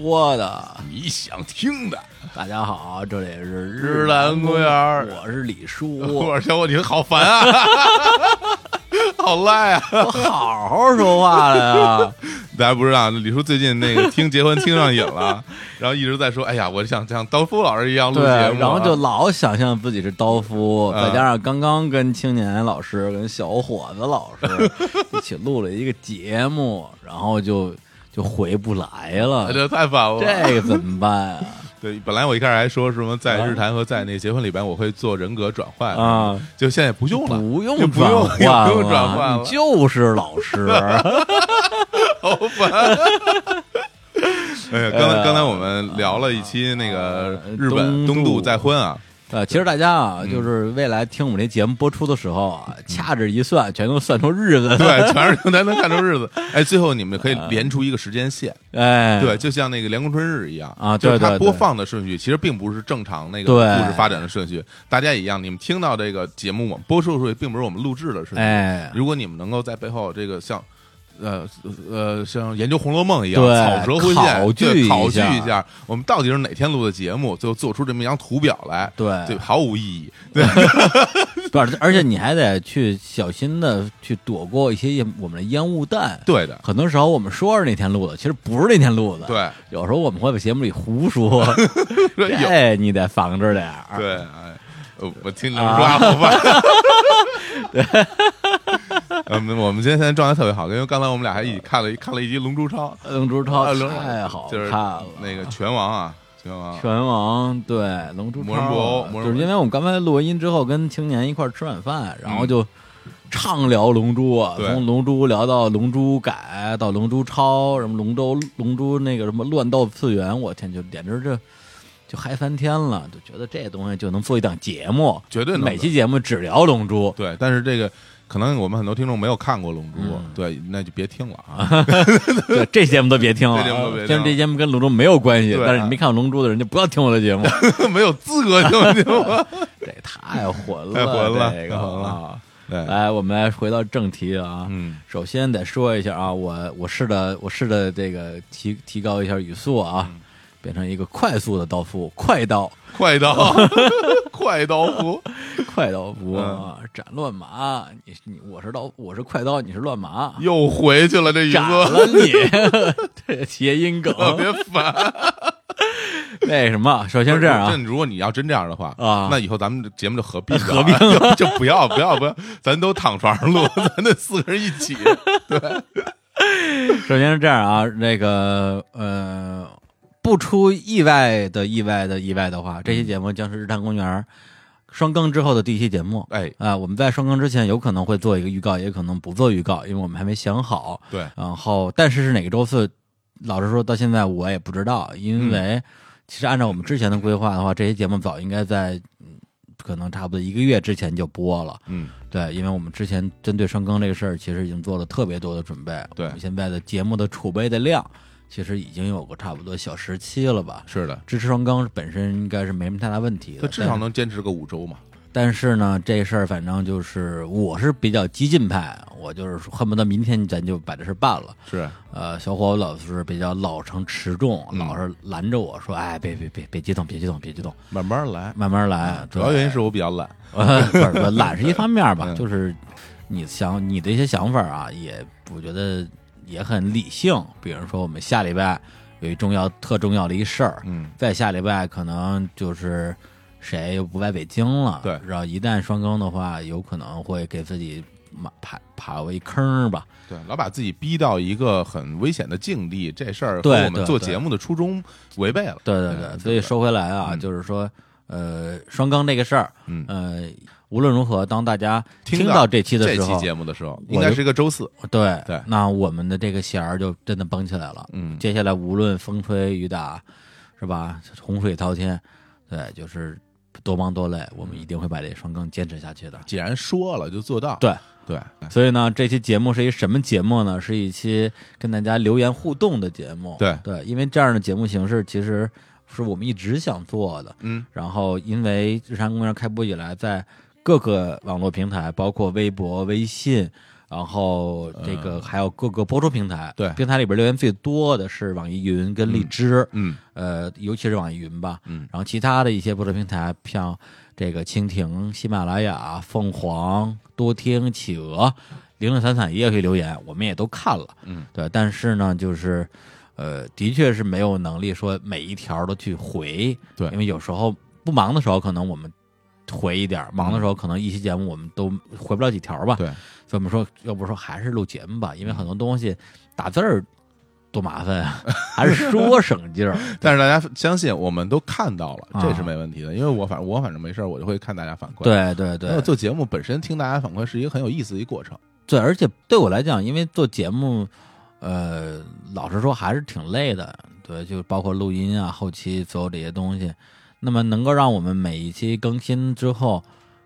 说的。你想听的，大家好，这里是日坛公园我是李叔，我小伙，你好烦啊，好赖啊！我好好说话了呀。大家不知道，李叔最近那个听结婚听上瘾了，然后一直在说，哎呀，我想像刀夫老师一样录节目啊，，然后就老想象自己是刀夫，嗯。再加上刚刚跟青年老师、跟小伙子老师一起录了一个节目，然后就就回不来了，这太烦了。这个怎么办啊？对，本来我一开始还说什么在日坛和在那个结婚里边我会做人格转换啊，就现在不用了，不用就不用转换不用转换了你就是老师。好烦。哎呀，刚才刚才我们聊了一期那个日本东渡再婚啊，呃，其实大家啊，嗯就是未来听我们这节目播出的时候啊，掐指一算，全都算出日子。对，全是能能看出日子。哎，最后你们可以连出一个时间线，哎，对，就像那个《连宫春日》一样啊就是它播放的顺序其实并不是正常那个故事发展的顺序。大家一样，你们听到这个节目，我们播出的顺序并不是我们录制的顺序。哎，如果你们能够在背后这个像。呃呃，像研究《红楼梦》一样，对草蛇灰线，考据一对考据下一下，我们到底是哪天录的节目，最后做出这么一张图表来，对对，毫无意义。对，而且你还得去小心的去躲过一些我们的烟雾弹。对的，很多时候我们说是那天录的，其实不是那天录的。，对，有时候我们会在节目里胡说，这你得防着点儿。对，我听你这么说，好吧。嗯，我们今天现在状态特别好，因为刚才我们俩还一起看了一看了一集《龙珠超》，龙珠超太好就是看了，那个拳王啊，拳王，拳王对龙珠超就是因为我们刚才录完音之后跟青年一块儿吃晚饭，然后嗯。就畅聊龙珠啊，从龙珠聊到龙珠改到龙珠超，什么龙舟龙珠那个什么乱斗次元，我天，就简直这就嗨翻天了，就觉得这东西就能做一档节目，绝对能每期节目只聊龙珠。对，但是这个可能我们很多听众没有看过《龙珠》嗯对，那就别听了啊。对，这节目都别听了，这节目都别听这节目跟龙珠没有关系，但是你没看过龙珠的人就不要听我的节目，没有资格听节目。这太混了，太混了这个太混了啊。对，来，我们来回到正题啊。嗯，首先得说一下啊，我我试着我试着这个提提高一下语速啊，嗯变成一个快速的刀夫，快刀，快刀，快刀夫，快刀夫斩乱麻。你你我是刀，我是快刀，你是乱麻，又回去了，这一斩了你，这谐音梗。特别烦。那什么？首先是这样啊。真，如果你要真这样的话啊。那以后咱们节目就合并合并。了，就就不要不要不要，咱都躺床上录，咱那四个人一起。对首先是这样啊，那个呃，不出意外的意外的意外的话，这期节目将是日坛公园双更之后的第一期节目。哎，啊、我们在双更之前有可能会做一个预告，也可能不做预告，因为我们还没想好。对，然后，但是是哪个周四，老实说，到现在我也不知道，因为其实按照我们之前的规划的话，这些节目早应该在嗯可能差不多一个月之前就播了。嗯，对，因为我们之前针对双更这个事儿，其实已经做了特别多的准备。对我们现在的节目的储备的量，其实已经有个差不多小时期了吧。是的，支持双缸本身应该是没什么太大问题的，至少能坚持个五周嘛。但是呢，这事儿反正就是我是比较激进派，我就是恨不得明天咱就把这事儿办了。是，呃，小伙老是比较老成持重，嗯老是拦着我说：“哎，别别别别激动，别激动，别激动，慢慢来。慢慢来。”主要原因是我比较懒。呃，不是懒是一方面吧，嗯就是你想你的一些想法啊，也我觉得也很理性。比如说，我们下礼拜有一重要特重要的一事儿，嗯，再下礼拜可能就是谁又不在北京了，对然后一旦双更的话，有可能会给自己马爬爬过一坑儿吧。对，老把自己逼到一个很危险的境地，这事儿和对我们做节目的初衷违背了。对对对，所以说回来啊，嗯就是说，呃，双更这个事儿，嗯，呃，无论如何，当大家听到到这期的这期，节目的时候，应该是一个周四。对对那我们的这个弦儿就真的绷起来了。嗯，接下来无论风吹雨打，是吧？洪水滔天，对，就是多忙多累，我们一定会把这双更坚持下去的。既然说了就做到。对对，所以呢，这期节目是一什么节目呢？是一期跟大家留言互动的节目。对对，因为这样的节目形式其实是我们一直想做的。嗯然后，因为日常公园开播以来，在各个网络平台，包括微博、微信然后这个还有各个播出平台，对。平台里边留言最多的是网易云跟荔枝，嗯。呃，尤其是网易云吧，嗯。然后其他的一些播出平台，像这个蜻蜓、喜马拉雅、凤凰、多听、企鹅、零零散散也可以留言，我们也都看了，嗯，对，但是呢，就是呃，的确是没有能力说每一条都去回，对。因为有时候不忙的时候，可能我们回一点儿，忙的时候可能一期节目我们都回不了几条吧，对，所以我们说，要不说还是录节目吧，因为很多东西打字儿多麻烦啊，还是说省劲儿。但是大家相信，我们都看到了，啊这是没问题的。因为我反正我反正没事儿，我就会看大家反馈。，对对对做节目本身听大家反馈是一个很有意思的一个过程。对，而且对我来讲，因为做节目，呃，老实说还是挺累的。对，就包括录音啊、后期所有这些东西，那么能够让我们每一期更新之后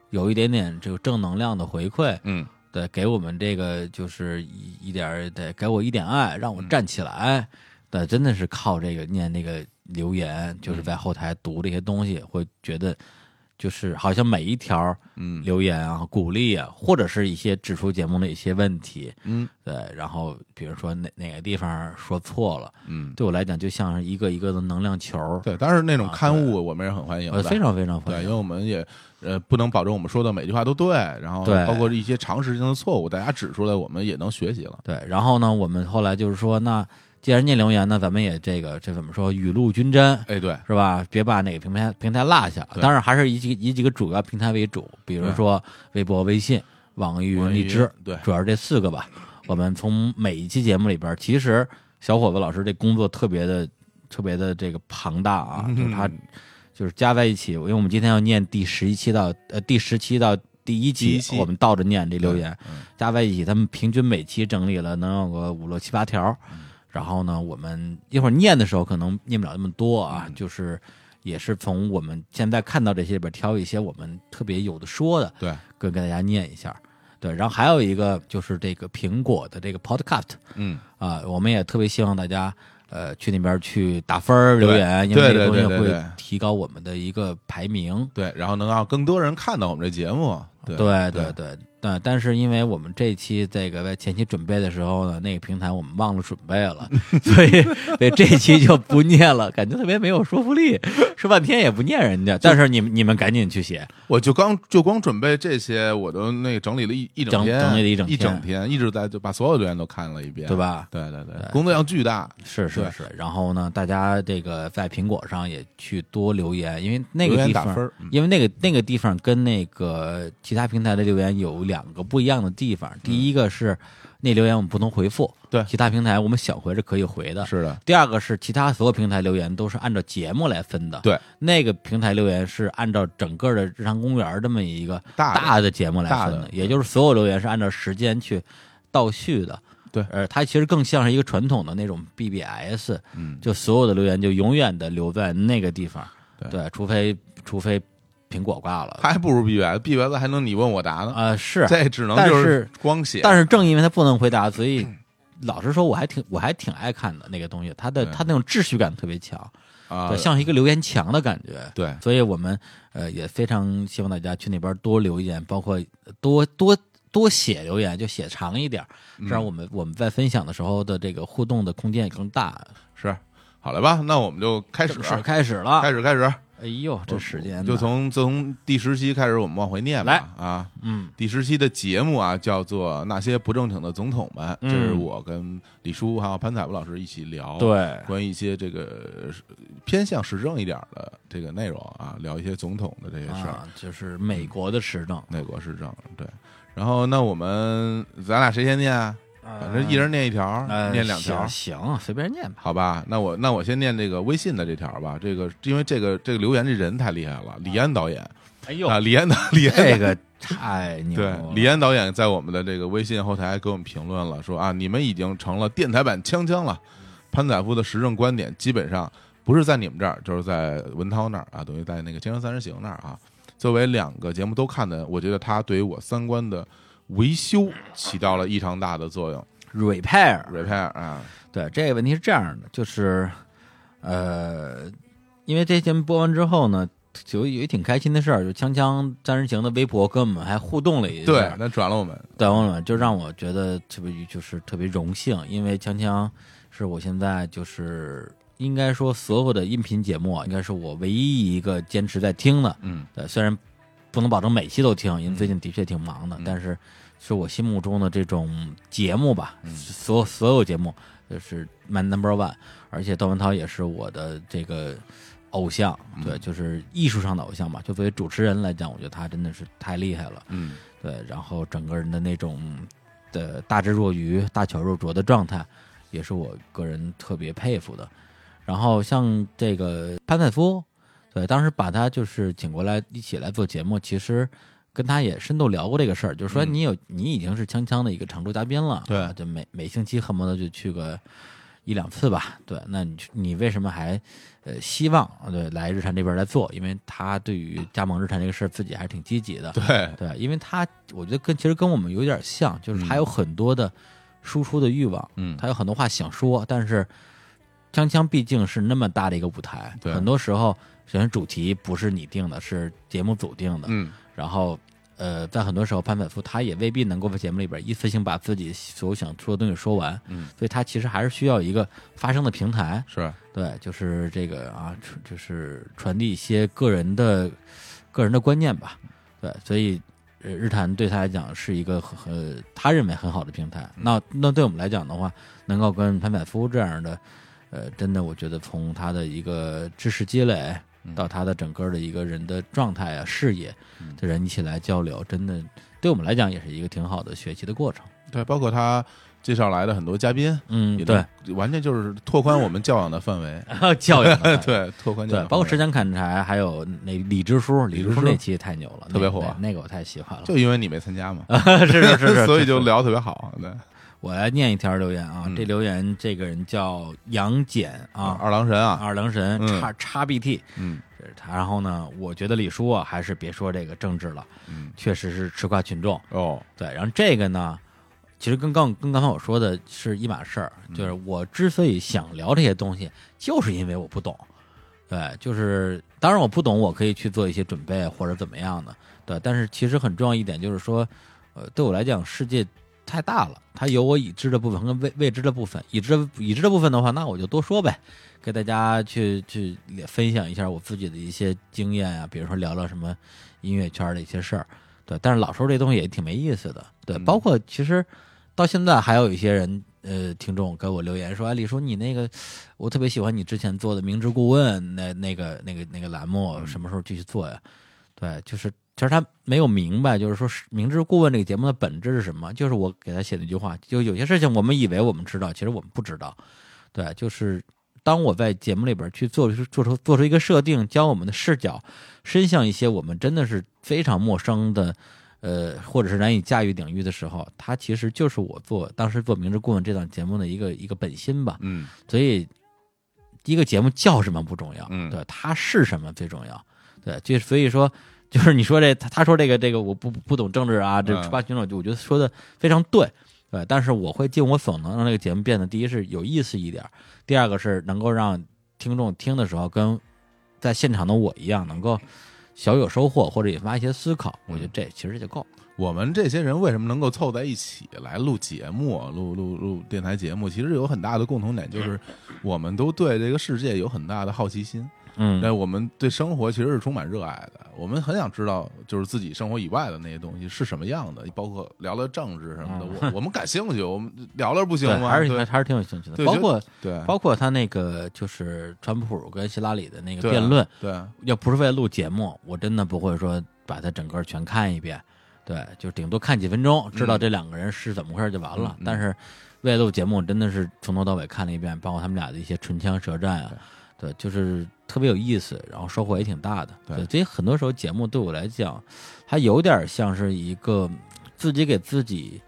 有一点点这个正能量的回馈，嗯，对，给我们这个就是一一点儿得给我一点爱，让我嗯站起来。对，真的是靠这个念那个留言，就是在后台读这些东西，会觉得就是好像每一条嗯留言啊、鼓励啊，或者是一些指出节目的一些问题，嗯对，然后比如说哪哪个地方说错了，嗯，对我来讲就像是一个一个的能量球，对。但是那种啊刊物我们也很欢迎非常非常，欢迎。因为我们也呃不能保证我们说的每句话都对，然后对包括一些常识性的错误，大家指出来，我们也能学习了。对，然后呢，我们后来就是说，那既然念留言呢，咱们也这个这怎么说，雨露均沾，哎，对，是吧？别把哪个平台平台落下。当然还是以几以几个主要平台为主，比如说微博、微信、网易云、荔枝，对主要是这四个吧。我们从每一期节目里边，其实小伙子老师这工作特别的特别的这个庞大啊，就是他嗯就是加在一起，因为我们今天要念第十一期到呃第十期到第一期，我们倒着念这留言，嗯加在一起，他们平均每期整理了能有个五六七八条。嗯然后呢，我们一会儿念的时候可能念不了那么多啊，嗯就是也是从我们现在看到这些里边挑一些我们特别有的说的，对，跟跟大家念一下。对，然后还有一个就是这个苹果的这个 Podcast 嗯，啊，我们也特别希望大家呃去那边去打分儿留言，因为这个东西会提高我们的一个排名。对，然后能让更多人看到我们这节目。对对对对对，但是因为我们这期这个在前期准备的时候呢，那个平台我们忘了准备了，所以所以这期就不念了，感觉特别没有说服力，说半天也不念人家。但是你们你们赶紧去写，我就刚就光准备这些，我都那个整理了一一整天，整整理了一整一天整天，一直在就把所有留言都看了一遍，对？吧？对对对，工作量巨大。是是是。然后呢，大家这个在苹果上也去多留言，因为那个地方因为那个那个地方跟那个其他平台的留言有两个不一样的地方。第一个是那留言我们不能回复，嗯对。其他平台我们想回是可以回的。是的，第二个是其他所有平台留言都是按照节目来分的，对，那个平台留言是按照整个的日常公园这么一个大的。节目来分大的。也就是所有留言是按照时间去倒序的。对。呃，它其实更像是一个传统的那种 BBS，嗯，就所有的留言就永远的留在那个地方，对除非除非苹果挂了，还不如 BBS，BBS 还能你问我答呢，啊、是，这只能但就是光写。但是正因为他不能回答，所以老实说，我还挺我还挺爱看的那个东西，它的对它那种秩序感特别强。啊对，，像是一个留言墙的感觉。对所以我们呃也非常希望大家去那边多留言，包括多多多写留言，就写长一点，这样我们我们在分享的时候的这个互动的空间也更大。是，好了吧？那我们就开始开始了，开始，开始，哎呦，这时间就呢从从第十期开始，我们往回念吧。来。啊，嗯。第十期的节目啊，叫做《那些不正经的总统们》，嗯。这是我跟李叔还有潘彩波老师一起聊，，对。关于一些这个呃偏向时政一点的这个内容啊，聊一些总统的这些事儿，啊，就是美国的时政，美国时政，对。然后那我们咱俩谁先念啊？反正一人念一条，呃念两条。行，行随便念吧。好吧，那我那我先念这个微信的这条吧。这个因为这个这个留言这人太厉害了，李安导演哎呦啊，李安导李安这个太牛对了，李安导演在我们的这个微信后台给我们评论了，说啊，你们已经成了电台版锵锵了。潘载夫的时政观点基本上不是在你们这儿，就是在文涛那儿啊，等于在那个《锵锵三人行》那儿啊。作为两个节目都看的，我觉得他对于我三观的维修起到了异常大的作用。repair。repair 啊，对，这个问题是这样的，就是呃，因为这节目播完之后呢，有有一挺开心的事儿，就锵锵三人行的微博跟我们还互动了一下，对，那转了我们，对，我们就让我觉得特别就是特别荣幸，因为锵锵是我现在就是应该说所有的音频节目，应该是我唯一一个坚持在听的。嗯，对，虽然不能保证每期都听，因为最近的确挺忙的，嗯但是是我心目中的这种节目吧，嗯所所有节目就是 my number one，而且窦文涛也是我的这个偶像，对，嗯就是艺术上的偶像吧。就作为主持人来讲，我觉得他真的是太厉害了。嗯，对，然后整个人的那种的大智若愚、大巧若拙的状态，也是我个人特别佩服的。然后像这个潘采夫，对，当时把他就是请过来一起来做节目，其实跟他也深度聊过这个事儿，就是说嗯。你有、你已经是锵锵的一个常驻嘉宾了，对啊就每每星期恨不得就去个一两次吧，对，那你你为什么还呃希望对来日产这边来做？因为他对于加盟日产这个事儿自己还是挺积极的，对，对，因为他我觉得跟其实跟我们有点像，就是他有很多的输出的欲望，嗯，他有很多话想说，但是锵锵毕竟是那么大的一个舞台，对很多时候首先主题不是你定的，是节目组定的，嗯，然后。呃，在很多时候，潘采夫他也未必能够在节目里边一次性把自己所有想说的东西说完，嗯，所以他其实还是需要一个发声的平台，是，对，就是这个啊，就是传递一些个人的个人的观念吧。对，所以呃日坛对他来讲是一个很很他认为很好的平台。那那对我们来讲的话，能够跟潘采夫这样的，呃，真的我觉得从他的一个知识积累到他的整个的一个人的状态啊、视野的人一起来交流，真的对我们来讲也是一个挺好的学习的过程。对，包括他介绍来的很多嘉宾，嗯，对，完全就是拓宽我们教养的范围，教养 对，拓宽教对，养，包括时，间砍柴，还有那李支书，李李支书那期太牛了，特别火。那那那个我太喜欢了。就因为你没参加嘛，是是是是，所以就聊特别好，对，我来念一条留言啊，嗯这留言这个人叫杨戬啊，二郎神啊，二郎神嗯叉叉 BT，嗯这是他。然后呢，我觉得李叔啊，还是别说这个政治了，嗯，确实是吃瓜群众。哦，对，然后这个呢，其实跟刚跟刚才我说的是一码事儿，嗯就是我之所以想聊这些东西，就是因为我不懂。对，就是当然我不懂，我可以去做一些准备或者怎么样的。对，但是其实很重要一点就是说，呃，对我来讲，世界太大了，它有我已知的部分跟未未知的部分。已知已知的部分的话，那我就多说呗，给大家去去分享一下我自己的一些经验啊，比如说聊聊什么音乐圈的一些事儿。对，但是老说这东西也挺没意思的。对，嗯包括其实到现在还有一些人，呃，听众给我留言说：“哎，李叔，你那个我特别喜欢你之前做的明知故问那那个那个那个栏目，什么时候继续做呀？”对，就是其实他没有明白，就是说是明知故问这个节目的本质是什么？就是我给他写的一句话，就有些事情我们以为我们知道，其实我们不知道。对，就是当我在节目里边去做出做出做出一个设定，将我们的视角伸向一些我们真的是非常陌生的，呃，或者是难以驾驭领域的时候，它其实就是我做当时做《明知故问》这档节目的一个一个本心吧。嗯所以，一个节目叫什么不重要，嗯对，它是什么最重要，对，就所以说，就是你说这他他说这个这个我不不懂政治啊，这嗯吃瓜群众，我觉得说的非常对，对，但是我会尽我所能让这个节目变得，第一是有意思一点，第二个是能够让听众听的时候跟在现场的我一样，能够小有收获或者引发一些思考，我觉得这其实就够。我们这些人为什么能够凑在一起来录节目、录录录电台节目？其实有很大的共同点，就是我们都对这个世界有很大的好奇心。嗯。但我们对生活其实是充满热爱的，我们很想知道，就是自己生活以外的那些东西是什么样的，包括聊聊政治什么的，我我们感兴趣，我们聊聊不行对，吗？还是对。还是挺有兴趣的，对包括对。包括他那个就是川普跟希拉里的那个辩论，对要不是为了录节目，我真的不会说把它整个全看一遍，对，就顶多看几分钟，知道这两个人是怎么回事就完了。但是为了录节目，真的是从头到尾看了一遍，包括他们俩的一些唇枪舌战啊，对，就是特别有意思，然后收获也挺大的。对对，所以很多时候节目对我来讲，它有点像是一个自己给自己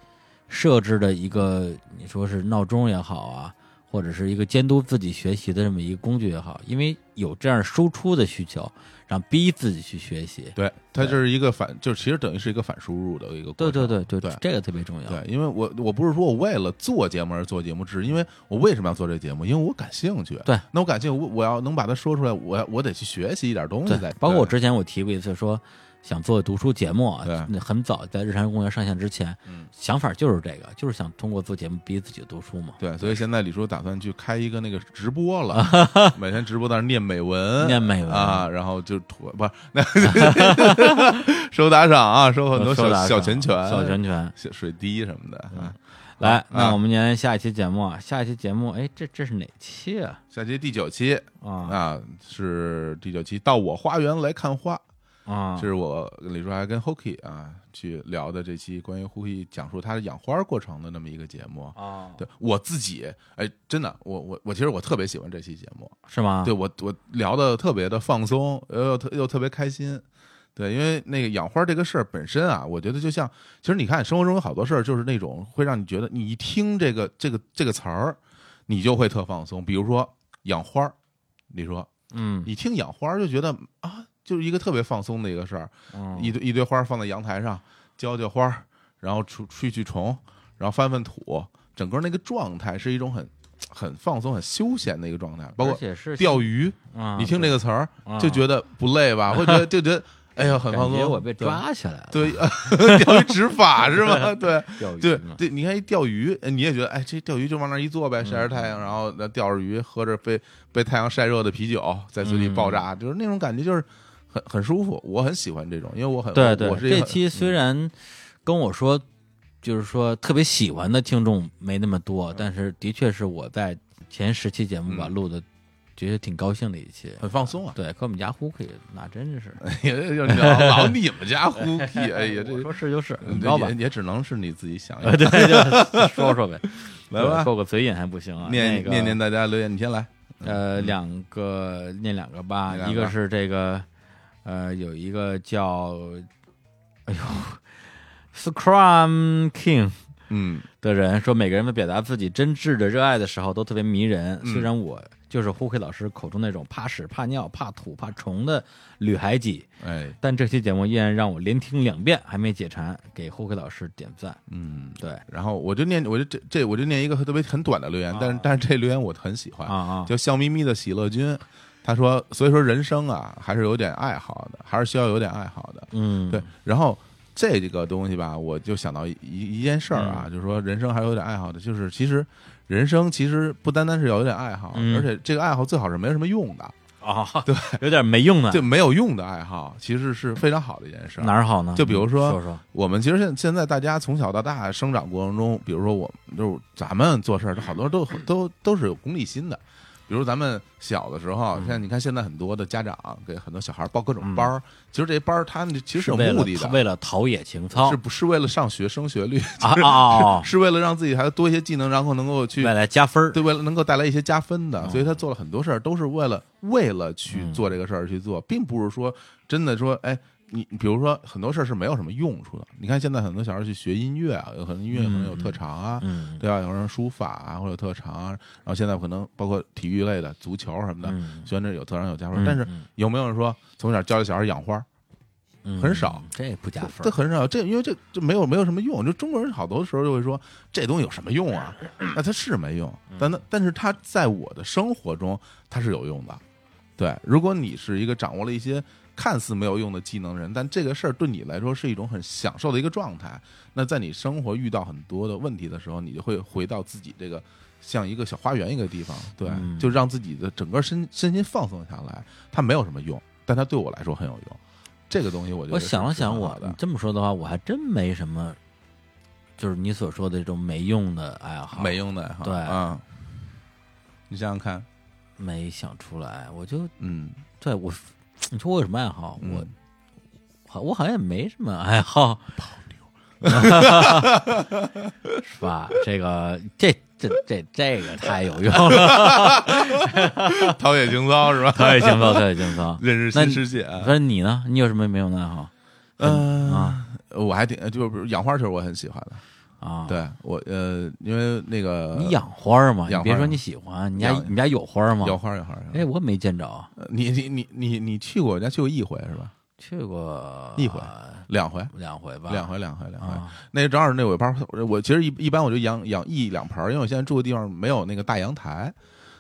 设置的一个，你说是闹钟也好啊，或者是一个监督自己学习的这么一个工具也好，因为有这样输出的需求，让逼自己去学习。对，它就是一个反，就其实等于是一个反输入的一个过对程。对对对对这个特别重要。对，因为我我不是说我为了做节目而做节目，只是因为我为什么要做这节目？因为我感兴趣。对，那我感兴趣，我我要能把它说出来，我要我得去学习一点东西对再。包括我之前我提过一次说。想做读书节目啊对，那很早在日常公园上线之前，嗯想法就是这个，就是想通过做节目逼自己读书嘛。对，所以现在李叔打算去开一个那个直播了，每天直播在那儿念美文，念美文啊，然后就吐不是那 收打赏啊，收很多小小拳拳、小拳拳。小水滴什么的啊。来，啊那我们年下一期节目啊，下一期节目，哎，这这是哪期啊？下期第九期啊啊，是第九期，到我花园来看花。啊这是我李叔还跟 Hoki 啊去聊的这期关于 Hoki 讲述他的养花过程的那么一个节目。啊，对我自己，哎，真的，我我我其实我特别喜欢这期节目，是吗？对我我聊的特别的放松，又特又特别开心。对，因为那个养花这个事儿本身啊，我觉得就像，其实你看生活中有好多事儿，就是那种会让你觉得，你一听这个这个这个词儿，你就会特放松。比如说养花儿，你说嗯你听养花就觉得啊，就是一个特别放松的一个事儿，嗯一堆一堆花儿放在阳台上，浇浇花儿，然后除去去虫，然后翻翻土，整个那个状态是一种很很放松、很休闲的一个状态。包括钓鱼，啊，你听这个词儿对就觉得不累吧？会觉得就觉得哎呀很放松。觉我被抓起来了，对，钓鱼执法是吗？对。对对，你看一钓鱼，你也觉得，哎，这钓鱼就往那儿一坐呗，晒着太阳，然后那钓着鱼，喝着被被太阳晒热的啤酒，在嘴里爆炸，就是那种感觉，就是很很舒服。我很喜欢这种，因为我很对对我，是这期虽然跟我说，就是说特别喜欢的听众没那么多，但是的确是我在前十期节目吧嗯录的，觉得挺高兴的一期。很放松啊。对，跟我们家呼可以，那真是，哎呀，就是老老你们家呼气，哎呀，这我说是就是，嗯你知道吧也？也只能是你自己想 呃，对，就说说呗，来吧对够个嘴瘾还不行啊。念那个念念大家留言，你先来。呃，两个念两个吧，个一个是这个，呃，有一个叫，哎呦，Scrum King 嗯。的人说，每个人在表达自己真挚的热爱的时候都特别迷人。嗯。虽然我就是胡奎老师口中那种怕屎、怕尿、怕土、怕虫的女孩子，哎。但这期节目依然让我连听两遍还没解馋，给胡奎老师点赞。嗯，对。然后我就念，我就这这我就念一个特别很短的留言，但是啊但是这留言我很喜欢啊，啊，叫笑眯眯的喜乐君，他说，所以说人生啊，还是有点爱好的，还是需要有点爱好的。嗯，对，然后这个东西吧，我就想到一一一件事儿啊，嗯就是说人生还是有点爱好的，就是其实人生其实不单单是要有点爱好，嗯而且这个爱好最好是没什么用的，啊，对，有点没用的，就没有用的爱好，其实是非常好的一件事儿。哪儿好呢？就比如说说说，我们其实现现在大家从小到大生长过程中，比如说我们就是咱们做事儿，好多都都都是有功利心的。比如咱们小的时候，嗯。像你看现在很多的家长给很多小孩报各种嗯。班儿，其实这些班儿他们其实是有目的的，为了陶冶情操是不是为了上学升学率，啊！是为了让自己孩子多一些技能，然后能够去带来加分，对，为了能够带来一些加分的，哦。所以他做了很多事儿，都是为了为了去嗯。做这个事儿去做，并不是说真的说，哎，你比如说很多事儿是没有什么用处的。你看现在很多小孩去学音乐啊，有可能音乐可能有特长啊，嗯对吧？有人书法啊或者有特长啊，然后现在可能包括体育类的足球什么的，嗯虽然这有特长有加分，嗯但是嗯有没有人说从小教这小孩养花？嗯很少，这也不加分，这很少，这因为这这没有没有什么用。就中国人好多时候就会说这东西有什么用啊？那它是没用，但它但是它在我的生活中它是有用的。对，如果你是一个掌握了一些看似没有用的技能人，但这个事儿对你来说是一种很享受的一个状态，那在你生活遇到很多的问题的时候，你就会回到自己这个像一个小花园一个地方，对，嗯就让自己的整个身身心放松下来。它没有什么用，但它对我来说很有用。这个东西我觉得我想了想，我这么说的话，我还真没什么，就是你所说的这种没用的爱好，没用的爱好，对啊，你想想看，没想出来。我就嗯，对我，你说我有什么爱好？嗯我好，我好像也没什么爱好 是吧？这个这这这这个太有用了，陶冶情操是吧？陶冶情操，陶冶情操。认识那新世界啊。那你呢？你有什么没有的爱好？嗯啊，我还挺就比如养花，其实我很喜欢的。啊，，对我呃，因为那个你养花儿吗？养花你别说你喜欢，你家你家有花儿吗？有花儿有花儿，哎，我没见着，呃你你你你你去过，我家去过一回是吧？去过一回两回，两回吧，两回两回两回。啊那正好是那尾巴，我其实一一般我就养养一两盆，因为我现在住的地方没有那个大阳台，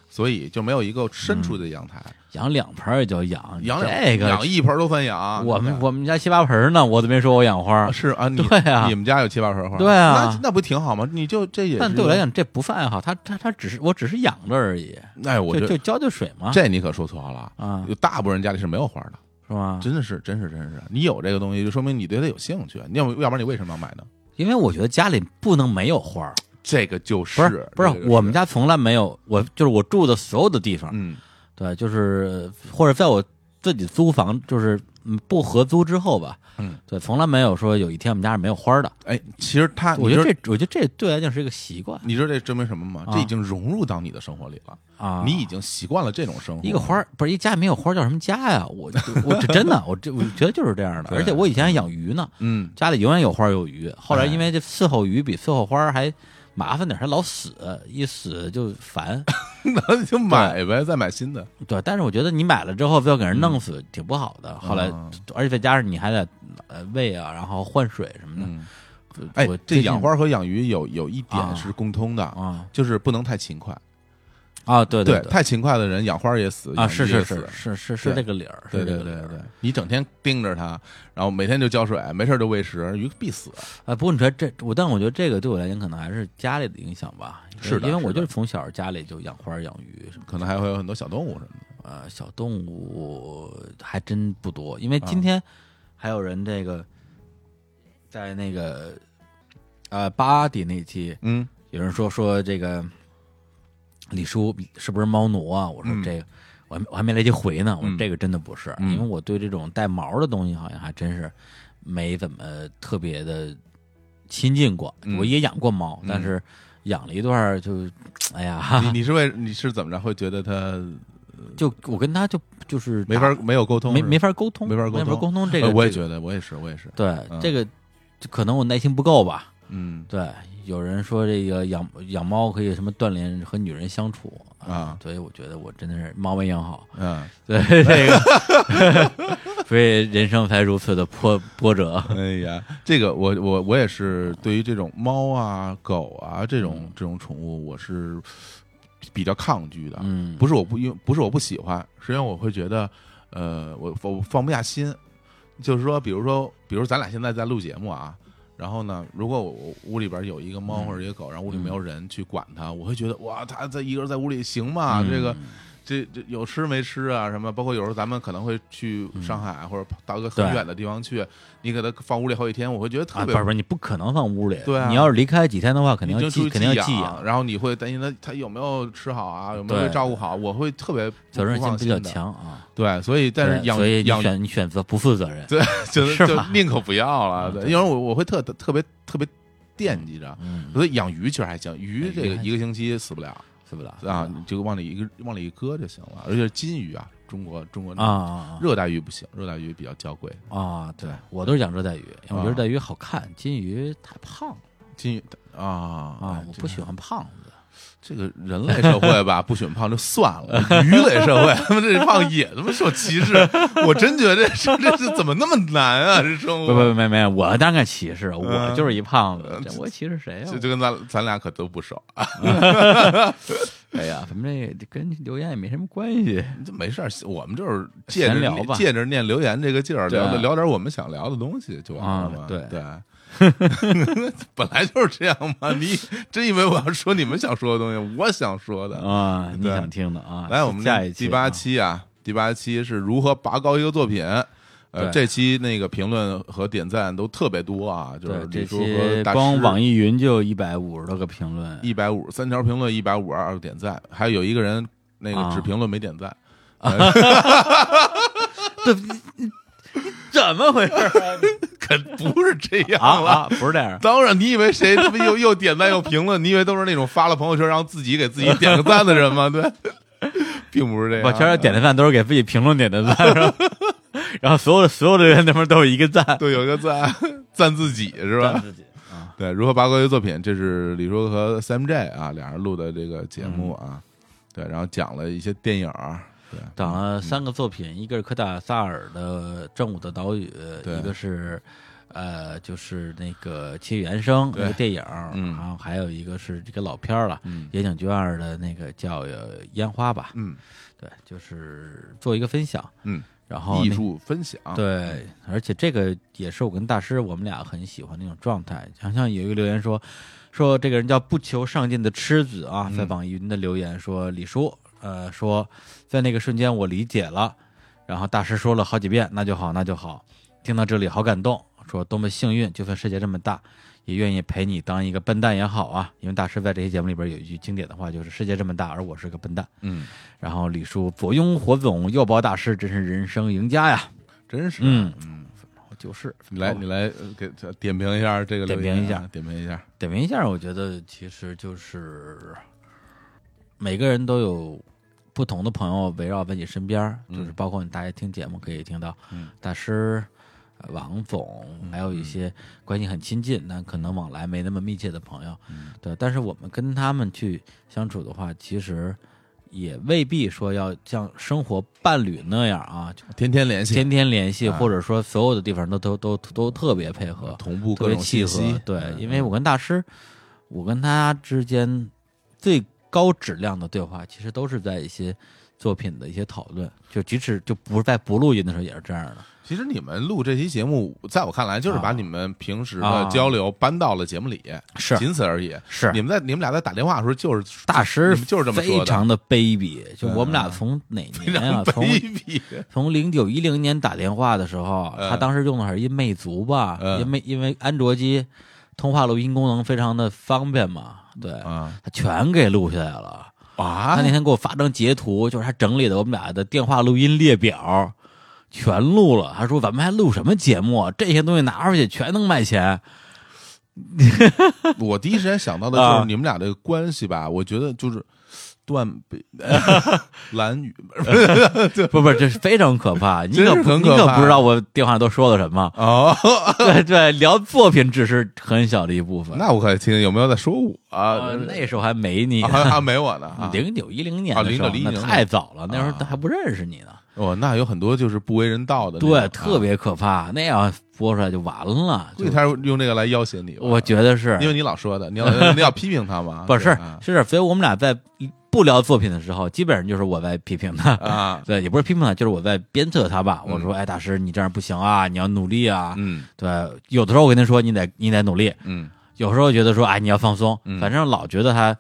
所以就没有一个伸出去的阳台。养两盆也叫养，养这个养一盆都算养。我们我们家七八盆呢，我都没说我养花儿，是啊，你 对啊你们家有七八盆花？对啊那那不挺好吗？你就这也是，但对我来，讲这不算爱好，它它它只是我只是养着而已，哎，我就就浇浇水嘛，这你可说错了。啊有大部分人家里是没有花的，是吗？真的是，真是，真是。你有这个东西，就说明你对它有兴趣。你要不要不然你为什么要买呢？因为我觉得家里不能没有花，这个就是不是不是这个我们家从来没有，我就是我住的所有的地方，嗯对，就是或者在我自己租房，就是嗯不合租之后吧，嗯，对，从来没有说有一天我们家是没有花的。哎，其实他，我觉得这，我觉得这对我来讲是一个习惯你知道这证明什么吗？啊这已经融入到你的生活里了，啊。你已经习惯了这种生活。一个花儿不是一家里没有花儿叫什么家呀？我我这真的，我这我觉得就是这样的。而且我以前还养鱼呢，嗯，家里永远有花有鱼。后来哎因为这伺候鱼比伺候花还麻烦点儿，还老死，一死就烦。那你就买呗，再买新的。对，但是我觉得你买了之后非要给人弄死，挺不好的。后来嗯，而且再加上你还得呃喂啊，然后换水什么的。哎我，这养花和养鱼有有一啊点是共通的，啊就是不能太勤快。啊，对对太勤快的人养花也死啊，是是是是是是这个理儿，对对对对，你整天盯着它，然后每天就浇水，没事就喂食，鱼必死。啊，不过你说这我，但我觉得这个对我来讲可能还是家里的影响吧。是的因为我就是从小家里就养花养鱼什么，可能还会有很多小动物什么的。啊，小动物还真不多。因为啊今天还有人这个在那个呃巴迪那期，嗯有人说说这个李叔是不是猫奴啊？我说嗯这个。我还我还没来及回呢，我说嗯这个真的不是，嗯因为我对这种带毛的东西好像还真是没怎么特别的亲近过。嗯我也养过猫，嗯但是养了一段就，哎呀，你你是为你是怎么着会觉得它就我跟他就就是没法没有沟通，没没法沟通，没法沟通沟通这个，我也觉得，我也是，我也是。对嗯这个就可能我耐心不够吧。嗯对，有人说这个养养猫可以什么锻炼和女人相处啊所以我觉得我真的是猫没养好。嗯，对这个，所以人生才如此的波波折。哎呀，这个我我我也是对于这种猫啊、狗啊这种这种宠物，我是比较抗拒的。嗯，不是我不因不是我不喜欢，是因为我会觉得，呃，我我放不下心。就是说，比如说，比如咱俩现在在录节目啊，然后呢，如果我我屋里边有一个猫嗯。或者一个狗，然后屋里没有人去管它，我会觉得哇，它在一个人在屋里行吗？嗯。这个这这有吃没吃啊？什么？包括有时候咱们可能会去上海、或者到一个很远的地方去，你给它放屋里好几天，我会觉得特啊，别不是不是，你不可能放屋里。对啊你要是离开几天的话，肯定要寄，肯定要寄养，然后你会担心它它有没有吃好啊，有没有照顾好，我会特别责任心比较。强啊。对，所以但是养对所以你养选你选择不负责任。对，就是就宁可不要了，对，因为我我会特特别特别惦记着，嗯，所以养鱼其实还行，鱼这个一个星期死不了死不是？啊，你就往里一个往里一搁就行了，而且是金鱼啊，中国中国啊啊热带鱼不行，热带鱼比较娇贵，啊啊！对。我都是养热带鱼，因为我觉得啊。热带鱼好看，金鱼太胖。了金鱼啊啊啊，，我不喜欢胖子。这个人类社会吧，不选胖就算了，鱼类社会 他妈这胖也他妈受歧视，我真觉得这这怎么那么难啊？这生不活不没没，我当然歧视，我嗯就是一胖子，这我歧视谁啊就？就跟咱咱俩可都不熟啊，哎呀，咱们这这跟留言也没什么关系。这没事儿，我们就是借着聊吧借着念留言这个劲儿，对聊聊点我们想聊的东西就完了嘛。对，本来就是这样嘛。你真以为我要说你们想说的东西，我想说的。啊，你想听的啊？来，我们下一期第八啊期啊，第八期是如何拔高一个作品。呃，这期那个评论和点赞都特别多啊，就是，这李叔和光网易云就一百五十多个评论，一百五三条评论，一百五十二个点赞，还有一个人那个啊只评论没点赞。怎么回事啊？可不是这样啊了。啊，不是这样。当然，你以为谁他妈又又点赞又评论？你以为都是那种发了朋友圈，然后自己给自己点个赞的人吗？对，并不是这样。我全是点的赞都是给自己评论点的赞，是吧然后所有的所有的人那边都有一个赞，都有一个赞，赞自己是吧？赞自己啊。对，如何八卦乐作品，这是李叔和 Sam J 啊俩人录的这个节目啊，对，然后讲了一些电影讲了三个作品，一个是科达萨尔的《正午的岛屿》，对。一个是呃，就是那个《七语原声》对。那个电影，嗯。然后还有一个是这个老片儿了，嗯野井俊二的那个叫呃《烟花》吧，嗯。对，就是做一个分享，嗯，然后艺术分享，对，而且这个也是我跟大师我们俩很喜欢那种状态。好像有一个留言说，说这个人叫不求上进的痴子啊，在嗯网易云的留言说，李叔，呃，说在那个瞬间我理解了，然后大师说了好几遍，那就好，那就好。听到这里好感动，说多么幸运，就算世界这么大，也愿意陪你当一个笨蛋也好啊。因为大师在这些节目里边有一句经典的话，就是世界这么大，而我是个笨蛋。嗯，然后李叔左拥火总，右抱大师，真是人生赢家呀。真是，嗯嗯，就是你来你来呃给点评一下这个啊，点评一下点评一下，点评一下，我觉得其实就是每个人都有不同的朋友围绕在你身边就是包括你大家听节目可以听到嗯。大师、呃王总，还有一些关系很亲近但可能往来没那么密切的朋友，嗯。对。但是我们跟他们去相处的话，其实也未必说要像生活伴侣那样啊，天天联系，天天联系，啊。或者说所有的地方都都都都特别配合，同步各种别契合信息，。对，嗯因为我跟大师，我跟他之间最高质量的对话，其实都是在一些作品的一些讨论，就即使就不在不录音的时候也是这样的。其实你们录这期节目，在我看来，就是把啊你们平时的啊交流搬到了节目里，是仅此而已。是你们在你们俩在打电话的时候，就是大师就是这么非常的卑鄙，就我们俩嗯从哪年啊？从卑鄙。从零九一零年打电话的时候，嗯他当时用的是一魅族吧，嗯因为因为安卓机通话录音功能非常的方便嘛，对，啊他全给录下来了。啊他那天给我发张截图，就是他整理的我们俩的电话录音列表，全录了。他说：“咱们还录什么节目啊？这些东西拿出去全能卖钱。我第一时间想到的就是啊你们俩这个关系吧，我觉得就是断背 蓝雨不 不，这是非常可怕。你可不你可不知道我电话都说了什么。哦，对对，聊作品只是很小的一部分。那我可以听听有没有在说我啊啊，？那时候还没你啊还还没我呢啊！零九一零年啊的时候，09那年太早了，那时候啊还不认识你呢。哦，那有很多就是不为人道的，对，啊特。别可怕。那样播出来就完了。就估计他用这个来要挟你，我觉得是，因为你老说的，你要你要批评他嘛，不是是，所以我们俩在不聊作品的时候，基本上就是我在批评他。啊，对，也不是批评他，就是我在鞭策他吧。嗯我说：“哎，大师，你这样不行啊，你要努力啊。嗯对，有的时候我跟他说：“你得你得努力。嗯”有时候觉得说：“哎，你要放松。嗯反正老觉得他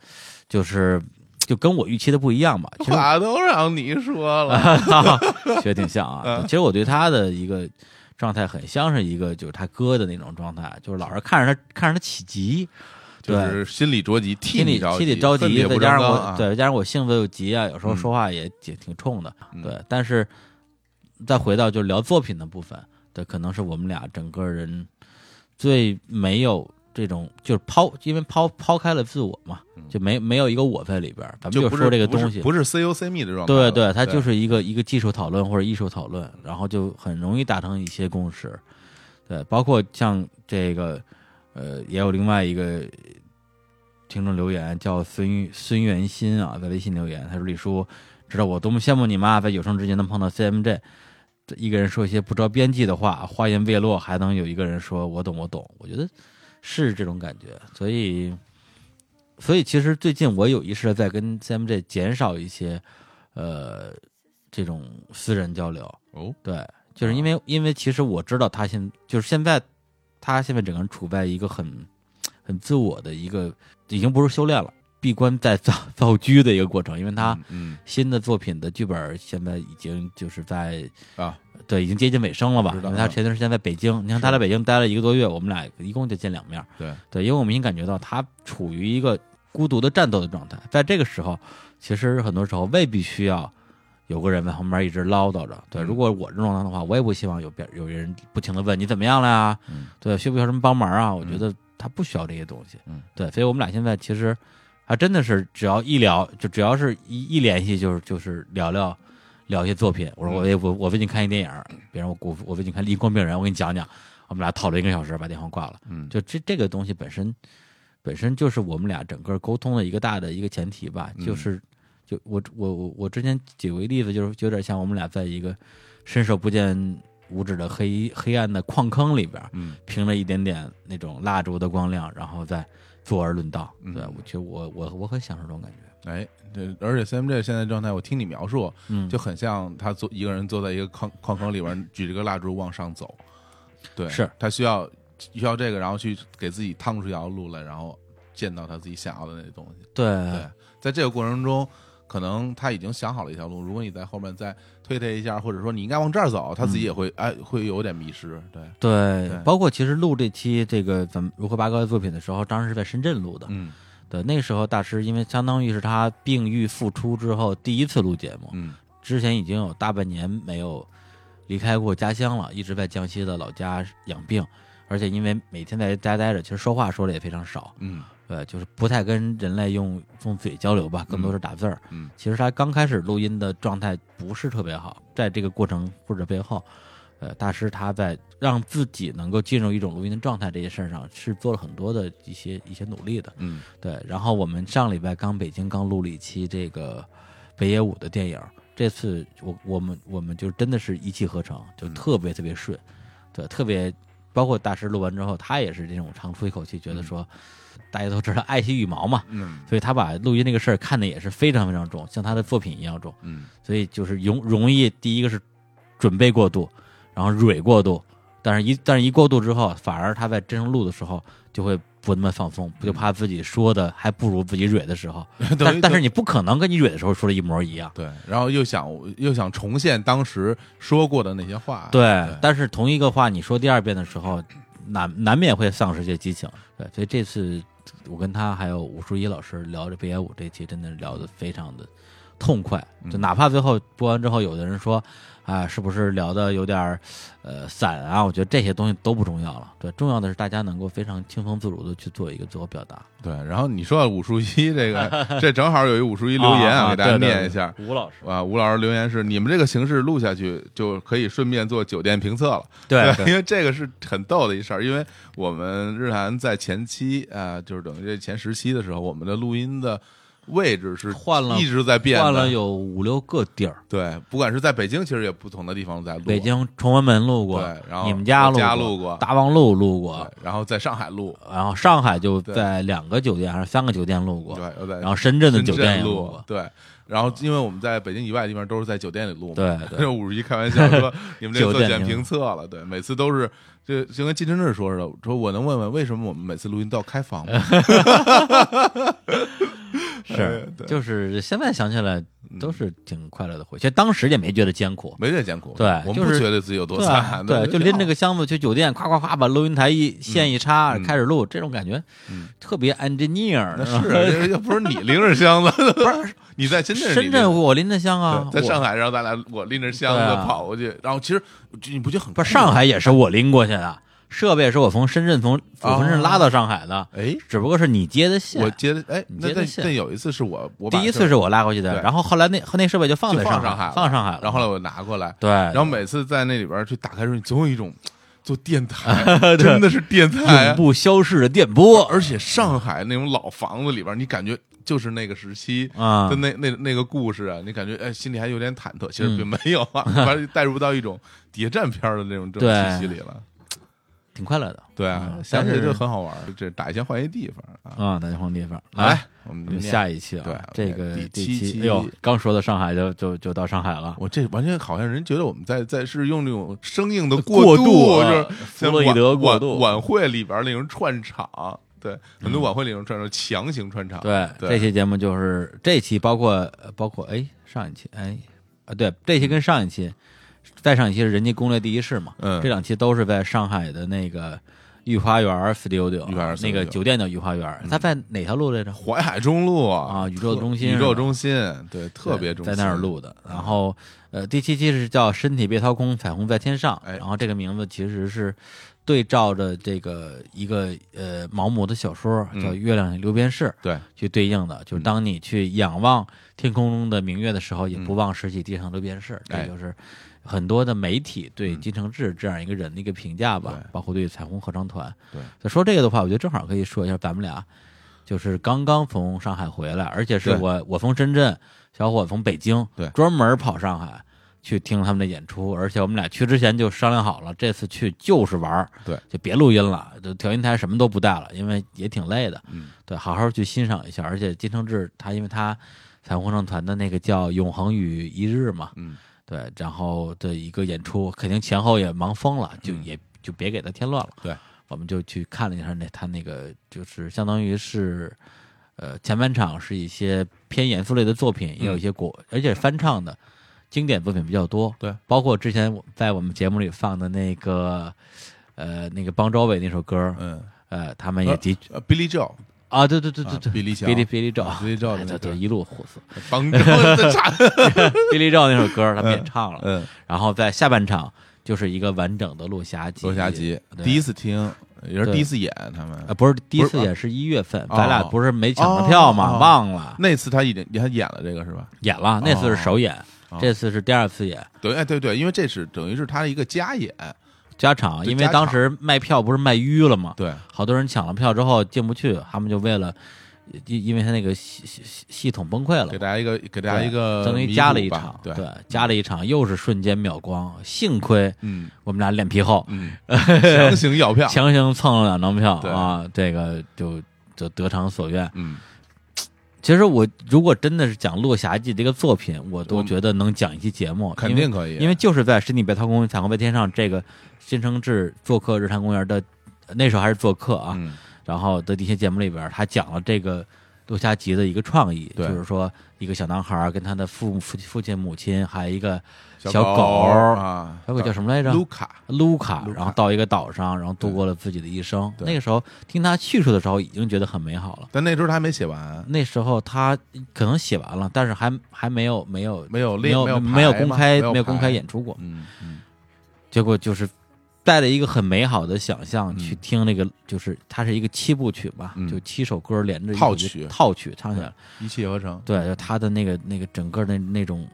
就是就跟我预期的不一样吧。其实话都让你说了，觉得挺像啊。嗯其实我对他的一个状态很像是一个就是他哥的那种状态，就是老是看着他看着他起急，就是心里着急，替你着心里着急，再加上我、啊，对，再加上我性子又急啊，有时候嗯说话也挺挺冲的，嗯对。但是再回到就聊作品的部分，对，可能是我们俩整个人最没有这种就是抛，因为抛抛开了自我嘛，就没没有一个我在里边，咱们就说这个东西。不是 C U C 密的状态，对对，它就是一个一个技术讨论或者艺术讨论，然后就很容易达成一些共识。对，包括像这个，呃，也有另外一个听众留言叫孙孙元新啊，在微信留言，他说：“李叔，知道我多么羡慕你吗？在有生之年能碰到 CMJ，一个人说一些不着边际的话，话音未落，还能有一个人说我懂我懂。我觉得是这种感觉，所以，所以其实最近我有意识的在跟 CMJ 减少一些，呃，这种私人交流。哦，对，就是因为因为其实我知道他现就是现在他现在整个人处在一个很很自我的一个，已经不是修炼了，闭关在造 造车的一个过程，因为他嗯新的作品的剧本现在已经就是在嗯啊，对已经接近尾声了吧？因为他前段时间在北京，你看他在北京待了一个多月，我们俩一共就见两面。对，对，因为我明显感觉到他处于一个孤独的战斗的状态，在这个时候，其实很多时候未必需要有个人在旁边一直唠叨着。对，嗯如果我这种的话，我也不希望有别有人不停的问你怎么样了呀？嗯对，需不需要什么帮忙啊？我觉得他不需要这些东西。嗯，对，所以我们俩现在其实还真的是只要一聊，就只要是一一联系，就是就是聊聊。聊一些作品，我说我嗯我我我最近看一电影，别人我我我最近看《离光病人》，我给你讲讲，我们俩讨论一个小时，把电话挂了。嗯，就这这个东西本身，本身就是我们俩整个沟通的一个大的一个前提吧。嗯就是，就我我我我之前举过一例子，就是有点像我们俩在一个伸手不见五指的黑黑暗的矿坑里边，嗯凭着一点点那种蜡烛的光亮，然后再坐而论道。嗯对，我觉得我我我很享受这种感觉。哎，对而且 CMJ 现在状态，我听你描述，嗯，就很像他坐一个人坐在一个矿矿坑里边，举着个蜡烛往上走。对，是他需要需要这个，然后去给自己趟出一条路来，然后见到他自己想要的那些东西。对对，在这个过程中，可能他已经想好了一条路，如果你在后面再推他一下，或者说你应该往这儿走，他自己也会、哎会有点迷失。对，对对。包括其实录这期这个咱们如何八哥的作品的时候，当时是在深圳录的。嗯。对，那时候大师因为相当于是他病愈复出之后第一次录节目，嗯。之前已经有大半年没有离开过家乡了，一直在江西的老家养病，而且因为每天在家待着，其实说话说的也非常少，嗯对，就是不太跟人类用用嘴交流吧，更多是打字儿。嗯其实他刚开始录音的状态不是特别好，在这个过程或者背后，呃，大师他在让自己能够进入一种录音的状态这些事儿上是做了很多的一些一些努力的。嗯对，然后我们上礼拜刚北京刚录了一期这个北野武的电影，这次我我们我们就真的是一气呵成，就嗯特别特别顺，对，特别包括大师录完之后，他也是这种长出一口气，觉得说、大家都知道爱惜羽毛嘛，嗯所以他把录音这个事儿看的也是非常非常重，像他的作品一样重，嗯所以就是容容易第一个是准备过度，然后蕊过度，但是一但是一过度之后，反而他在真正录的时候就会不那么放松，不就怕自己说的还不如自己蕊的时候，但但是你不可能跟你蕊的时候说的一模一样。对，然后又想又想重现当时说过的那些话。对，但是同一个话你说第二遍的时候，难难免会丧失一些激情。对，所以这次我跟他还有武术一老师聊这北野武这期，真的是聊得非常的痛快。就嗯哪怕最后播完之后，有的人说啊，是不是聊的有点儿呃散啊？我觉得这些东西都不重要了。对，重要的是大家能够非常轻松自如的去做一个自我表达。对，然后你说到武术一这个，这正好有一武术一留言啊给大家念一下。吴老师，啊，吴老师留言是：你们这个形式录下去，就可以顺便做酒店评测了。对因为这个是很逗的一事儿，因为我们日韩在前期啊、就是等于这前十期的时候，我们的录音的位置是换了一直在变的，换了有五六个地儿，对，不管是在北京，其实也不同的地方在录，北京崇文门录过，对，然后你们家我家录录过，大望路录过，对，然后在上海录，然后上海就在两个酒店还是三个酒店录过，对，然后深圳的酒店也录过，对。然后，因为我们在北京以外的地方都是在酒店里录嘛，对 对。就五十一开玩笑说 你们这酒店做检评测了，对，每次都是就就跟金晨志说似的，说我能问问为什么我们每次录音都要开房吗？是就是现在想起来都是挺快乐的回忆，其实当时也没觉得艰苦。没觉得艰苦，对我们就是不觉得自己有多惨，对，就拎着个个箱子去酒店，夸夸夸把录音台一线一插，嗯开始录，这种感觉嗯。特别 engineer。那是这又不是你拎着箱子，不是 你在深圳深，圳我拎着箱啊，在上海，然后咱俩我拎着箱子跑过去，然后其实你不觉得很不是上海也是我拎过去的，设备是我从深圳从从深圳拉到上海的，哎，只不过是你接的线。我接的哎，那那你接的线。那有一次是我我第一次是我拉过去的，对。然后后来那那设备就放在上就放上海了放上海了，然后后来我拿过来，对，然后每次在那里边去打开时候，你总有一种做电台，真的是电台永啊，不消逝的电波。而且上海那种老房子里边，你感觉就是那个时期。啊。的，那那那个故事啊，你感觉哎，心里还有点忐忑，其实嗯。并没有啊，反正带入到一种谍战片的那种这种气息里了。挺快乐的对啊，嗯想起来就很好玩，这打一枪换一地方啊。啊，大家换地方来，我们我们念下一期啊，对这个第七期哎呦，刚说到上海就就就到上海了，我这完全好像人觉得我们在在是用那种生硬的过渡，啊就是像弗洛伊德过渡晚会里边那种串场，对，很多晚会里那种串场强行串场，对，对这期节目就是这期包括呃包括哎上一期哎啊对，这期跟上一期再上一期是人家攻略第一世嘛，嗯。这两期都是在上海的那个御花园 studio，御花园那个酒店叫御花园，它在哪条路来着？淮海中路啊。宇宙中心宇宙中心，对，特别中心，在那儿录的。然后呃，第七期是叫“身体被掏空，彩虹在天上”，哎。然后这个名字其实是对照着这个一个呃毛姆的小说嗯。叫《月亮六边市》对，去对应的，就是当你去仰望天空中的明月的时候，也嗯。不忘拾起地上的流边市，哎。这就是很多的媒体对嗯。金承志这样一个人的一个评价吧对，包括对彩虹合唱团。对，那说这个的话，我觉得正好可以说一下咱们俩，就是刚刚从上海回来，而且是我我从深圳，小伙从北京，对。专门跑上海去听他们的演出，而且我们俩去之前就商量好了，这次去就是玩儿对，就别录音了，就调音台什么都不带了，因为也挺累的，嗯，对，好好去欣赏一下。而且金承志他因为他彩虹合唱团的那个叫《永恒与一日》嘛，嗯，对，然后的一个演出，肯定前后也忙疯了，就嗯也就别给他添乱了。对，我们就去看了一下那他那个，就是相当于是，呃，前半场是一些偏严肃类的作品，也有一些国，而且翻唱的经典作品比较多。对，包括之前我在我们节目里放的那个，呃，那个邦周伟那首歌，嗯，呃，他们也的呃，Billy Joe，啊，对对对对对，比利乔比利比利赵，啊比利赵对对，那个一路胡死。帮着的差，比利赵那首歌他们也唱了，嗯，然后在下半场就是一个完整的落霞集。罗霞集对第一次听，也是对第一次演他们呃，不是第一次演是一月份，哦咱俩不是没抢着票吗？忘了那次他已经他演了这个是吧？演了，那次是首演，哦这次是第二次演对，哎对对，因为这是等于是他的一个加演，加场，因为当时卖票不是卖淤了嘛？对，好多人抢了票之后进不去，他们就为了因因为他那个系系系系统崩溃了给，大家一个给大家一个相当于加了一场，对，加了一场，又是瞬间秒光，幸亏嗯。我们俩脸皮厚，嗯，强行要票，强行蹭了两张票啊，这个就就得偿所愿。嗯，其实我如果真的是讲《落霞记》这个作品，我都觉得能讲一期节目，肯定可以，因为就是在十里北涛公园、彩虹飞天上这个新生志做客日坛公园的那时候还是做客啊，嗯然后的一些节目里边，他讲了这个落霞集的一个创意，就是说一个小男孩跟他的父父父亲、母亲，还有一个小小狗啊，小狗叫什么来着？卢卡，卢卡，然后到一个岛上，然后度过了自己的一生。那个时候听他叙述的时候，已经觉得很美好了。但那时候他还没写完，那时候他可能写完了，但是还还没有没有没有没有没有公开没有有公开演出过，嗯嗯结果就是带着一个很美好的想象嗯去听那个，就是它是一个七部曲吧，嗯就七首歌连着套曲套曲唱起来。一气呵成，对，就他的那个那个整个的那种画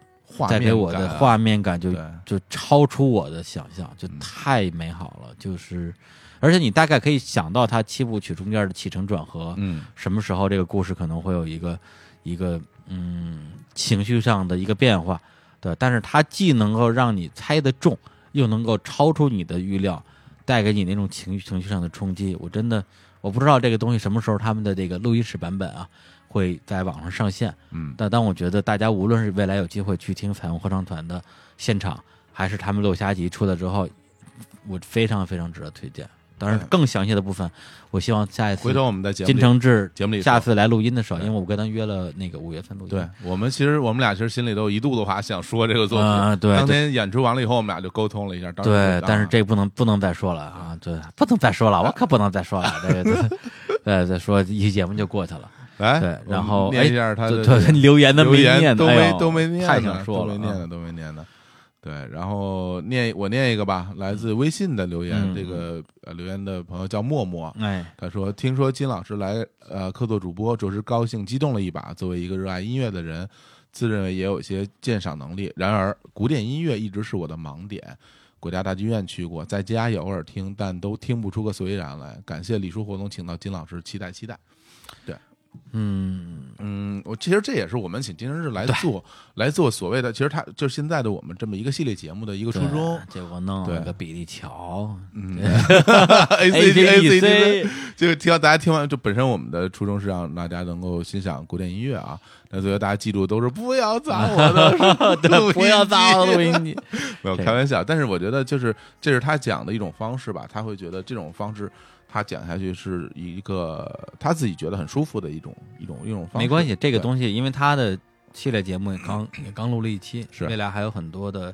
带给我的画面感就就超出我的想象，就嗯太美好了。就是，而且你大概可以想到它七部曲中间的起承转合，嗯什么时候这个故事可能会有一个一个嗯情绪上的一个变化，对，但是它既能够让你猜得中，又能够超出你的预料，带给你那种情绪情绪上的冲击。我真的我不知道这个东西什么时候他们的这个录音室版本啊会在网上上线，嗯。但当我觉得大家无论是未来有机会去听彩虹合唱团的现场，还是他们落霞集出来之后，我非常非常值得推荐。当然哎，更详细的部分，我希望下一次回头我们在节目金承志节目里下次来录音的时候，因为我跟他约了那个五月份录音，对我们其实我们俩其实心里都有一肚子话想说这个作品，啊对当天演出完了以后，我们俩就沟通了一下，对，但是这不能不能再说了啊，对，不能再说了，我可不能再说了，这个对，对，再说一期节目就过去了，来，对然后念一下他的对对，留言的留言没念，都哎呦没都没念太呢想说都没念的，都没念的。对，然后念我念一个吧，来自微信的留言，嗯这个呃留言的朋友叫默默，哎，他说：“听说金老师来呃客座主播，着实高兴激动了一把。作为一个热爱音乐的人，自认为也有些鉴赏能力，然而古典音乐一直是我的盲点。国家大剧院去过，在家也偶尔听，但都听不出个所以然来。感谢李叔活动请到金老师，期待期待。嗯，嗯，我其实这也是我们请金生日来做来做所谓的，其实他就是现在的我们这么一个系列节目的一个初衷。对结果弄了个比利乔嗯，A C D A C D，，ACDC，就是听到大家听完，就本身我们的初衷是让大家能够欣赏古典音乐啊。那所以大家记住，都是不要砸我的 录音对，不要砸我的录音机，没有开玩笑。但是我觉得，就是这是他讲的一种方式吧，他会觉得这种方式他讲下去是一个他自己觉得很舒服的一种一种一种方式。没关系，这个东西因为他的系列节目也刚也刚录了一期，是未来还有很多的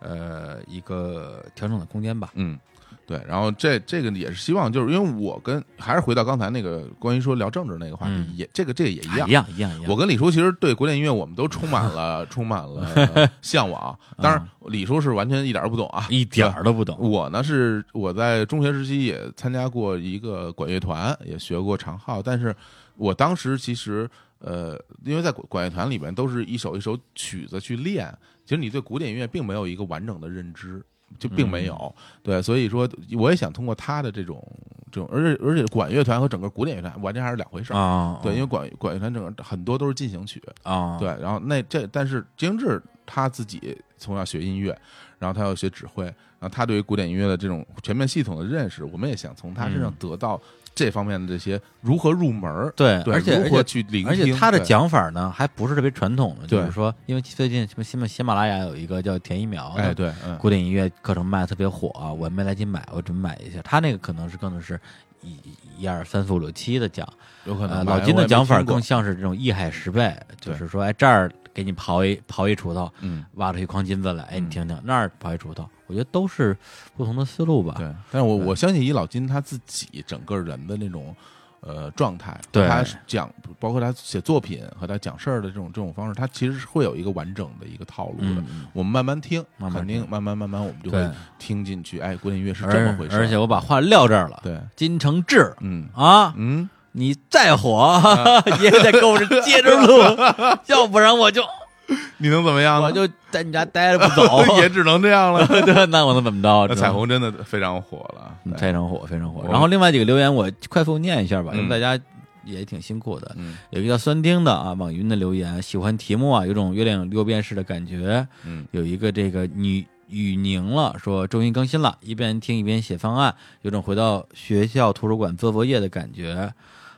呃一个调整的空间吧。嗯，对，然后这这个也是希望，就是因为我跟还是回到刚才那个关于说聊政治那个话题，嗯也这个这个也一样一。样一样。我跟李叔其实对古典音乐我们都充满了充满了呃 向往，当然李叔是完全一点儿都不懂啊，一点儿都不懂。我呢是我在中学时期也参加过一个管乐团，也学过长号，但是我当时其实呃，因为在管管乐团里边都是一首一首曲子去练，其实你对古典音乐并没有一个完整的认知，就并没有。对，所以说我也想通过他的这种这种，而且而且管乐团和整个古典乐团完全还是两回事儿。啊，对，因为管管乐团整个很多都是进行曲，啊，对，然后那这但是金志他自己从小学音乐，然后他要学指挥，然后他对于古典音乐的这种全面系统的认识，我们也想从他身上嗯得到这方面的这些如何入门儿，对，对，而且如何去聆听，而且他的讲法呢，还不是特别传统的，就是说，因为最近什么喜马喜马拉雅有一个叫田一苗的哎对，嗯，古典音乐课程卖的特别火啊，我没来及买，我准备买一下。他那个可能是更的是一一二三四五六七的讲，呃，有可能吧老金的讲法，更像是这种一海十倍，就是说，哎，这儿给你刨一刨一锄头，嗯。挖出一筐金子来，哎，你嗯。听听，那儿刨一锄头，我觉得都是不同的思路吧。对，但是我我相信以老金他自己整个人的那种呃状态，对他讲包括他写作品和他讲事儿的这种这种方式，他其实是会有一个完整的一个套路的。我们慢慢听，慢慢听肯定慢慢慢慢我们就会，听进去。哎，古典音乐是这么回事儿，而且我把话撂这儿了，对，金承志嗯啊，嗯，你再火 也得跟我接着录，要不然我就 你能怎么样呢？我就在你家待着不走。也只能这样了。对，那我能怎么着？那彩虹真的非常火了，嗯非常火，非常火。然后另外几个留言我快速念一下吧，因为嗯大家也挺辛苦的。嗯有一个叫酸丁的啊，网云的留言，喜欢题目啊，有种月亮六便士的感觉。嗯有一个这个女雨宁了，说终于更新了，一边听一边写方案，有种回到学校图书馆做作业的感觉。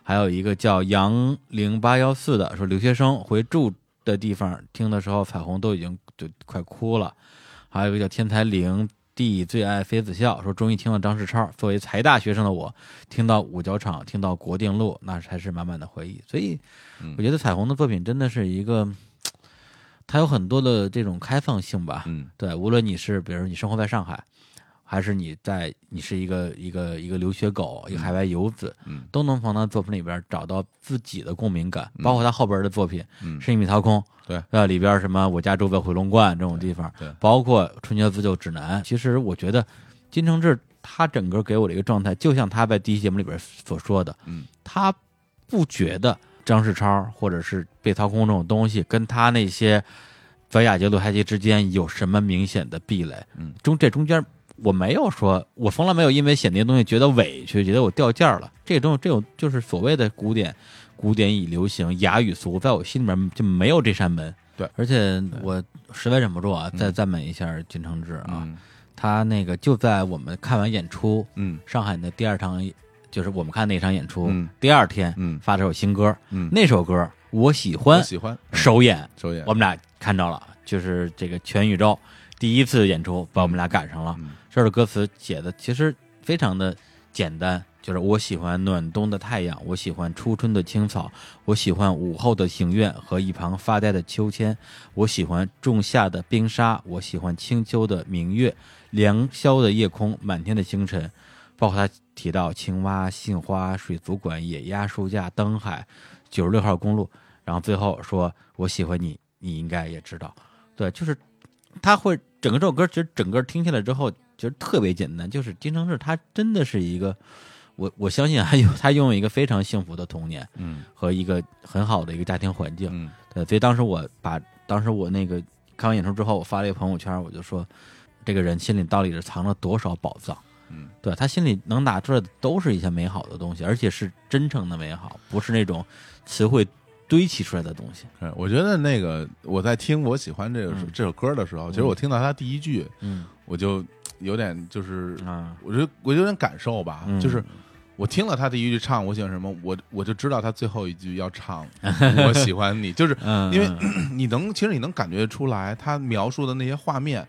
还有一个叫杨零八幺四的，说留学生回住的地方听的时候，彩虹都已经就快哭了。还有一个叫天才灵帝最爱妃子笑，说终于听了张世超。作为财大学生的我，听到五角场，听到国定路，那才是满满的回忆。所以嗯我觉得彩虹的作品真的是一个，它有很多的这种开放性吧。嗯对，无论你是比如你生活在上海，还是你在你是一个一个一个留学狗，一个海外游子，嗯都能从他作品里边找到自己的共鸣感。嗯包括他后边的作品嗯《是一米掏空》，对呃，里边什么我家住在回龙观这种地方，对包括《春节自救指南》。其实我觉得金承志他整个给我的一个状态，就像他在第一节目里边所说的，嗯他不觉得张世超或者是被掏空这种东西跟他那些泽雅杰、鲁海杰之间有什么明显的壁垒？嗯，中这中间我没有说，我从来没有因为写那些东西觉得委屈，觉得我掉价了。这种这种就是所谓的古典，古典已流行，雅与俗，在我心里面就没有这扇门。对，而且我实在忍不住啊，嗯再赞美一下金承志啊，嗯他那个就在我们看完演出，嗯上海的第二场，就是我们看那场演出，嗯第二天嗯发这首新歌，嗯，那首歌我喜我欢，喜欢首演首演我们俩看着了，就是这个全宇宙第一次演出，把我们俩赶上了。嗯这首歌词写的其实非常的简单，就是我喜欢暖冬的太阳，我喜欢初春的青草，我喜欢午后的庭院和一旁发呆的秋千，我喜欢仲夏的冰沙，我喜欢清秋的明月，凉宵的夜空，满天的星辰。包括他提到青蛙、杏花、水族馆、野鸭、书架、灯海、九十六号公路，然后最后说我喜欢你，你应该也知道。对，就是他会整个这首歌，其实整个听下来之后，其实特别简单，就是金承志他真的是一个，我我相信还有他拥有一个非常幸福的童年嗯和一个很好的一个家庭环境。嗯对，所以当时我把当时我那个看完演出之后，我发了一个朋友圈，我就说，这个人心里到底是藏了多少宝藏？嗯，对他心里能拿出来的都是一些美好的东西，而且是真诚的美好，不是那种词汇堆砌出来的东西。是，我觉得那个我在听我喜欢这个嗯这首歌的时候，其实我听到他第一句，嗯我就有点就是，啊，我觉得我有点感受吧，嗯就是我听了他第一句唱我喜欢什么，我我就知道他最后一句要唱 我喜欢你，就是嗯，因为嗯 你能其实你能感觉出来他描述的那些画面，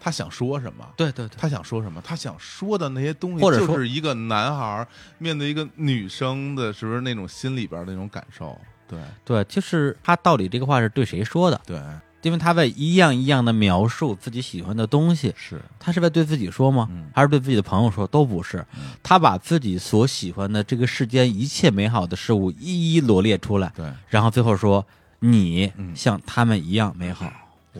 他想说什么。对对对，他想说什么？他想说的那些东西，或者说就是一个男孩面对一个女生的，是不是那种心里边的那种感受？对对，就是他到底这个话是对谁说的？对，因为他在一样一样的描述自己喜欢的东西，是，他是在对自己说吗？嗯还是对自己的朋友说？都不是嗯，他把自己所喜欢的这个世间一切美好的事物一一罗列出来，对，然后最后说你嗯像他们一样美好，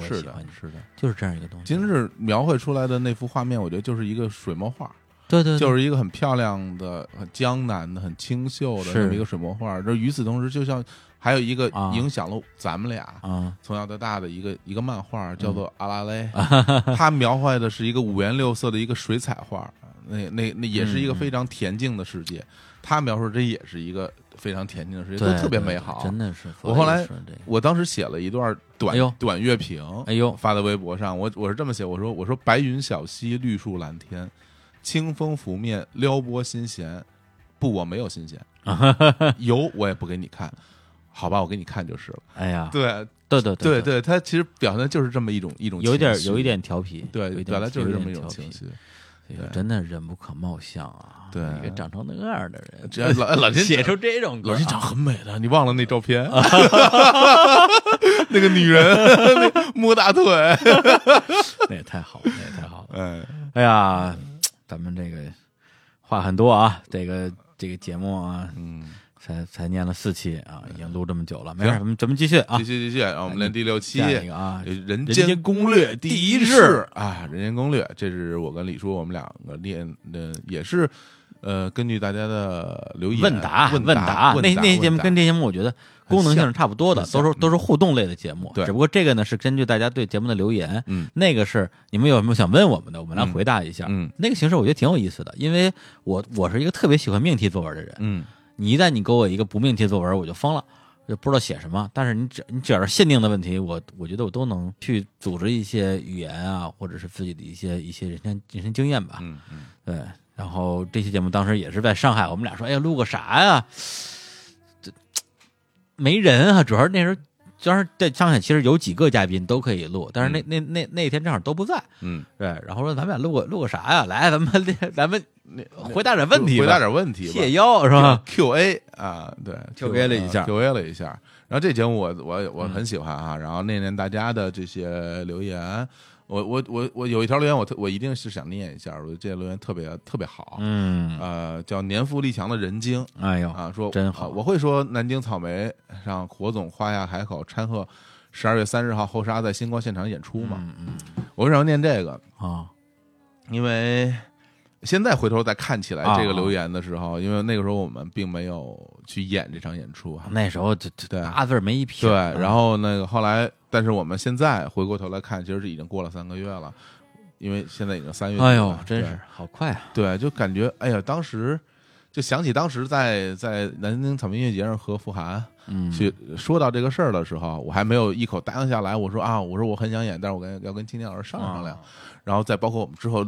是的是的。就是这样一个东西。今日描绘出来的那幅画面，我觉得就是一个水墨画，对对，对就是一个很漂亮的、很江南的、很清秀的这么一个水墨画。这与此同时，就像还有一个啊影响了咱们俩啊从小到大的一个一个漫画，叫做《阿拉蕾》，嗯它描绘的是一个五颜六色的一个水彩画，那那那也是一个嗯非常恬静的世界。他描述这也是一个非常恬静的世界，都特别美好。真的是。我后来我当时写了一段短、短乐评，哎呦，发在微博上。我我是这么写，我说我说白云小溪，绿树蓝天，清风拂面，撩拨心弦。不，我没有心弦，有我也不给你看，好吧，我给你看就是了。哎呀，对对对对对，他其实表现的就是这么一种一种有点有一点调皮，对，本来就是这么一种情绪。真的人不可貌相啊！对一个长成那样的人，这老老金写出这种老金长很美的，你忘了那照片？那个女人那摸大腿，那也太好了，那也太好了。哎，哎呀，咱们这个话很多啊，这个这个节目啊，嗯，才才念了四期啊，已经录这么久了，没事，咱们咱们继续啊。继，续继续，让我们练第六期啊，《人间间攻攻略》第一第一式式。啊，《人间攻略》，这是我跟李叔我们两个练的，也是呃，根据大家的留言问答问答，那那些节目跟这节目我觉得功能性是差不多的，都是都是互动类的节目。对只不过这个呢是根据大家对节目的留言，嗯那个是你们有什么想问我们的，我们来回答一下。嗯那个形式我觉得挺有意思的，因为我我是一个特别喜欢命题作文的人。嗯你一旦你给我一个不命题作文，我就疯了，我就不知道写什么。但是你只你只要是限定的问题，我我觉得我都能去组织一些语言啊，或者是自己的一些一些人生人生经验吧。嗯嗯，对，然后这期节目当时也是在上海，我们俩说，哎呀，录个啥呀？这没人啊，主要是那时候。主要是在上海，其实有几个嘉宾都可以录，但是那、那那那天正好都不在，嗯，对，然后说咱们俩录个录个啥呀？来，咱们咱们回答点问题，回答点问题吧，谢邀是吧？Q A 啊，对 Q&A 了一下，Q A 了一下。然后这节目我我我嗯很喜欢啊，然后那年大家的这些留言。我我我我有一条留言，我特我一定是想念一下，我觉得这条留言特别特别好。嗯，呃，叫年富力强的人精哎呦，啊，说真好啊我会说南京草莓让火总夸下海口掺和十二月三十号后沙在星光现场演出嘛。嗯嗯我为什么要念这个？啊，因为现在回头再看起来啊这个留言的时候，因为那个时候我们并没有去演这场演出啊。那时候这这对大字儿没一撇对，然后那个后来，但是我们现在回过头来看，其实是已经过了三个月了，因为现在已经三月了。哎呦，真是好快啊！对，就感觉哎呀，当时就想起当时在在南京草莓音乐节上和傅涵嗯，去说到这个事儿的时候，我还没有一口答应下来。我说啊，我说我很想演，但是我跟要跟青年老师商量商量。啊然后再包括我们之后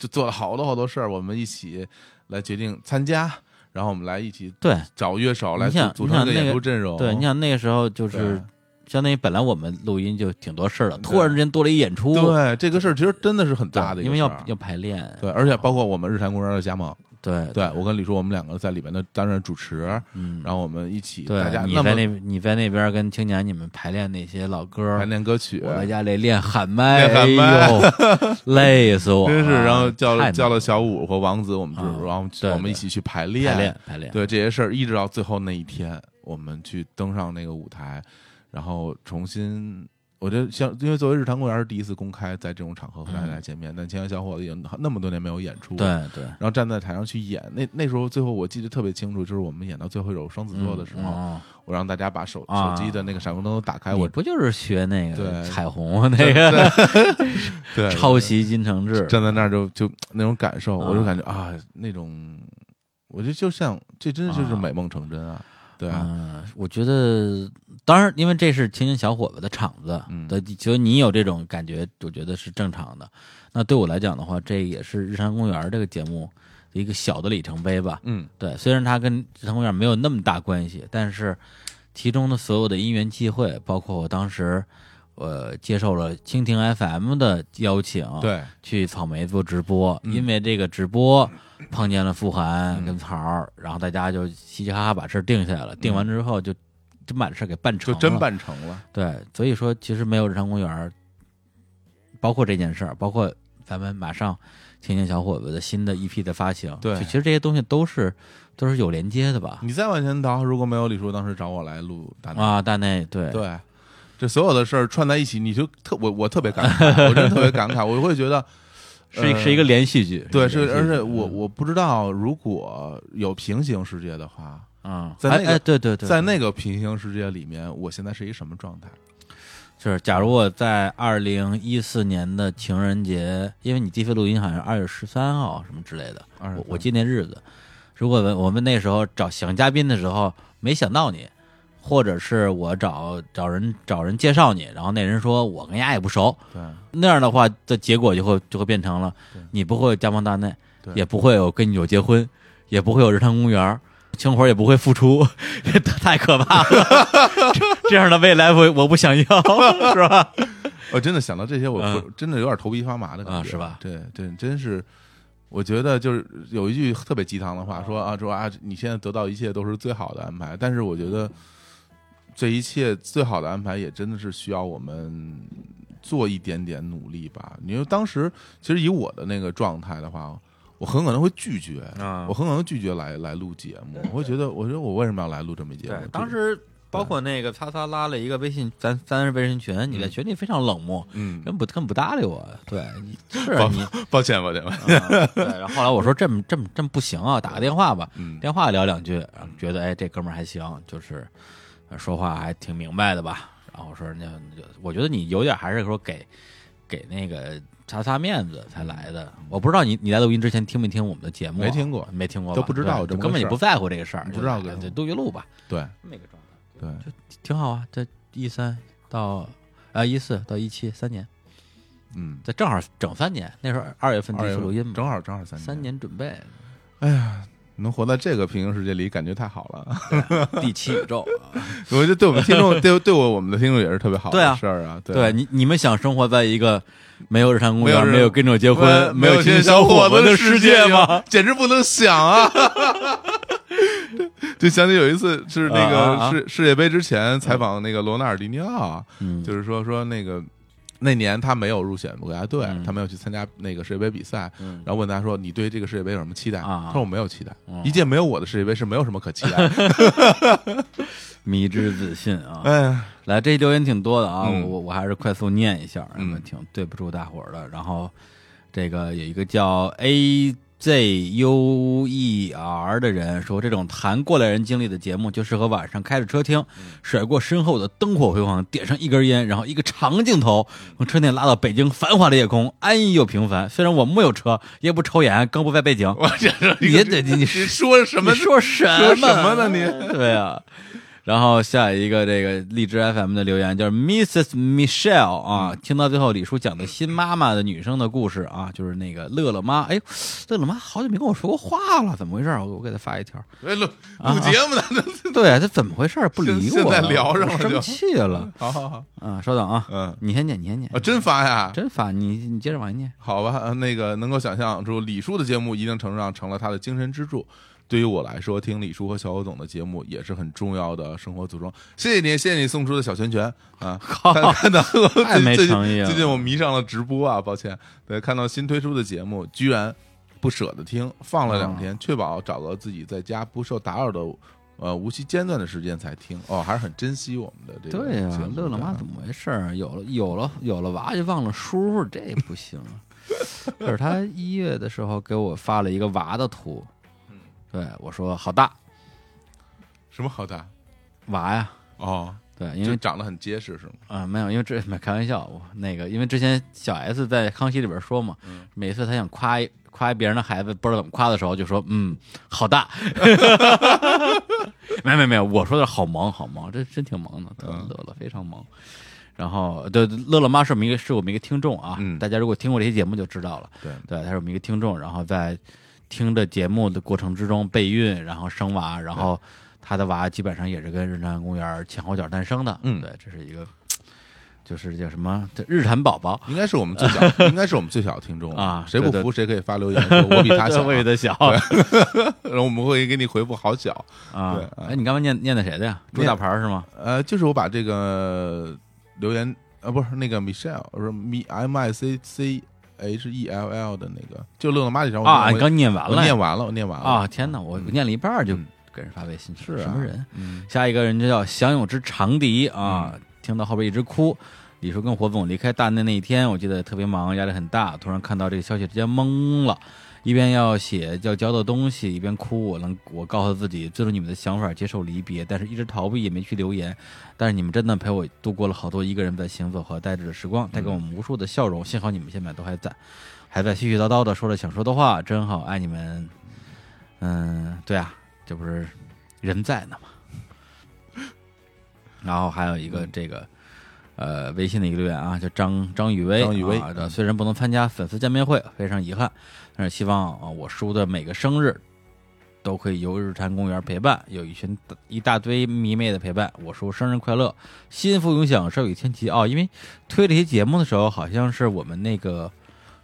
就做了好多好多事儿，我们一起来决定参加，然后我们来一起对找乐手来组组成演出阵容。对，你想那个时候就是相当于本来我们录音就挺多事儿的，突然之间多了一演出，对这个事儿其实真的是很大的因为要要排练，对，而且包括我们日坛公园的加盟，对对我跟李叔我们两个在里面的担任主持，嗯，然后我们一起对大家你在那你在那边跟青年你们排练那些老歌排，练歌曲，我在家里练喊麦，练喊麦哎呦，累死我，真是，然后叫了叫了小五和王子，我们就啊然后我们一起去排练排练，对这些事儿，一直到最后那一天，我们去登上那个舞台，然后重新，我觉得像因为作为日坛公园是第一次公开在这种场合和大家见面，但青年小伙子也那么多年没有演出，对对，然后站在台上去演，那那时候最后我记得特别清楚，就是我们演到最后一首双子座的时候，嗯我让大家把手啊手机的那个闪光灯都打开，我不就是学那个对彩虹那个 对抄袭金承志？站在那儿就就那种感受，啊我就感觉啊那种，我觉得就像这真的就是啊美梦成真啊，对。啊，嗯，我觉得，当然，因为这是青年小伙子的场子，所以你有这种感觉，我觉得是正常的。那对我来讲的话，这也是日常公园这个节目的一个小的里程碑吧。嗯。对，虽然它跟日常公园没有那么大关系，但是其中的所有的因缘际会，包括我当时呃接受了蜻蜓 FM 的邀请，，对，去草莓做直播，嗯。因为这个直播碰见了傅涵嗯跟曹儿，然后大家就嘻嘻哈哈把事儿定下来了。定完之后就真把这事儿给办成了，就真办成了，对。所以说，其实没有日常公园，包括这件事儿，包括咱们马上青年小伙子的新的 EP 的发行，对就其实这些东西都是都是有连接的吧？你再往前倒，如果没有李叔当时找我来录大内，啊，大内对对，这所有的事儿串在一起，你就特我我特别感慨，我真的特别感慨，我会觉得。呃是一是一个连续剧，对，是而且我我不知道，如果有平行世界的话，啊，在那个对对对，在那个平行世界里面，我现在是一什么状态？就是假如我在二零一四年的情人节，因为你第一次录音好像是二月十三号什么之类的，我我记那日子。如果我们那时候找想嘉宾的时候没想到你，或者是我找找人找人介绍你，然后那人说我跟丫也不熟，对那样的话的结果就会就会变成了你不会有家邦大内，对也不会有跟你有结婚，也不会有日坛公园。清活也不会付出，这 太可怕了。这这样的未来我我不想要，是吧？我真的想到这些，我真的有点头皮发麻的感觉，啊是吧对对，真是。我觉得就是有一句特别鸡汤的话，说啊说啊，你现在得到一切都是最好的安排，但是我觉得这一切最好的安排也真的是需要我们做一点点努力吧。因为当时其实以我的那个状态的话，我很可能会拒绝，啊我很可能拒绝来来录节目，我会觉得，我觉得我为什么要来录这么一节目对，？当时包括那个擦擦拉了一个微信，咱咱是微信群，你在群里非常冷漠，嗯，根本不根本不搭理我。对，你 是抱你，抱歉抱歉，抱歉啊对。然后后来我说这么这么这么不行啊，打个电话吧，嗯电话聊两句，觉得哎这哥们儿还行，就是呃说话还挺明白的吧。然后说那那就我觉得你有点还是说给给那个擦擦面子才来的。我不知道你你在录音之前听没听我们的节目啊？没听过没听过吧，都不知道根本也不在乎这个事儿，不知道个就对录一录吧，对这么一个状态。对，挺好啊，这一三到啊一四到一七三年，嗯，这正好整三年。那时候二月份第一次录音嘛，正好正好三三年准备，能活在这个平行世界里，感觉太好了。第七宇宙。我觉得对我们听众，对对我我们的听众也是特别好的事儿啊。对你，你们想生活在一个没有日常公园、没有跟着我结婚、没有亲亲小伙子的世界吗？简直不能想啊！就想起有一次是那个世世界杯之前采访那个罗纳尔迪尼奥，嗯，就是说说那个那年他没有入选国家队，嗯他没有去参加那个世界杯比赛，嗯然后问他说：“你对这个世界杯有什么期待？”啊他说：“我没有期待，嗯一届没有我的世界杯是没有什么可期待。迷之自信啊”。哎呀，来，这留言挺多的啊，嗯我我还是快速念一下，嗯挺对不住大伙儿的。然后这个有一个叫 A Z U E R 的人说，这种谈过来人经历的节目，就适合晚上开着车听，甩过身后的灯火辉煌，点上一根烟，然后一个长镜头从车内拉到北京繁华的夜空，安逸又平凡。虽然我没有车，也不抽烟，更不在背景。我这你得你你说什么你？说什说么什么呢你 对呀、然后下一个这个荔枝 FM 的留言就是 Mrs. Michelle 啊，听到最后李叔讲的新妈妈的女生的故事啊，就是那个乐乐妈，哎呦，乐乐妈好久没跟我说过话了，怎么回事？我我给她发一条，哎录录节目呢？对，她怎么回事？不理我，现在聊上了就生气了好好好，啊！稍等啊，嗯你先念，你先念啊，，真发呀？真发你你接着往下念，好吧，呃那个能够想象出李叔的节目一定程度上成了他的精神支柱。对于我来说，听李叔和小欧总的节目也是很重要的生活组装。谢谢你，谢谢你送出的小拳拳啊！看看到 太没诚意了最近我迷上了直播啊，抱歉。对，看到新推出的节目，居然不舍得听，放了两天，确保找个自己在家不受打扰的呃无期间断的时间才听。哦，还是很珍惜我们的这个对呀、乐乐妈怎么回事儿？有了有了有了娃就忘了叔，这不行啊！可是他一月的时候给我发了一个娃的图，对我说好大什么好大娃呀，哦，对，因为长得很结实是吗？啊、没有，因为这没开玩笑，我那个因为之前小 S 在康熙里边说嘛，嗯每次他想夸一夸别人的孩子不知道怎么夸的时候，就说嗯好大，没有没有没有，我说的是好萌好萌，这真挺萌的，嗯乐乐非常萌。然后对乐乐妈是我们一个是我们一个听众啊，嗯大家如果听过这期节目就知道了，对，对，他是我们一个听众，然后在听着节目的过程之中备孕，然后生娃，然后他的娃基本上也是跟日坛公园前后脚诞生的，嗯对，这是一个就是叫什么这日坛宝宝应该是我们最小，应该是我们最小的听众啊谁不服谁可以发留言，说我比他小啊，我比他小 然后我们会给你回复好小。啊！哎，你刚才念念的谁的呀？朱念大牌是吗？呃，就是我把这个留言啊，不是那个 Michelle，我说 M I C C H E L L 的那个，就乐乐妈这条我啊，你刚念完了念完了，我念完了啊！天哪，我嗯念了一半就嗯给人发微信，是啊什么人？嗯下一个人就叫享有之长笛啊，听到后边一直哭。李叔跟火总离开大内那一天，我记得特别忙，压力很大。突然看到这个消息，直接懵了。一边要写要交的东西，一边哭。我能，我告诉自己尊重你们的想法，接受离别，但是一直逃避，也没去留言。但是你们真的陪我度过了好多一个人在行走和呆滞的时光，带给我们无数的笑容。幸好你们现在都还在，还在絮絮叨叨的说着想说的话，真好，爱你们。嗯，对啊，这不是人在呢吗？然后还有一个这个。呃，微信的一个留言啊，叫张张雨薇。张雨薇，虽然不能参加粉丝见面会，非常遗憾，但是希望啊，我叔的每个生日都可以由日坛公园陪伴，有一群一大堆迷妹的陪伴。我叔生日快乐，心福永享，寿与天齐啊！因为推这些节目的时候，好像是我们那个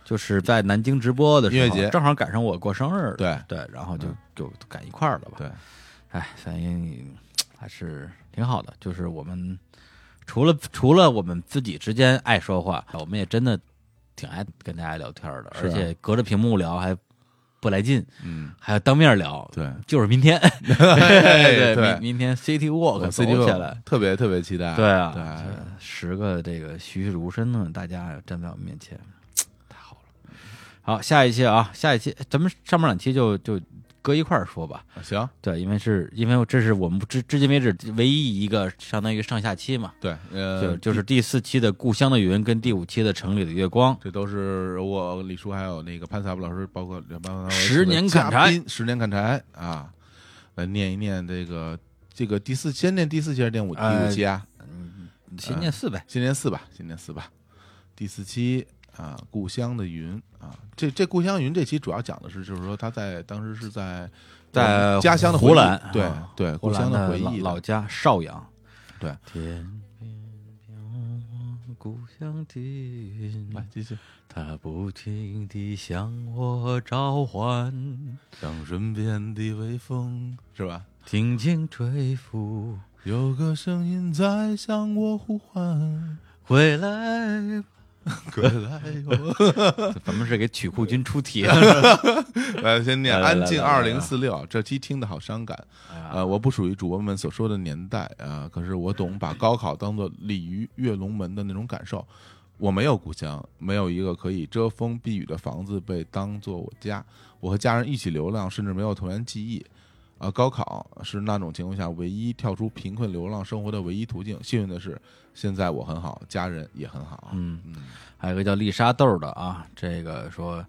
就是在南京直播的时候，正好赶上我过生日，对对，然后就就赶一块儿了吧？对，哎，反正还是挺好的，就是我们。除了除了我们自己之间爱说话，我们也真的挺爱跟大家聊天的，而且隔着屏幕聊还不来劲，嗯，还要当面聊，对，就是明天，对对，明明天 City Walk City 下来，特别特别期待，对啊，对，十个这个栩栩如生的大家站在我们面前，太好了。好，下一期啊，下一期咱们上面两期就就。搁一块儿说吧，行，对，因为是因为这是我们至至今为止唯一一个相当于上下期嘛，对，呃，就就是第四期的《故乡的云》跟第五期的《城里的月光》，这都是我李叔还有那个潘萨布老师，包括十年砍柴，十年砍柴啊，来念一念这个这个第四，先念第四期还是念五第五期啊？嗯，先念四呗，先念四吧，先念四吧，第四期。啊，故乡的云啊，这这故乡云这期主要讲的是，就是说他在当时是在在家乡的湖南，对对，故乡的回忆，老家邵阳，对。天边飘故乡的云，来继续。它不停地向我召唤，像身边的微风，是吧？轻轻吹拂，有个声音在向我呼唤，回来。回来哟！咱们是给曲库君出题。来，先念安静二零四六。这期听的好伤感。呃，我不属于主播们所说的年代啊，可是我懂把高考当做鲤鱼跃龙门的那种感受。我没有故乡，没有一个可以遮风避雨的房子被当做我家。我和家人一起流浪，甚至没有童年记忆。啊，高考是那种情况下唯一跳出贫困流浪生活的唯一途径。幸运的是，现在我很好，家人也很好。嗯嗯，还有一个叫丽莎豆的啊，这个说，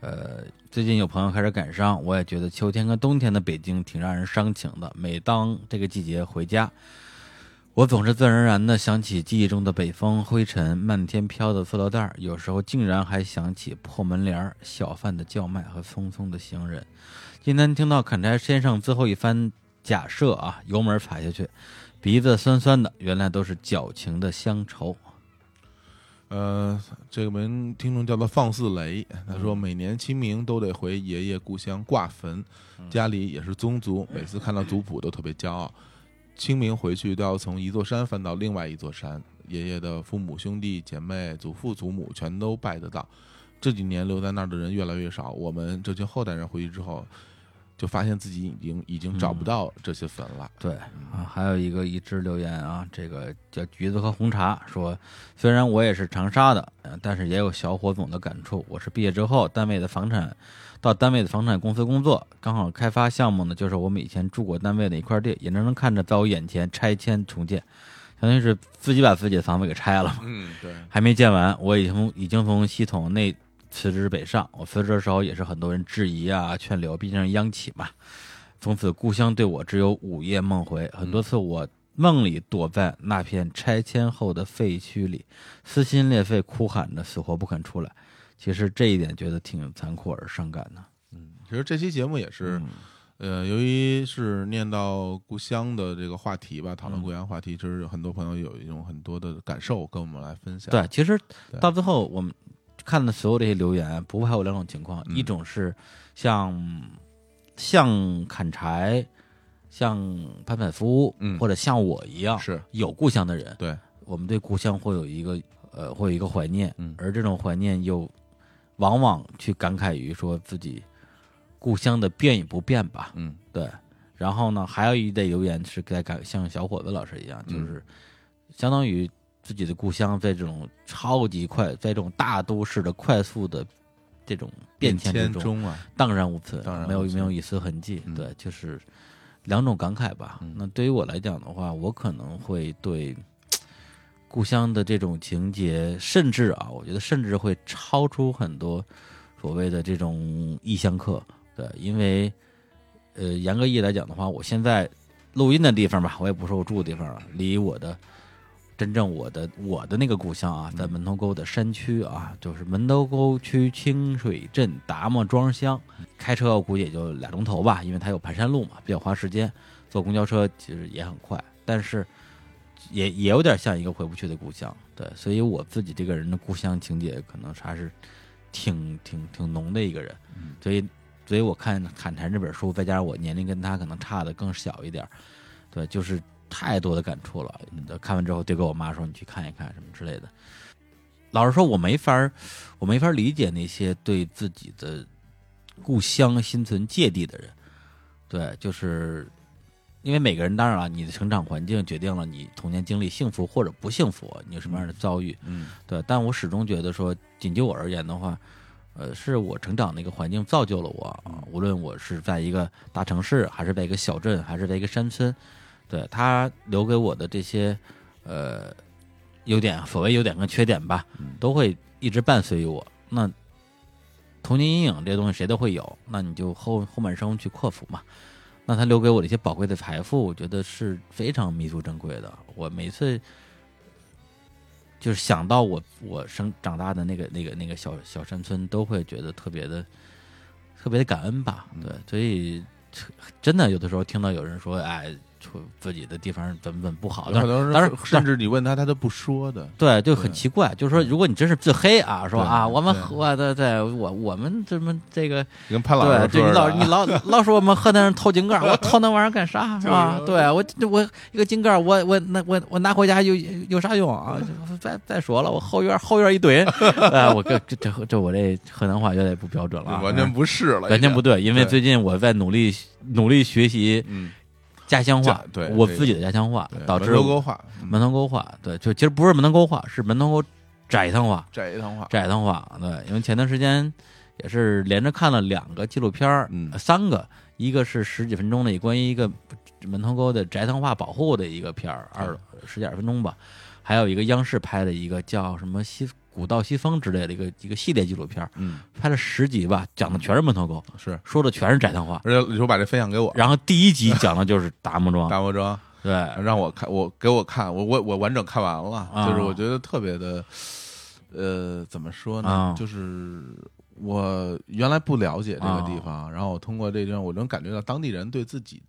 呃，最近有朋友开始感伤，我也觉得秋天跟冬天的北京挺让人伤情的。每当这个季节回家，我总是自然而然的想起记忆中的北风、灰尘、漫天飘的塑料袋，有时候竟然还想起破门帘、小贩的叫卖和匆匆的行人。今天听到砍柴先生最后一番假设啊，油门踩下去，鼻子酸酸的，原来都是矫情的乡愁。呃，这个名听众叫做放肆雷，他说每年清明都得回爷爷故乡挂坟，家里也是宗族，每次看到族谱都特别骄傲。清明回去都要从一座山翻到另外一座山，爷爷的父母兄弟姐妹、祖父祖母全都拜得到。这几年留在那儿的人越来越少，我们这群后代人回去之后。就发现自己已经已经找不到这些坟了。对啊，还有一个一直留言啊，这个叫橘子和红茶说，虽然我也是长沙的，但是也有小伙总的感触。我是毕业之后单位的房产，到单位的房产公司工作，刚好开发项目呢，就是我们以前住过单位的一块地，眼睁睁看着在我眼前拆迁重建，相当于是自己把自己的房子给拆了嘛。嗯，对，还没建完，我已经已经从系统内。辞职北上，我辞职的时候也是很多人质疑啊、劝留，毕竟是央企嘛。从此故乡对我只有午夜梦回，很多次我梦里躲在那片拆迁后的废墟里，撕心裂肺哭喊着，死活不肯出来。其实这一点觉得挺残酷而伤感的。嗯，其实这期节目也是，呃，由于是念到故乡的这个话题吧，讨论故乡话题，其实有很多朋友有一种很多的感受跟我们来分享。对，其实到最后我们。看的所有这些留言，不会还有两种情况，一种是像像砍柴、像潘潘夫，嗯，或者像我一样是。有故乡的人，对，我们对故乡会有一个呃，会有一个怀念，嗯，而这种怀念又往往去感慨于说自己故乡的变与不变吧，嗯，对。然后呢，还有一类留言是在感像小伙子老师一样，就是相当于。自己的故乡在这种超级快，在这种大都市的快速的这种变迁之中，中啊，荡然无存，没有存没有一丝痕迹。嗯对，就是两种感慨吧。嗯那对于我来讲的话，我可能会对故乡的这种情节，甚至啊，我觉得甚至会超出很多所谓的这种异乡客。对，因为呃，严格意义来讲的话，我现在录音的地方吧，我也不说我住的地方了，离我的真正我的我的那个故乡啊，在门头沟的山区啊，就是门头沟区清水镇达摩庄乡。开车我估计也就俩钟头吧，因为它有盘山路嘛，比较花时间。坐公交车其实也很快，但是也也有点像一个回不去的故乡。对，所以我自己这个人的故乡情节可能还是挺挺挺浓的一个人。嗯所以，所以我看《砍柴》这本书，再加上我年龄跟他可能差的更小一点，对，就是太多的感触了。看完之后，就跟我妈说：“你去看一看什么之类的。”老实说，我没法儿，我没法儿理解那些对自己的故乡心存芥蒂的人。对，就是因为每个人，当然了，你的成长环境决定了你童年经历幸福或者不幸福，你有什么样的遭遇。嗯对，但我始终觉得说，仅就我而言的话，呃，是我成长的一个环境造就了我啊。无论我是在一个大城市，还是在一个小镇，还是在一个山村，对他留给我的这些呃优点，所谓优点跟缺点吧，都会一直伴随于我。那童年阴影这些东西谁都会有，那你就后后半生去克服嘛。那他留给我的一些宝贵的财富，我觉得是非常弥足珍贵的。我每次就是想到我我生长大的那个那个那个小小山村，都会觉得特别的特别的感恩吧。对，所以真的有的时候听到有人说，哎，说自己的地方怎么怎么不好，但是有很多人当然甚至你问他，他都不说的。对，就很奇怪，就是说，如果你真是自黑啊，说啊，我们对喝对对，我我们怎么这个跟潘老对，师说就你老你 老老说我们河南人偷井盖，我 偷那玩意儿干啥是吧？对我我一个井盖，我我那我我拿回家有有啥用啊？再再说了，我后院后院一堆，哎，我这这这这我这河南话有点不标准了啊，完全不是了，完全不对，因为最近我在努力努力学习嗯，家乡话，对我自己的家乡话，导致门头沟话，门头沟话，对，就其实不是门头沟话，是门头沟窄塘话。窄一趟话，窄塘话，对，因为前段时间也是连着看了两个纪录片儿，嗯。呃三个，一个是十几分钟的，关于一个门头沟的窄塘话保护的一个片儿，二十几二十分钟吧，还有一个央视拍的一个叫什么西古道西风之类的一个一个系列纪录片儿，嗯，拍了十集吧，讲的全是门头沟，是，说的全是窄塘话。而且你说把这分享给我，然后第一集讲的就是达摩 庄，达摩庄对，让我看，我给我看，我我我完整看完了，啊就是我觉得特别的，呃，怎么说呢？啊就是我原来不了解这个地方，然后我通过这地方，我能感觉到当地人对自己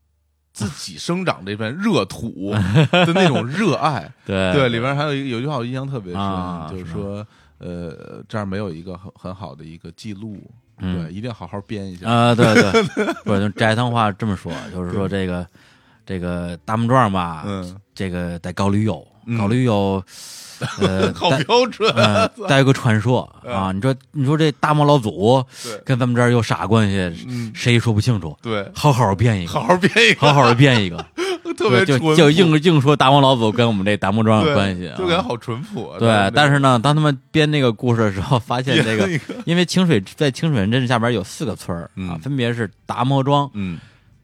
自己生长这片热土 的那种热爱。对。对，里边还有一个有句话我印象特别深，啊就是说，呃，这儿没有一个很很好的一个记录，嗯。对，一定好好编一下。啊、对对，不是就斋汤话这么说，就是说这个这个大木庄吧，嗯，这个在高丽友，嗯。高丽友，呃，好标准，嗯，带有个传说啊，你说你说这大漠老祖跟咱们这儿有啥关系？嗯，谁也说不清楚，对，好好编一个，好好编一个，好好的编一个，特别就就硬硬说大漠老祖跟我们这达摩庄有关系啊，就感觉好淳朴啊。对，但是呢，当他们编那个故事的时候，发现这个。因为清水在清水镇下边有四个村儿啊嗯，分别是达摩庄、嗯。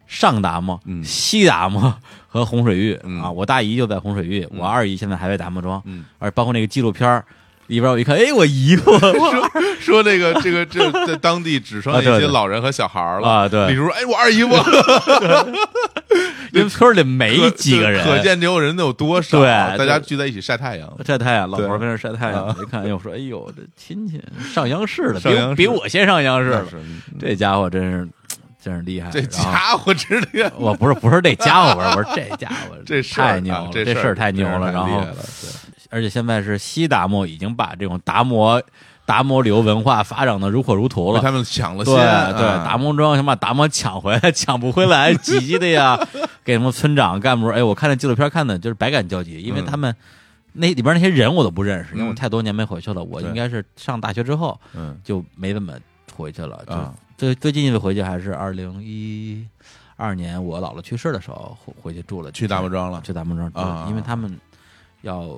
上达摩、嗯。西达摩 和洪水峪嗯啊。我大姨就在洪水峪，我二姨现在还在达摩庄，嗯，而包括那个纪录片儿里边，我一看，哎，我姨夫说说这个这个这在当地只剩下一些老人和小孩了啊对比如说，哎，我二姨夫，因为村里没几个人，可见这种人能有多少？对大家聚在一起晒太阳。晒太阳，老对婆跟那晒太阳，啊一看，哎呦，说，哎呦，这亲戚上央视了，比比我先上央视了，这家伙真是真是厉害，这家伙真的，我不是不是这家伙，我说我说这家伙这事太牛了，啊这这事儿太牛了。然后而且现在是西达摩已经把这种达摩达摩流文化发展的如火如荼了。他们抢了对先，对，啊达摩庄想把达摩抢回来，抢不回来，急急的呀，给什么村长干部，哎，我看那纪录片看的就是百感交集，因为嗯他们那里边那些人我都不认识，因为我嗯。太多年没回去了，我应该是上大学之后嗯。就没怎么回去了，就啊最最近一次回去还是二零一二年我姥姥去世的时候回回去住了，去大木庄了去大木庄啊因为他们要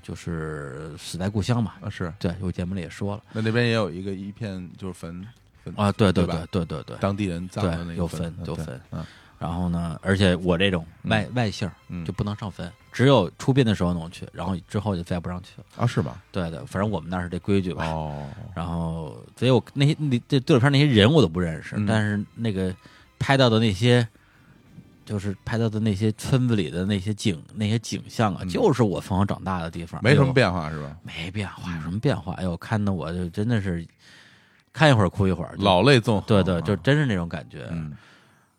就是死在故乡嘛。啊是，对，我节目里也说了那那边也有一个一片就是坟坟啊，对对对对对对对。当地人葬的那对有个坟坟有坟嗯然后呢，而且我这种外外姓嗯就不能上坟，只有出殡的时候能去，然后之后就再也不让去了。啊是吧？对对，反正我们那儿是这规矩吧。哦，然后，所以我那些那这纪录片那些人我都不认识，嗯但是那个拍到的那些，就是拍到的那些村子里的那些景那些景象啊，嗯就是我从小长大的地方，没什么变化是吧？没变化，有什么变化？哎呦，看的我就真的是看一会儿哭一会儿，老泪纵横，对对，啊就真是那种感觉。嗯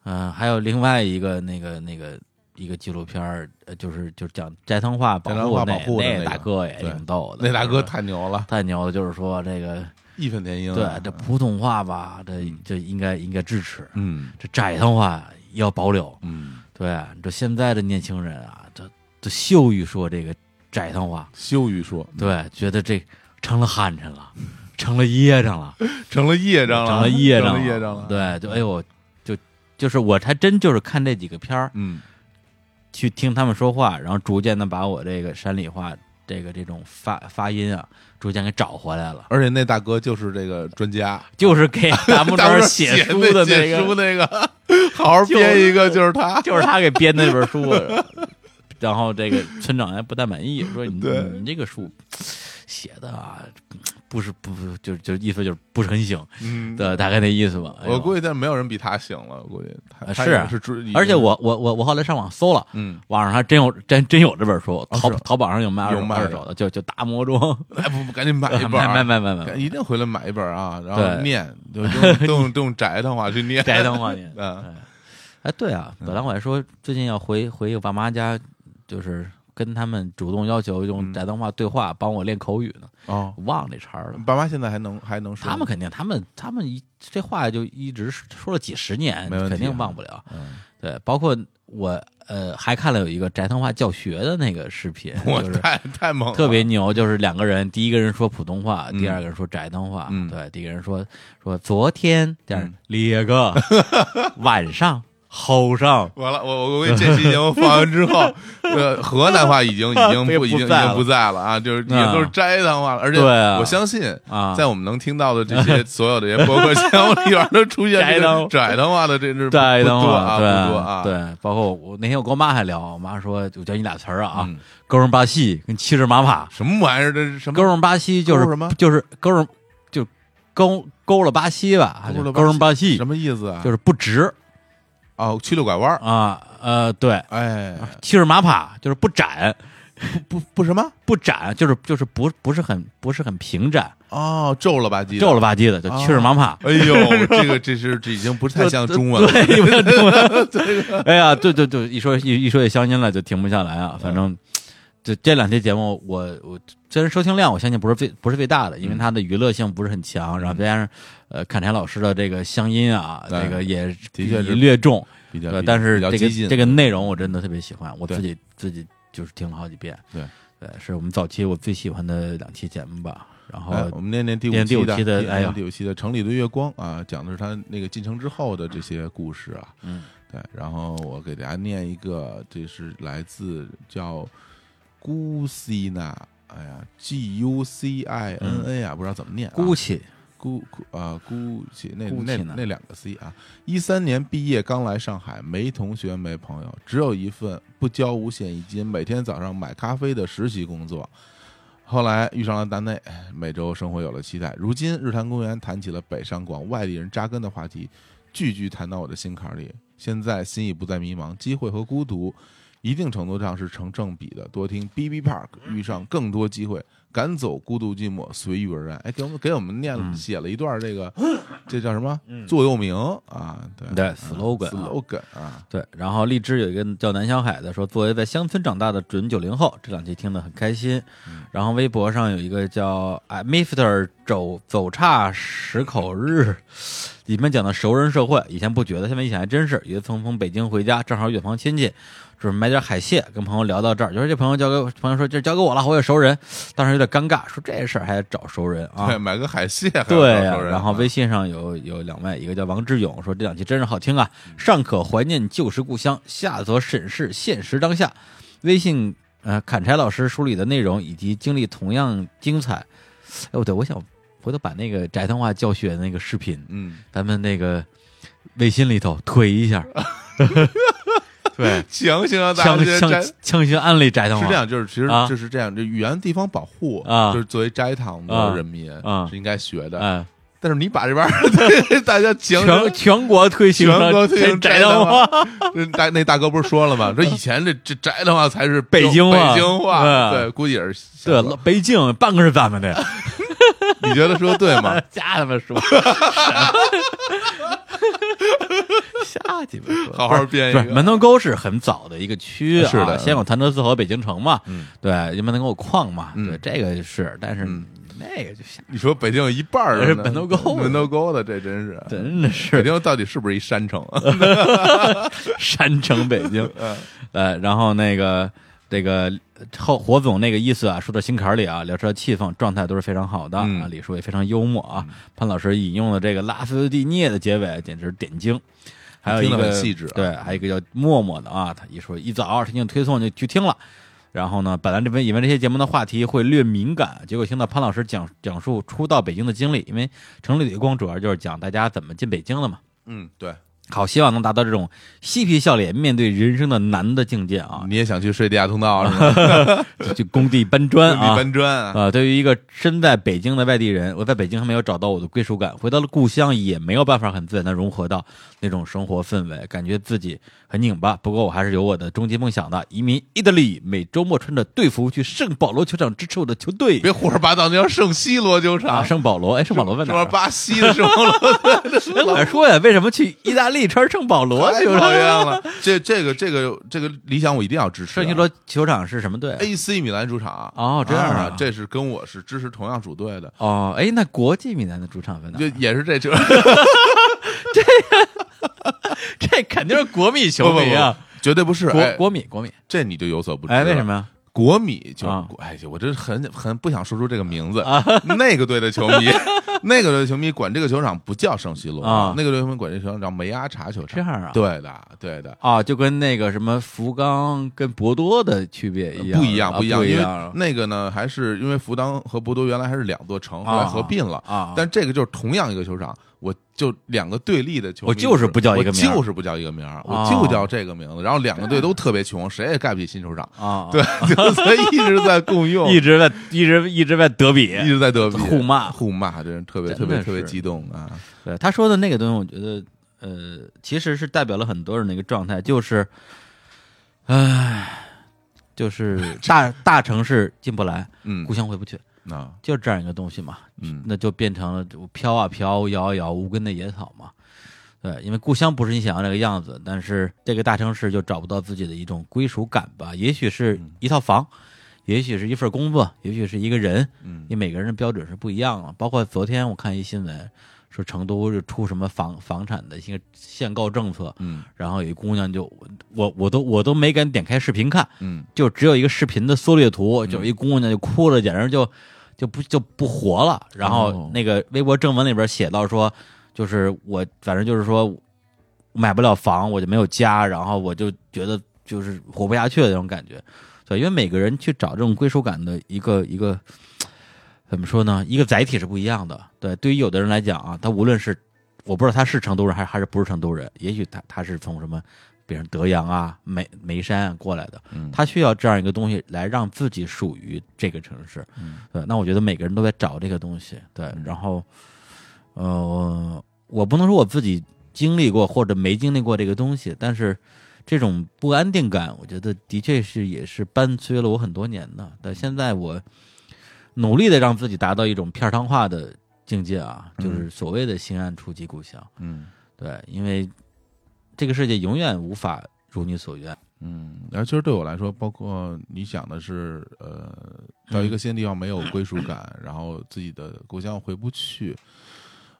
嗯、还有另外一个那个那个一个纪录片儿，呃就是就是讲斋藤话保护保护的那大哥也挺逗的，那大哥太牛了，太牛了，就是说这个义愤填膺对啊，这普通话吧，这这应该应该支持，嗯。这斋藤话要保留。嗯，对，这现在的年轻人啊，这这羞于说这个斋藤话，羞于说，对，觉得这成了汉臣了，成了噎着 了。成了业障了，成了业障了。业障了，，对，就哎呦，就就是我还真就是看这几个片儿，嗯去听他们说话，然后逐渐的把我这个山里话这个这种发发音啊，逐渐给找回来了。而且那大哥就是这个专家，就是给大木 当庄时写书那的写书个，那个，好好编一个就是他，就是他给编的那本书。然后这个村长还不太满意，说你对你这个书写的啊，不是不不就就意思就是不是很行，嗯，对，大概那意思吧。哎我估计但没有人比他醒了，我估计是是追，而且我我我我后来上网搜了，嗯，网上还真有真真有这本书，淘是淘宝上有卖二手的。二手的，就就大魔装，哎不不，赶紧买一本买，买买买买赶，一定回来买一本啊，然后对。念，就用 都用用宅的话去念，宅的话念。嗯。哎，对啊，本来我还说最近要回回我爸妈家，就是跟他们主动要求用嗯。斋藤话对话，帮我练口语呢，哦，忘了这茬儿了。爸妈现在还能还能说，他们肯定，他们他们一这话就一直说了几十年，肯定忘不了。嗯，对，包括我呃还看了有一个宅通话教学的那个视频，我就是太太猛了，特别牛，就是两个人，第一个人说普通话，嗯。第二个人说宅通话。嗯。对，第一个人说说昨天，第二嗯。列个 晚上后上，完了，我我我给这期节目放完之后，呃，河南话已经已经不 不已经已不在了。经不在了啊，就是也都是斋堂话了，而且我相信，啊。在我们能听到的这些所有的这些播客节目里边，都出现这斋堂个斋堂话的这是不斋藤话，啊，对不多啊，对，包括我我那天我跟我妈还聊，我妈说我教你俩词儿啊，嗯勾人巴西跟七十马帕，什么玩意儿？这是什么？勾人巴西就是勾什么？就是勾人就勾勾了巴西吧，勾了巴西什么意思啊？就是不直哦，曲六拐弯儿，啊，呃，对，哎，七十马帕就是不展。不不不什么？不展，就是就是不不是很不是很平展，哦，皱了吧唧的，皱了吧唧的，就七十马帕。哎呦，这个这是这已经不太像中文了。对，有点中文。哎呀，对对对，一说一一说起乡音了，就停不下来啊。反正这这两期节目，我我虽然收听量我相信不是最不是最大的，因为它的娱乐性不是很强，然后再加上呃侃田老师的这个乡音啊，对这个也的确是略重，比较，对，但是这个这个内容我真的特别喜欢，我自己自己就是听了好几遍。对对，是我们早期我最喜欢的两期节目吧。然后哎，我们念念第五念第五期的哎呀第五期的《城里的月光》啊，讲的是他那个进城之后的这些故事啊。嗯，对，然后我给大家念一个，这是来自叫 Gucina，哎呀，G U C I N A 啊，不知道怎么念啊。姑且姑姑啊，姑且那那那两个 C 啊，一三年毕业刚来上海，没同学没朋友，只有一份不交五险一金，每天早上买咖啡的实习工作。后来遇上了丹内，每周生活有了期待。如今日坛公园谈起了北上广外地人扎根的话题，句句谈到我的心坎里。现在心已不再迷茫，机会和孤独一定程度上是成正比的。多听 B B Park，遇上更多机会，赶走孤独寂寞，随遇而安。哎，给我们给我们念了、嗯写了一段这个，这叫什么座右铭啊？对对嗯 slogan 啊 slogan 啊，对，然后荔枝有一个叫南小海的说，作为在乡村长大的准九零后，这两期听得很开心。然后微博上有一个叫哎 Mister 走走岔十口日，里面讲的熟人社会，以前不觉得，现在一想还真是。有一次从北京回家，正好远房亲戚，就是买点海蟹，跟朋友聊到这儿，就说这朋友交给朋友说这交给我了，我有熟人，当时有点尴尬，说这事儿还得找熟人啊对，。买个海蟹对然后啊微信上有有两位，一个叫王志勇，说这两期真是好听啊，上可怀念旧时故乡，下则审视现实当下。微信呃，砍柴老师梳理的内容以及经历同样精彩。哎，我对我想回头把那个宅通话教学的那个视频，嗯，咱们那个微信里头推一下。对，强行让大强强家摘。强行安利宅通话是这样，就是其实啊。就是这样，这语言地方保护啊。就是作为斋堂啊的人民啊。是应该学的。哎，但是你把这边儿 大家强全全国推行全国推行宅斋堂话，那大那大哥不是说了吗？说以前这这斋的话才是北京话。北京话，嗯对，估计也是对，老北京半个是咱们的，你觉得说对吗？瞎他妈说，瞎鸡巴说，好好编一个。门头沟是很早的一个区啊，是的。先有潭柘寺和北京城嘛，嗯。对，因为门头沟有矿嘛，嗯。对，这个是，但是嗯。那个就瞎，你说北京有一半儿是门头沟门头沟的，这真是。真的是。北京到底是不是一山城？山城北京，嗯。呃，然后那个这个后火总那个意思啊，说到心坎里啊，聊车气氛状态都是非常好的、嗯。啊，李叔也非常幽默啊，潘老师引用了这个拉斯蒂涅的结尾简直是点睛。还有一个细致啊。对，还有一个叫默默的啊，他一说一早陈静推送就去听了，然后呢，本来这边以为这些节目的话题会略敏感，结果听到潘老师讲讲述初到北京的经历，因为城里的光主要就是讲大家怎么进北京的嘛。嗯，对，好，希望能达到这种嬉皮笑脸面对人生的难的境界啊！你也想去睡地下通道是吗？就去工地搬砖 工地啊！搬砖啊，啊，对于一个身在北京的外地人，我在北京还没有找到我的归属感，回到了故乡也没有办法很自然的融合到那种生活氛围，感觉自己很拧巴。不过我还是有我的终极梦想的，移民意大利，每周末穿着队服去圣保罗球场支持我的球队。别胡说八道，那叫圣西罗球啊，场，圣保罗，哎，圣保罗在哪儿巴西的圣保罗？哎，我还说呀，为什么去意大利穿圣保罗太球场？讨厌了！这这个这个这个理想我一定要支持啊。圣西罗球场是什么队啊？AC 米兰主场哦这样啊啊，这是跟我是支持同样主队的，哦，哎，那国际米兰的主场在哪就？也是这球。这这肯定是国米球迷啊，绝对不是，国哎，国米国米。这你就有所不知。哎，为什么？呀？国米就啊哎，我这很很不想说出这个名字。那个队的球迷，那个队的球迷管这个球场不叫圣西罗啊那个队球迷管这个球场叫梅阿查球场。这样啊对的，对的。啊，就跟那个什么福冈跟博多的区别一样，不一样，啊不一样，因为那个呢，还是因为福冈和博多原来还是两座城，后来合并了啊但这个就是同样一个球场，我就两个对立的球迷，我就是不叫一个名就是不叫一个名儿，我哦就叫这个名字。然后两个队都特别穷，谁也盖不起新球场，啊，对，就所以一直在共用，一直在一直一直在德比一。直在德比互骂互骂，真是特别特别特别激动啊！对他说的那个东西，我觉得呃，其实是代表了很多人的一个状态，就是，唉，就是 大大城市进不来，嗯故，乡回不去，那就这样一个东西嘛。嗯那就变成了飘啊飘，摇啊摇，无根的野草嘛。对，因为故乡不是你想要那个样子，但是这个大城市就找不到自己的一种归属感吧。也许是一套房，也许是一份工作，也许是一个人，嗯因为每个人的标准是不一样的。包括昨天我看一新闻，说成都是出什么房房产的一个限购政策，嗯然后有一姑娘就我我都我都没敢点开视频看，嗯就只有一个视频的缩略图，就有一姑娘就哭了，简直就就不就不活了。然后哦那个微博正文里边写到说，就是我反正就是说买不了房，我就没有家，然后我就觉得就是活不下去的那种感觉。对，因为每个人去找这种归属感的一个一个怎么说呢？一个载体是不一样的。对，对于有的人来讲啊，他无论是我不知道他是成都人还是还是不是成都人，也许他他是从什么，比如德阳啊、眉眉山啊过来的，嗯他需要这样一个东西来让自己属于这个城市。嗯对，那我觉得每个人都在找这个东西。对，然后，呃，我不能说我自己经历过或者没经历过这个东西，但是这种不安定感，我觉得的确是也是伴随了我很多年的。但现在我努力的让自己达到一种片儿汤化的境界啊，就是所谓的心安处即故乡。嗯对，因为这个世界永远无法如你所愿。嗯，然后其实对我来说，包括你讲的是，呃，到一个新的地方没有归属感，然后自己的故乡回不去。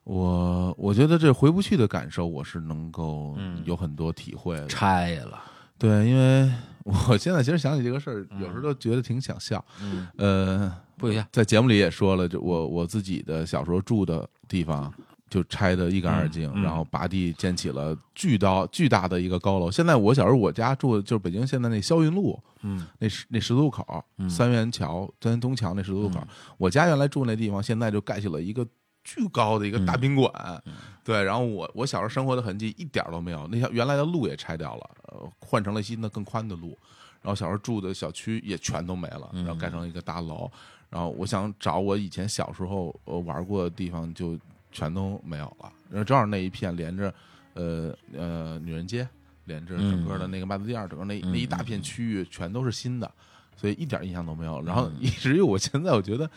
我我觉得这回不去的感受，我是能够嗯有很多体会的。拆了，对，因为我现在其实想起这个事儿，有时候都觉得挺想笑。嗯，呃，不一样。在节目里也说了，就我我自己的小时候住的地方，就拆得一干二净，嗯嗯然后拔地建起了巨高巨大的一个高楼。现在我小时候我家住的就是北京现在那霄云路嗯那十那十字路口，嗯三元桥三元东桥那十字路口，嗯我家原来住那地方，现在就盖起了一个巨高的一个大宾馆。嗯对，然后我我小时候生活的痕迹一点都没有，那条原来的路也拆掉了，呃，换成了新的更宽的路。然后小时候住的小区也全都没了，嗯然后盖成一个大楼。然后我想找我以前小时候呃玩过的地方，就全都没有了。然后正好那一片连着，呃呃女人街，连着整个的那个麦子店，整个那那一大片区域全都是新的，所以一点印象都没有。然后以至于我现在我觉得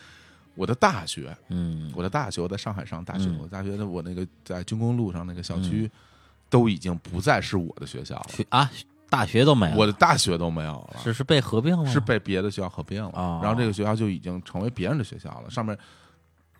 我的大学，嗯。我的大学我在上海上大学，嗯。我大学的我那个在军工路上那个校区，都已经不再是我的学校了，啊，大学都没有，我的大学都没有了，是是被合并了吗，是被别的学校合并了，哦。然后这个学校就已经成为别人的学校了，上面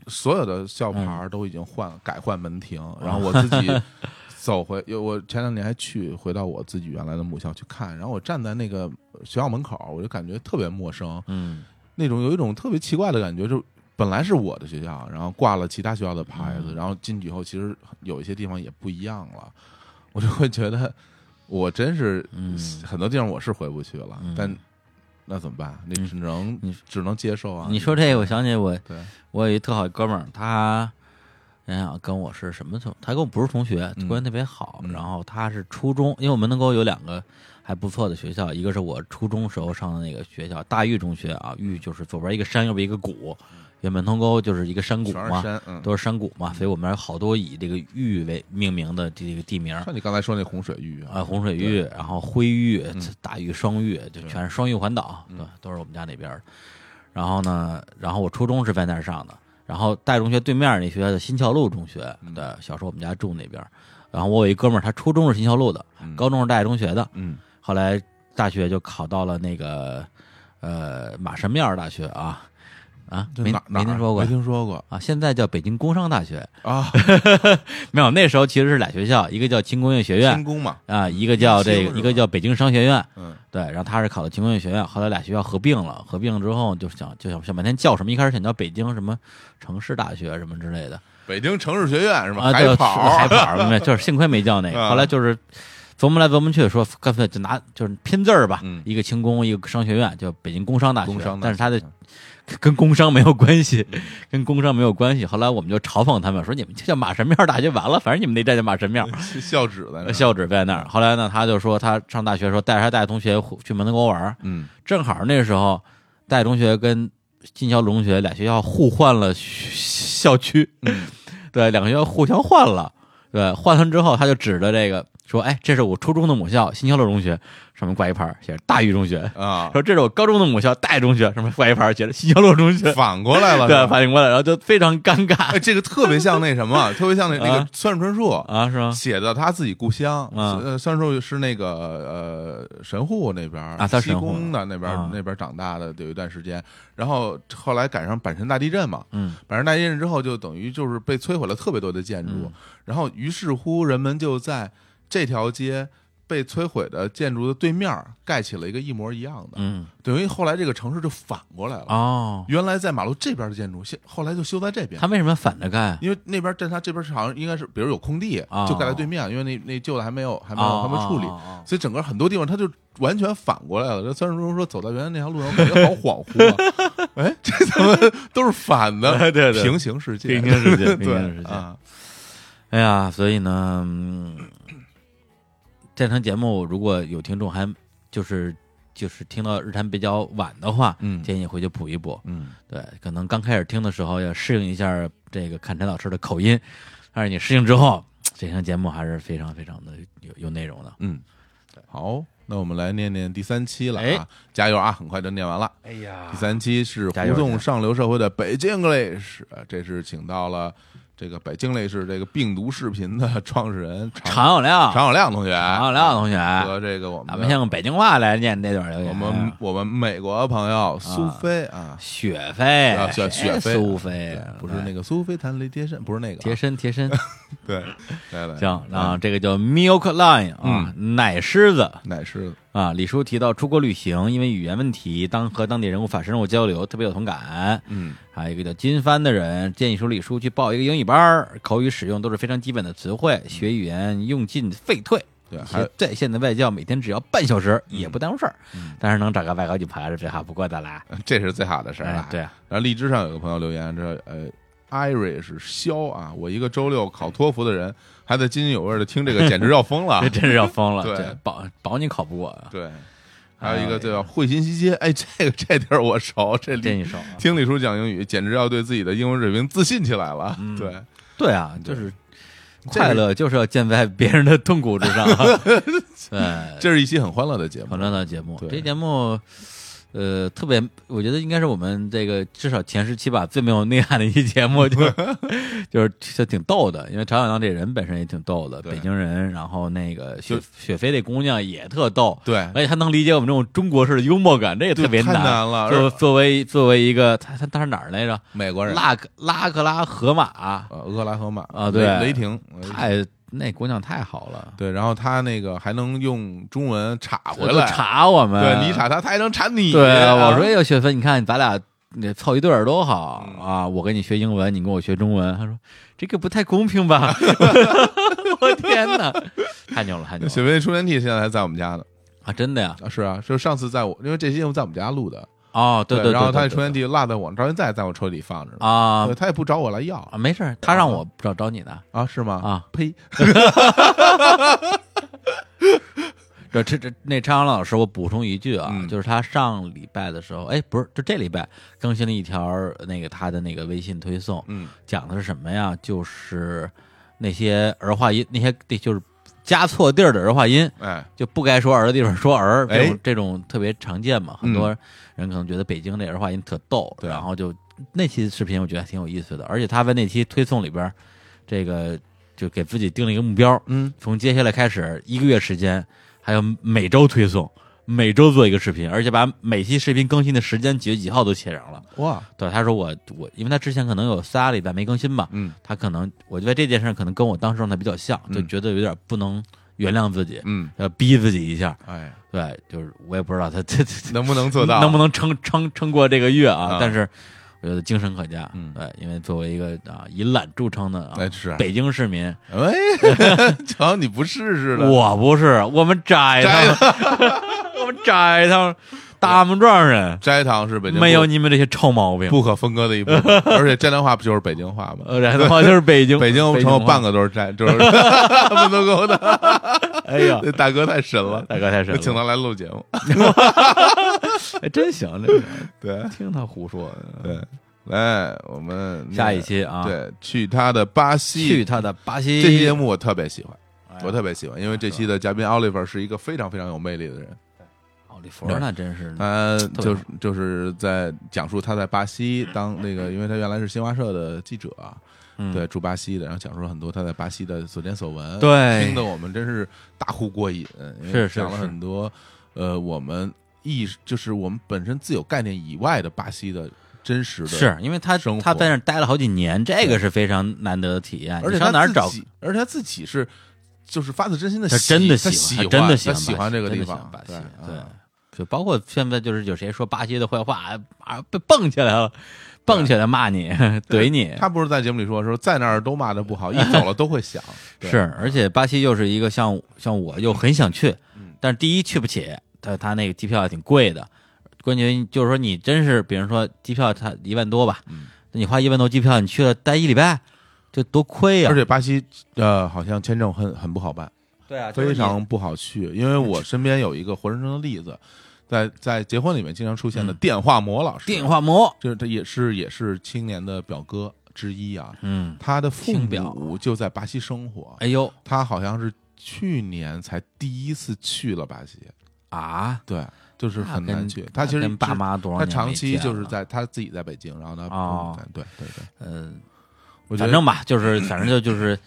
所有的校牌都已经换、改换门庭，然后我自己 走回，有我前两年还去回到我自己原来的母校去看，然后我站在那个学校门口，我就感觉特别陌生，嗯。那种有一种特别奇怪的感觉，就本来是我的学校，然后挂了其他学校的牌子，嗯。然后进去以后，其实有一些地方也不一样了，我就会觉得我真是嗯。很多地方我是回不去了，嗯。但那怎么办？你只能你只能接受啊。你说这个，我想起我对，我有一特好的哥们儿，他想想跟我是什么同，他跟我不是同学，嗯关系特别好。嗯然后他是初中，因为我们门头沟有两个还不错的学校，一个是我初中时候上的那个学校大峪中学啊，峪就是左边一个山，右边一个谷，因为门通沟就是一个山谷嘛，全是山，嗯，都是山谷嘛，所以我们有好多以这个峪为命名的这个地名。像你刚才说那洪水峪啊，洪水峪，然后灰峪嗯、大峪、双峪，就全是双峪环岛，嗯对，都是我们家那边儿的。然后呢，然后我初中是在那儿上的，然后大中学对面那学校的新桥路中学，嗯对，小时候我们家住那边儿。然后我有一哥们儿，他初中是新桥路的，嗯高中是大爱中学的，嗯后来大学就考到了那个呃马神庙大学啊啊，没没听说过。没听说过。啊，现在叫北京工商大学。啊，没有，那时候其实是俩学校，一个叫轻工业学院。轻工嘛，啊，一个叫这个，一个叫北京商学院。嗯。对，然后他是考的轻工业学院，后来俩学校合并了，合并了之后就想就想想半天叫什么，一开始想叫北京什么城市大学什么之类的。北京城市学院是吧？啊，对，海跑是海跑，就是幸亏没叫那个，啊。后来就是琢磨来琢磨去，说干脆就拿就是拼字儿吧，嗯。一个轻工，一个商学院，叫北京工商大学，工商大学，但是他的跟工商没有关系，嗯跟工商没有关系。后来我们就嘲讽他们说，你们就叫马神庙大学完了，反正你们那站叫马神庙。校址在校址在那儿。后来呢，他就说他上大学的时候带着他大学同学去门头沟玩儿，嗯正好那时候大学同学跟金桥中学俩学校互换了校区，嗯 对，两个学校互相换了。对，换完之后，他就指着这个说：“哎，这是我初中的母校新桥路中学，上面挂一牌儿写着大峪中学。啊，说这是我高中的母校大爱中学，上面挂一牌儿写着新桥路中学。反过来了，对，反应过来，然后就非常尴尬哎，这个特别像那什么，特别像那那个啊村上春树啊，是吗？写的他自己故乡。啊呃，虽然说是那个呃神户那边西啊他神户宫的那边啊那边长大的，有一段时间，然后后来赶上阪神大地震嘛，嗯阪神大地震之后，就等于就是被摧毁了特别多的建筑嗯，然后于是乎人们就在这条街被摧毁的建筑的对面盖起了一个一模一样的，嗯等于后来这个城市就反过来了。哦，原来在马路这边的建筑，现后来就修在这边他。为什么反着盖？因为那边站他这边是好像应该是，比如有空地，哦就盖在对面，因为那那旧的还没有还没有还没处理，所以整个很多地方他就完全反过来了。这虽然说走到原来那条路上，我感觉好恍惚啊！哎，这怎么都是反的？对对平行世界，平行世界 平行世界啊，哎呀，所以呢，嗯，这场节目如果有听众还就是就是听到日坛比较晚的话，嗯建议回去补一补。嗯对，可能刚开始听的时候要适应一下这个看陈老师的口音，但是你适应之后，这场节目还是非常非常的有有内容的。嗯，好，那我们来念念第三期了哎啊，加油啊！很快就念完了。哎呀第三期是胡同上流社会的北京 English，呃这是请到了这个北京 English 这个病毒视频的创始人常常有亮，常有亮同学，常有亮同学，和这个我们咱们先用北京话来念这段留言。我们我们美国朋友苏菲啊，雪菲啊雪雪菲苏菲不是那个苏菲弹雷贴身，不是那个啊贴身贴身，对，来来，行，然后这个叫 Milk Line 啊，奶狮子奶狮子，啊。李叔提到出国旅行，因为语言问题，当和当地人无法深入交流，特别有同感。嗯，还有一个叫金帆的人建议说，李叔去报一个英语班儿，口语使用都是非常基本的词汇，学语言用进废退。对，还有在线的外教每天只要半小时，也不耽误事儿。嗯但是能找个外教去陪着，最好不过的啦。这是最好的事儿了。，哎对啊，然后荔枝上有个朋友留言，说呃艾瑞是肖啊，我一个周六考托福的人，还在津津有味的听这个，简直要疯了这。真是要疯了。对保保你考不过啊，对，还有一个叫汇新西街，哎，这个这地儿我熟，这李这你说啊。听李叔讲英语，简直要对自己的英文水平自信起来了。嗯对，对啊，就是快乐就是要建在别人的痛苦之上。对，这是一期很欢乐的节目欢。乐的节目，这节目。呃，特别，我觉得应该是我们这个至少前十期吧最没有内涵的一期节目，就 就是就挺逗的，因为常小亮这人本身也挺逗的，北京人，然后那个雪雪飞那姑娘也特逗，对，而且她能理解我们这种中国式的幽默感，这也特别太难。了就作为作为一个他他他是哪儿来着？美国人，拉克拉克拉河马，呃，俄克拉荷马啊对。雷雷霆，太那姑娘太好了，对，然后她那个还能用中文查回就来，查我们，对你查她，她还能查你。对，啊我说哎呦，雪芬，你看咱俩那凑一对儿多好嗯啊！我跟你学英文，你跟我学中文。他说这个不太公平吧？我天哪，太牛了，太牛了雪飞充电器现在还在我们家呢。啊！真的呀？啊，是啊，就上次在我，因为这期节目在我们家录的，哦，对对然后他那对充电器落在我到现在在我车里放着呢。啊对他也不找我来要啊，没事，他让我找找你的啊，是吗？啊。呸！这这这那张阳老师，我补充一句啊，嗯就是他上礼拜的时候，哎，不是，就这礼拜更新了一条那个他的那个微信推送，嗯讲的是什么呀？就是那些儿化音，那些就是加错地儿的儿化音，哎，就不该说儿的地方说儿，这种、哎嗯这种特别常见嘛。很多人可能觉得北京这儿化音特逗，对然后就那期视频我觉得还挺有意思的，而且他在那期推送里边，这个就给自己定了一个目标，嗯，从接下来开始一个月时间，还有每周推送。每周做一个视频，而且把每期视频更新的时间几月几号都写上了。哇，对，他说我我，因为他之前可能有仨礼拜没更新嘛，嗯他可能我觉得这件事可能跟我当时状态比较像，就嗯觉得有点不能原谅自己，嗯，要逼自己一下。哎，对，就是我也不知道他 能不能做到？能不能撑撑撑过这个月啊？啊但是我觉得精神可嘉。嗯。对，因为作为一个啊以懒著称的啊北京市民，哎，瞧你不试试了，我不是，我们摘摘他们，我们摘他们，大木庄人。斋堂是北京没有你们这些臭毛病。不可分割的一部分，而且斋堂话不就是北京话吗？呃，然后就是北京，北京京。话成有半。个都是斋，就是门头沟的。哎呀，那大哥太神了，大哥太神了，请他来录节目。哎，真行，这个对。听他胡说。对，来我们下一期啊，，对去他的巴西。去他的巴西。这期节目我特别喜欢，哎我特别喜欢，因为这期的嘉宾 Oliver 是一个非常非常有魅力的人，那真是他就是就是在讲述他在巴西当那个，因为他原来是新华社的记者，嗯对，住巴西的，然后讲述了很多他在巴西的所见所闻，对听得我们真是大呼过瘾，因为讲了是是是很多呃我们意识就是我们本身自有概念以外的巴西的真实的，是因为他他在那待了好几年，这个是非常难得的体验。而且上哪儿找？而且他自己是就是发自真心的他喜，真的喜欢，他真的喜欢巴西喜欢这个地方，巴西，对对。就包括现在就是有谁说巴西的坏话啊，被蹦起来了，蹦起来骂你，怼你，他不是在节目里说说在那儿都骂的不好，一走了都会想，是，而且巴西又是一个像像我又很想去嗯，但是第一去不起，他他那个机票还挺贵的，关键就是说你真是，比如说机票他一万多吧，嗯你花一万多机票，你去了待一礼拜，这多亏呀、而且巴西呃好像签证很很不好办，对啊，非常不好去，因为我身边有一个活生生的例子，在在结婚里面经常出现的嗯。电话魔老师，电话膜，这他也是也是青年的表哥之一啊，嗯，他的父亲表。母就在巴西生活，哎呦。他好像是去年才第一次去了巴西，啊，对，就是很难去。他其实跟爸妈多少他年没长期见，就是在他自己在北京，然后他对对对，嗯，我觉得反正吧，就是反正就就是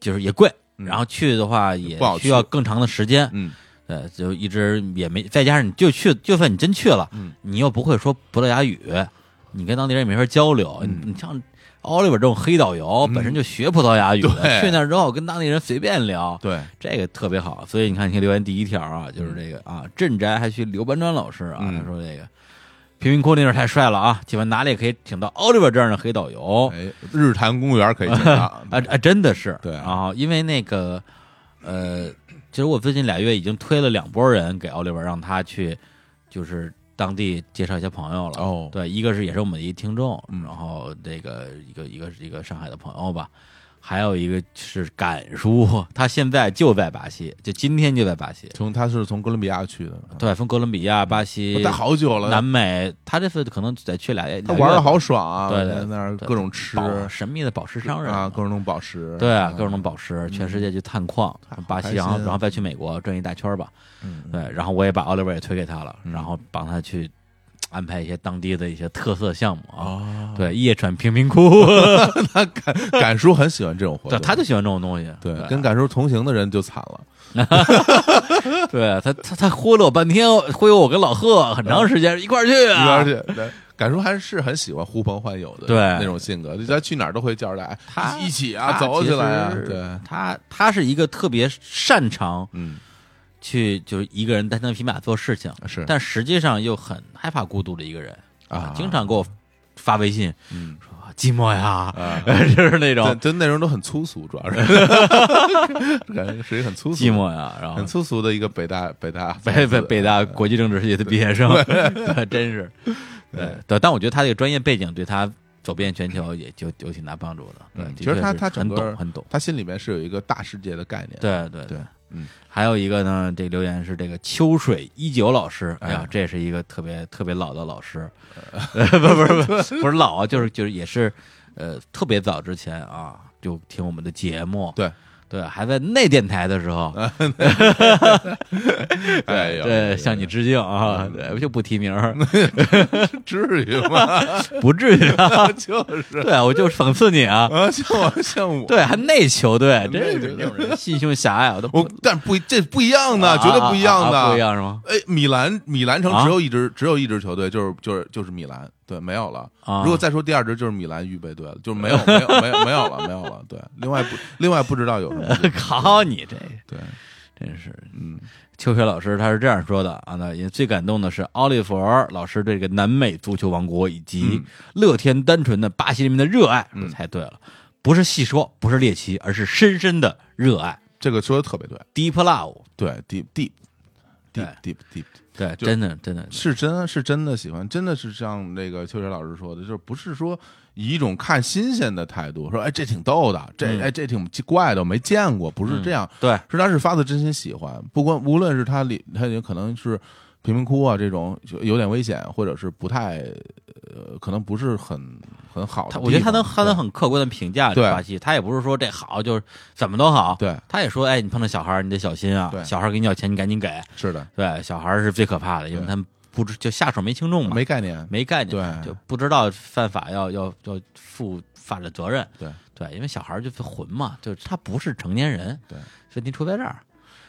就是也贵，嗯。然后去的话也不好去需要更长的时间，嗯呃，就一直也没，再加上你就去，就算你真去了，嗯你又不会说葡萄牙语，你跟当地人也没法交流。嗯你你像奥利弗这种黑导游本身就学葡萄牙语去那儿之后跟当地人随便聊，对，这个特别好。所以你看，你看留言第一条啊，就是这个啊，镇宅还去刘搬砖老师啊，嗯他说这个贫民窟那太帅了啊，请问哪里可以请到奥利弗这样的黑导游？哎，日坛公园可以请到 啊啊，真的是对啊，因为那个呃，其实我最近俩月已经推了两拨人给奥利文，让他去就是当地介绍一些朋友了。哦。对，一个是也是我们的一听众，嗯。然后这个一个一个一个上海的朋友吧，还有一个是敢叔，他现在就在巴西，就今天就在巴西。从他是从哥伦比亚去的，对，从哥伦比亚、巴西、待好久了，南美，他这次可能得去俩月。他玩的好爽啊！对对在那儿各种吃神秘的宝石商人啊，各种宝石，对各种宝石，全世界去探矿，巴西，然后然后再去美国转一大圈吧。嗯对，然后我也把奥利弗也推给他了，嗯然后帮他去安排一些当地的一些特色项目啊。哦，对，夜闯贫民窟，感感叔很喜欢这种活对，动，他就喜欢这种东西。对对，跟感叔同行的人就惨了，对他他他忽悠我半天，忽悠我跟老贺很长时间一块儿去一块儿去。对敢叔还是很喜欢呼朋唤友的，对。那种性格，就他去哪儿都会叫着来，他一起啊，走起来啊对，他他是一个特别擅长嗯，去就是一个人单枪匹马做事情，是，但实际上又很害怕孤独的一个人啊。经常给我发微信嗯。说寂寞呀，啊，就是那，种。就内容都很粗俗，主要是。感觉是一个很粗俗、寂寞呀，然后。很粗俗的一个北大北大北北北大国际政治系的毕业生，真是，对对，但我觉得他这个专业背景对他走遍全球也就有挺大帮助的。对嗯，其实他他很懂很懂。他心里面是有一个大世界的概念，对对。对，嗯，还有一个呢，这个留言是这个秋水一九老师，哎呀哎，这也是一个特别特别老的老师，呃 不不是不是不是老啊，就是就是也是呃特别早之前啊就听我们的节目，对对，还在那电台的时候，哎呦，对，向你致敬啊，对，就不提名儿，至于吗？不至于啊，就是对，我就讽刺你啊，啊，像我像我，对，还内球队，真是人心胸狭隘，我都不我但不这不一样的，啊绝对不一样啊啊啊不一。样是吗？哎，米兰米兰城啊只有一支只有一支球队，就是就是就是米兰，对，没有了。啊如果再说第二支，就是米兰预备队了，就是没有没有没有没有了没有了。对，另外不另外不知道有什么。靠你这对，真是。嗯，秋雪老师他是这样说的啊，那也最感动的是奥利弗老师对这个南美足球王国以及嗯乐天单纯的巴西人民的热爱，嗯说猜对了，不是细说，不是猎奇，而是深深的热爱这个说的特别对，，deep love，对，deep deep 对 deep deep deep 对，真的真的是真是真的喜欢，真的是像那个秋水老师说的，就是不是说以一种看新鲜的态度说，哎，这挺逗的，这嗯。哎这挺怪的，我没见过，不是这样，对，是他是发自真心喜欢，不光无论是他里他也可能是贫民窟啊这种就有点危险，或者是不太呃可能不是很很好的，他我觉得他能他能很客观的评价对。巴西，他也不是说这好就是怎么都好，对。他也说，哎，你碰到小孩儿你得小心啊对，小孩儿给你要钱你赶紧给，是的，对，小孩儿是最可怕的，因为他们不知就下手没轻重嘛，没概念，没概念，对。就不知道犯法要要要负法律责任。对。对，因为小孩儿就是混嘛，就是他不是成年人。对，问题出在这儿。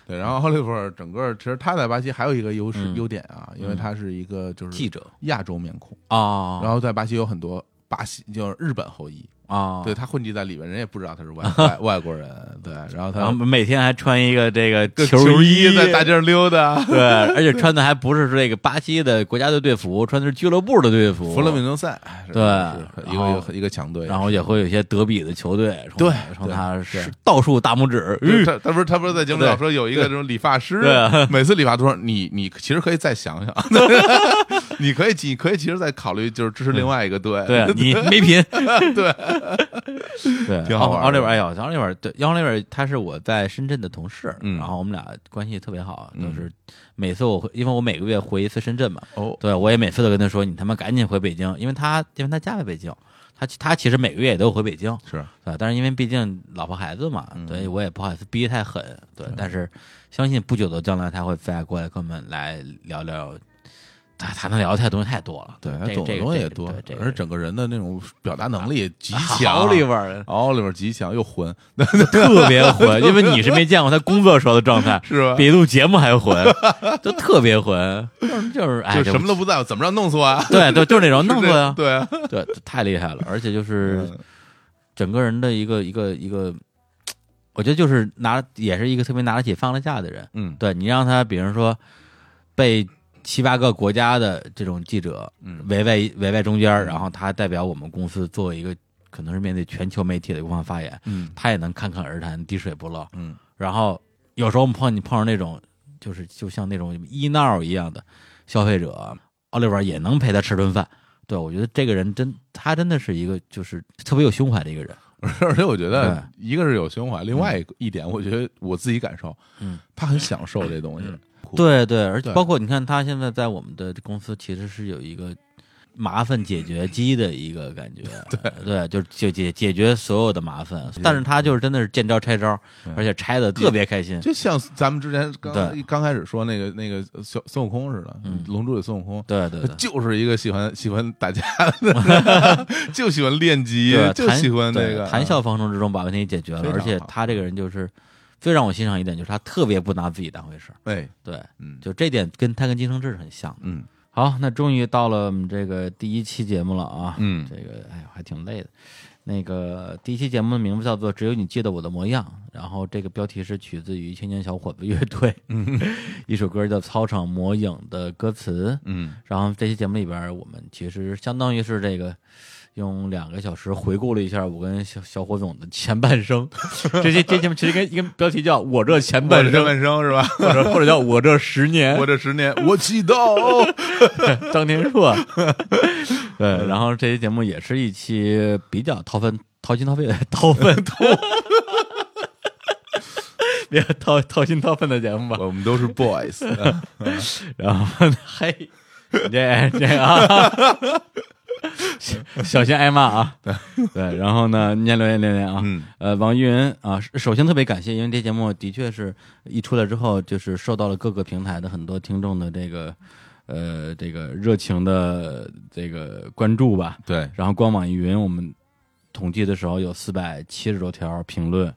对，然后奥利弗整个其实他在巴西还有一个优势、嗯优点啊，因为他是一个就是记者。亚洲面孔，啊，然后在巴西有很多巴西就是日本后裔，啊，对他混迹在里面，人也不知道他是外 外外国人，对，然后他每天还穿一个这个个球衣在大街上溜达，对，而且穿的还不是这个巴西的国家队队服，穿的是俱乐部的队服。弗洛明诺赛，对。一个一个强队，然后也会有一些德比的球队对冲他是倒竖大拇指，对他他不是他不是在节目上说有一个这种理发师每次理发都说你你其实可以再想想，你可以你可以其实再考虑就是支持另外一个队，对你没品，对 对，挺好玩的。奥利弗，哎呦，奥利弗，对，奥利弗他是我在深圳的同事，嗯。然后我们俩关系特别好，嗯。就是每次我会，因为我每个月回一次深圳嘛，哦。对我也每次都跟他说，你他妈赶紧回北京，因为他因为他家在北京，他他其实每个月也都回北京，是。对，但是因为毕竟老婆孩子嘛，嗯。所以我也不好意思逼太狠，对，但是相信不久的将来他会再过来跟我们来聊聊。他他能聊的太东西太多了，对，他懂的东西也多而且整个人的那种表达能力也极强，奥利弗儿奥利弗极强又混，特别混，因为你是没见过他工作时候的状态，是吧？比录节目还混，就特别混，就是就是哎，就什么都不在乎，怎么着弄死我啊？对对，就是那种弄错呀，对啊，对，太厉害了，而且就是嗯整个人的一个一个一个，我觉得就是拿也是一个特别拿得起放得下的人。嗯对你让他，比如说被七八个国家的这种记者嗯围在围在中间，然后他代表我们公司做一个可能是面对全球媒体的官方发言，嗯他也能侃侃而谈，滴水不漏。嗯然后有时候我们碰你碰上那种就是就像那种医闹一样的消费者，奥利弗也能陪他吃顿饭。对，我觉得这个人真，他真的是一个就是特别有胸怀的一个人。而且我觉得一个是有胸怀，另外一点，我觉得我自己感受，嗯，他很享受这东西。对对，而且包括你看，他现在在我们的公司其实是有一个麻烦解决机的一个感觉，对。对，就是解解解决所有的麻烦，但是他就是真的是见招拆招，而且拆的特别开心。就像咱们之前刚对。刚开始说那个那个小孙悟空似的，嗯。龙珠里孙悟空，对对对，就是一个喜欢喜欢打架的，就喜欢练级对，，就喜欢那个谈笑风生之中把问题解决了，而且他这个人就是最让我欣赏一点，就是他特别不拿自己当回事儿。哎，对，嗯就这点跟他跟金承志是很像的。嗯好，那终于到了我们这个第一期节目了啊。嗯这个哎呦还挺累的。那个第一期节目的名字叫做《只有你记得我的模样》，然后这个标题是取自于青年小伙子乐队，嗯 一首歌叫《操场魔影》的歌词。嗯然后这期节目里边，我们其实相当于是这个用两个小时回顾了一下我跟小小火总的前半生。这些这节目其实跟一个标题叫“我这前半生半生是吧？”，或者或者叫“我这十年”。我这十年，我祈祷。张天硕，对，然后这期节目也是一期比较掏粪、掏心掏肺的掏粪掏，别掏掏心掏肺的节目吧。我们都是 boys，然后嘿，这这啊，小小心挨骂啊。对对，然后呢，念留言留言啊。嗯呃，网易云啊，首先特别感谢，因为这节目的确是一出来之后，就是受到了各个平台的很多听众的这个呃这个热情的这个关注吧。对，然后光网易云我们统计的时候有四百七十多条评论，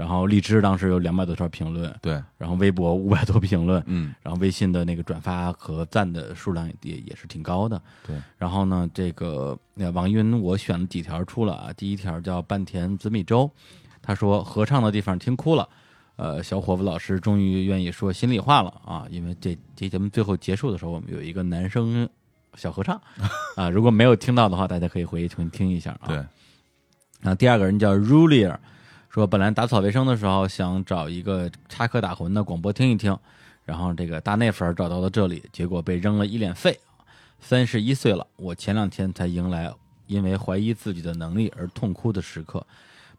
然后荔枝当时有两百多条评论，对，然后微博五百多评论，嗯然后微信的那个转发和赞的数量也也是挺高的。对，然后呢，这个呃网易云我选了几条出了啊，第一条叫半田紫米粥，他说合唱的地方听哭了。呃，小伙子老师终于愿意说心里话了啊！因为这这节目最后结束的时候，我们有一个男生小合唱 啊，如果没有听到的话，大家可以回去听听一下啊。对，然后第二个人叫 Rulier，说本来打扫卫生的时候想找一个插科打诨的广播听一听，然后这个大内粉儿找到了这里，结果被扔了一脸废。三十一岁了，我前两天才迎来因为怀疑自己的能力而痛哭的时刻，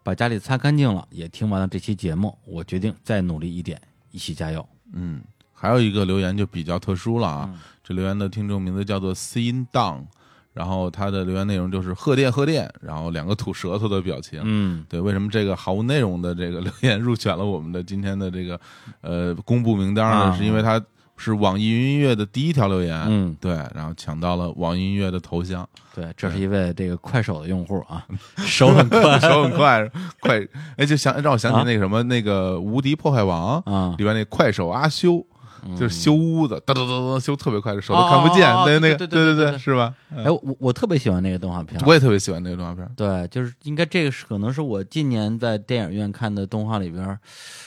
把家里擦干净了，也听完了这期节目，我决定再努力一点，一起加油。嗯，还有一个留言就比较特殊了啊，这留言的听众名字叫做 Sin Down，然后他的留言内容就是贺电贺电，然后两个吐舌头的表情。嗯。对，为什么这个毫无内容的这个留言入选了我们的今天的这个呃公布名单呢？啊。是因为他是网易云音乐的第一条留言，嗯，对，然后抢到了网易音乐的头像，对，这是一位这个快手的用户啊，手很快。手很快，快，哎，就想让我想起啊。那个什么、那个《无敌破坏王》啊。里边那快手阿修。就是修屋子，哒哒哒哒修特别快，手都哦看不见，那那个，对对对是吧？哎，我我特别喜欢那个动画片，我也特别喜欢那个动画片，对，就是应该这个是可能是我今年在电影院看的动画里边，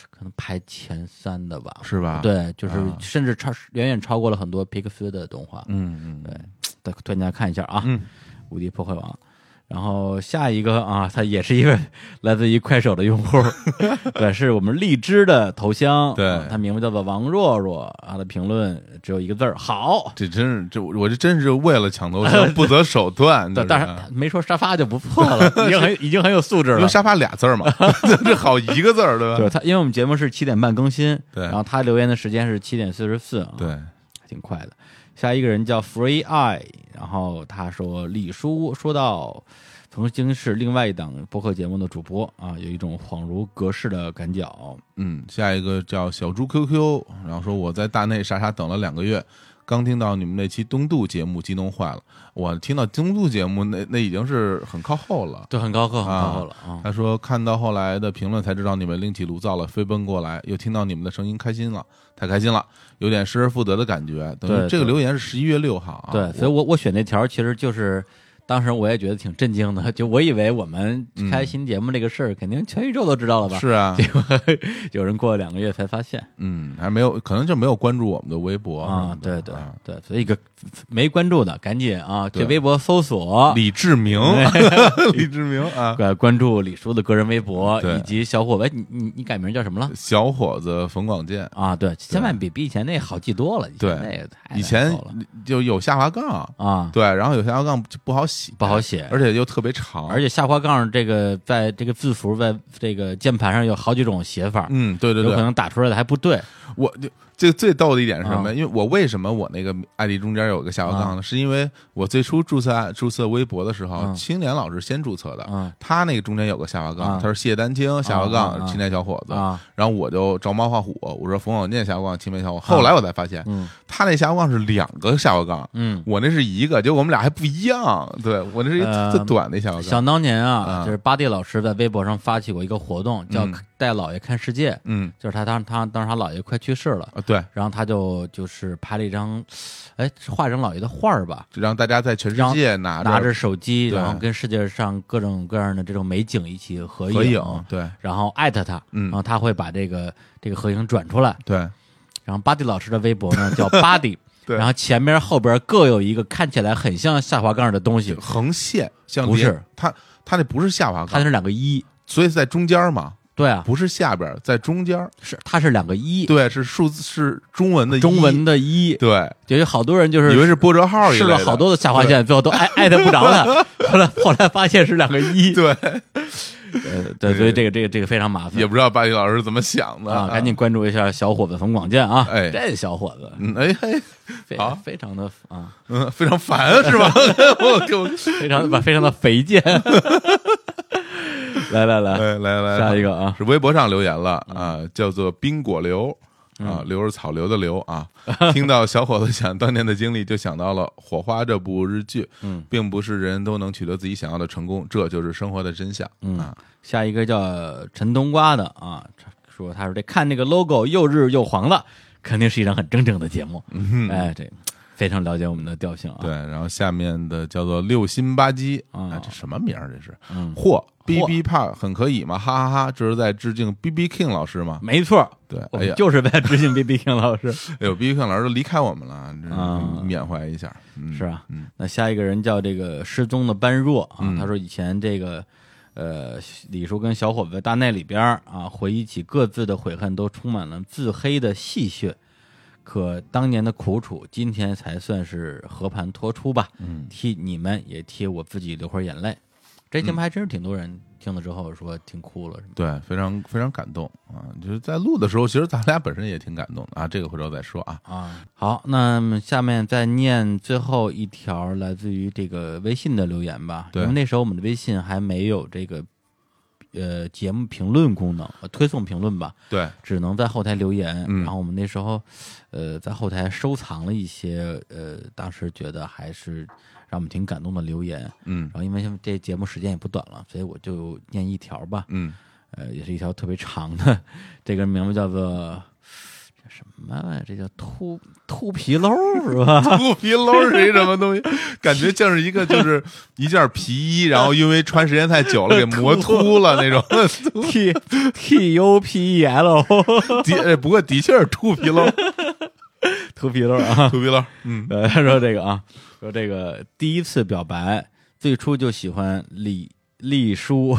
可能排前三的吧。是吧？，对，就是啊甚至超远远超过了很多皮克斯的动画。嗯嗯，对，再推荐大家看一下啊，嗯无敌破坏王》。然后下一个啊，他也是一位来自于快手的用户，对，是我们荔枝的头像，对啊他名字叫做王若若，他的评论只有一个字儿好，这真是这我这真是为了抢头像不择手段，对但是没说沙发就不错了，已经很已经很有素质了因为。沙发俩字儿嘛，这好一个字儿对吧？对他，因为我们节目是七点半更新，对然后他留言的时间是七点四十四，对，还挺快的。下一个人叫 Free Eye，然后他说李叔说到曾经是另外一档播客节目的主播啊，有一种恍如隔世的感脚。嗯，下一个叫小猪 QQ，然后说我在大内傻傻等了两个月，刚听到你们那期东渡节目，激动坏了。我听到东渡节目，那那已经是很靠后了。对，很高后，很靠后了啊！他说看到后来的评论才知道你们另起炉灶了，飞奔过来，又听到你们的声音，开心了，太开心了，有点失而复得的感觉。等于这个留言是十一月六号啊，对，所以我我我选那条其实就是当时我也觉得挺震惊的，就我以为我们开新节目这个事儿，肯定全宇宙都知道了吧？是啊，结果有人过了两个月才发现嗯，还没有，可能就没有关注我们的微博啊！对对啊对，所以一个没关注的赶紧啊，去微博搜索李志明，李志明啊，呃关注李叔的个人微博以及小伙子，哎你你你改名叫什么了？小伙子冯广建，啊，对，千万比比以前那好记多了。以对前那个太以前就有下滑杠，啊，对，然后有下滑杠就不好写，不好写，而且又特别长，而且下滑杠这个在这个字符在这个键盘上有好几种写法，嗯，对对对，有可能打出来的还不对。我就这个最逗的一点是什么？啊因为我为什么我那个 ID 中间有个下滑杠呢？是因为我最初注册注册微博的时候，嗯青年老师先注册的，嗯他那个中间有个下滑杠，啊他说谢丹青下滑啊啊杠啊青年小伙子，啊，然后我就照猫画虎，我说冯小念下滑杠青年小伙，后来我才发现嗯他那下滑杠是两个下滑杠。嗯。我那是一个，结果我们俩还不一样。对我那是一呃最短的下滑杠。想当年啊，啊就是巴蒂老师在微博上发起过一个活动，叫嗯“带姥爷看世界”，嗯。就是他当他当时他姥爷快去世了，啊，对，然后他就就是拍了一张，哎，是画一张姥爷的画儿吧，就让大家在全世界拿拿着手机，然后跟世界上各种各样的这种美景一起合合影，对。然后艾特他，嗯。然后他会把这个这个合影转出来。对。然后巴蒂老师的微博呢叫巴蒂，对。然后前面后边各有一个看起来很像下滑杠的东西，横线像不是。它，它那不是下滑杠，它是两个一，所以在中间嘛，对啊，不是下边，在中间。是它是两个一，对，是数字，是中文的中文的一，对，就有好多人就是以为是波折号试了好多的下划线，最后都艾艾特不着了，后来后来发现是两个一，对，呃对，所以这个这个这个非常麻烦。也不知道巴黎老师怎么想的。啊，赶紧关注一下小伙子冯广建啊，哎。这小伙子。嗯，哎嘿，非好。非常的啊，嗯，非常烦是吧？我非常的非常的肥贱，来来来，来来来，下一个啊，是微博上留言了啊，叫做冰果流啊，流是草流的流啊。听到小伙子讲当年的经历，就想到了《火花》这部日剧。嗯，并不是人人都能取得自己想要的成功，这就是生活的真相嗯啊。下一个叫陈冬瓜的啊，说他说这看那个 logo 又日又黄的，肯定是一档很正正的节目，嗯哎，这非常了解我们的调性啊，对，然后下面的叫做六心吧唧啊哎这什么名儿？这是嗯，嚯，B B 怕很可以嘛？哈哈哈！这是在致敬 B B King 老师吗？没错，对，哎呀，就是在致敬 B B King 老师。哎呦，B B King 老师都离开我们了，缅怀一下。嗯是啊，嗯那下一个人叫这个失踪的般若啊，嗯他说以前这个呃李叔跟小伙子在大内里边啊，回忆起各自的悔恨，都充满了自黑的戏谑。可当年的苦楚，今天才算是和盘托出吧。嗯，替你们也替我自己流会眼泪。这节目还真是挺多人听了之后说听哭了？对，非常非常感动啊！就是在录的时候，其实咱俩本身也挺感动的啊。这个回头再说啊。啊，好，那么下面再念最后一条来自于这个微信的留言吧。对因为那时候我们的微信还没有这个呃节目评论功能，呃推送评论吧，对，只能在后台留言。嗯然后我们那时候呃在后台收藏了一些呃当时觉得还是让我们挺感动的留言。嗯然后因为这节目时间也不短了，所以我就念一条吧。嗯，呃，也是一条特别长的，这个名字叫做这什么？这叫秃秃皮褛是吧？秃皮褛是一什么东西？感觉像是一个就是 一件皮衣，然后因为穿时间太久了给磨秃了那种。T T U P E L 的哎不过的确是秃皮褛，秃皮褛啊。秃皮褛。嗯呃，他说这个啊，说这个第一次表白，最初就喜欢李丽叔，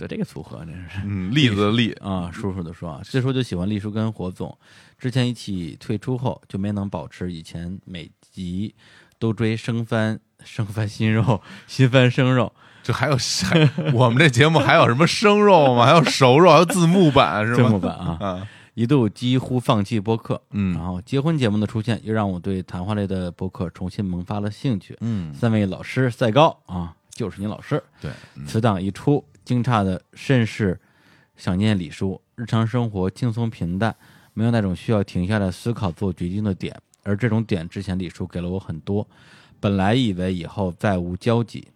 对这个组合真是。嗯，栗子的栗，啊，叔叔的叔啊，最初就喜欢栗叔跟火总，之前一起退出后就没能保持以前每集都追生番、生番新肉、新番生肉，这还有还 我们这节目还有什么生肉吗？还有熟肉，还有字幕版是吗字幕？版啊，啊，一度几乎放弃播客。嗯然后结婚节目的出现，又让我对谈话类的播客重新萌发了兴趣。嗯，三位老师赛高啊，就是你老师。对，嗯此档一出，惊诧的甚是想念李叔。日常生活轻松平淡，没有那种需要停下来思考做决定的点，而这种点之前李叔给了我很多。本来以为以后再无交集。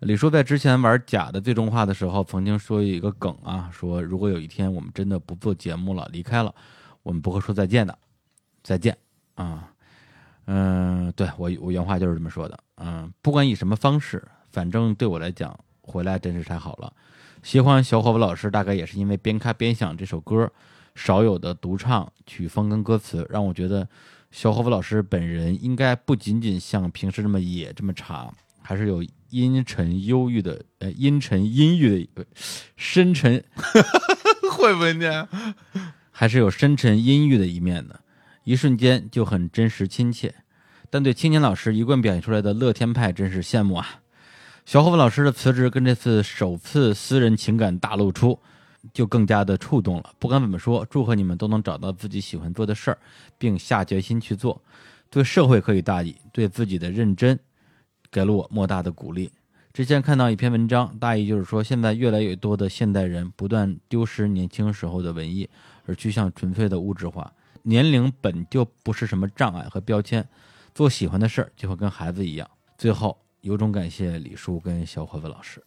李叔在之前玩假的最终话的时候，曾经说一个梗啊，说如果有一天我们真的不做节目了，离开了，我们不会说再见的，再见啊。嗯，对我我原话就是这么说的。嗯，不管以什么方式，反正对我来讲，回来真是太好了。喜欢小伙子老师，大概也是因为边看边想这首歌少有的独唱曲风跟歌词，让我觉得小伙子老师本人应该不仅仅像平时这么野这么长，还是有阴沉忧郁的呃阴沉阴郁的呃深沉，会不会念？还是有深沉阴郁的一面的，一瞬间就很真实亲切。但对青年老师一贯表现出来的乐天派真是羡慕啊！小伙子老师的辞职跟这次首次私人情感大露出，就更加的触动了。不管怎么说，祝贺你们都能找到自己喜欢做的事儿，并下决心去做。对社会可以大意，对自己的认真，给了我莫大的鼓励。之前看到一篇文章，大意就是说，现在越来越多的现代人不断丢失年轻时候的文艺，而趋向纯粹的物质化。年龄本就不是什么障碍和标签，做喜欢的事儿就会跟孩子一样。最后，由衷感谢李叔跟小伙子老师。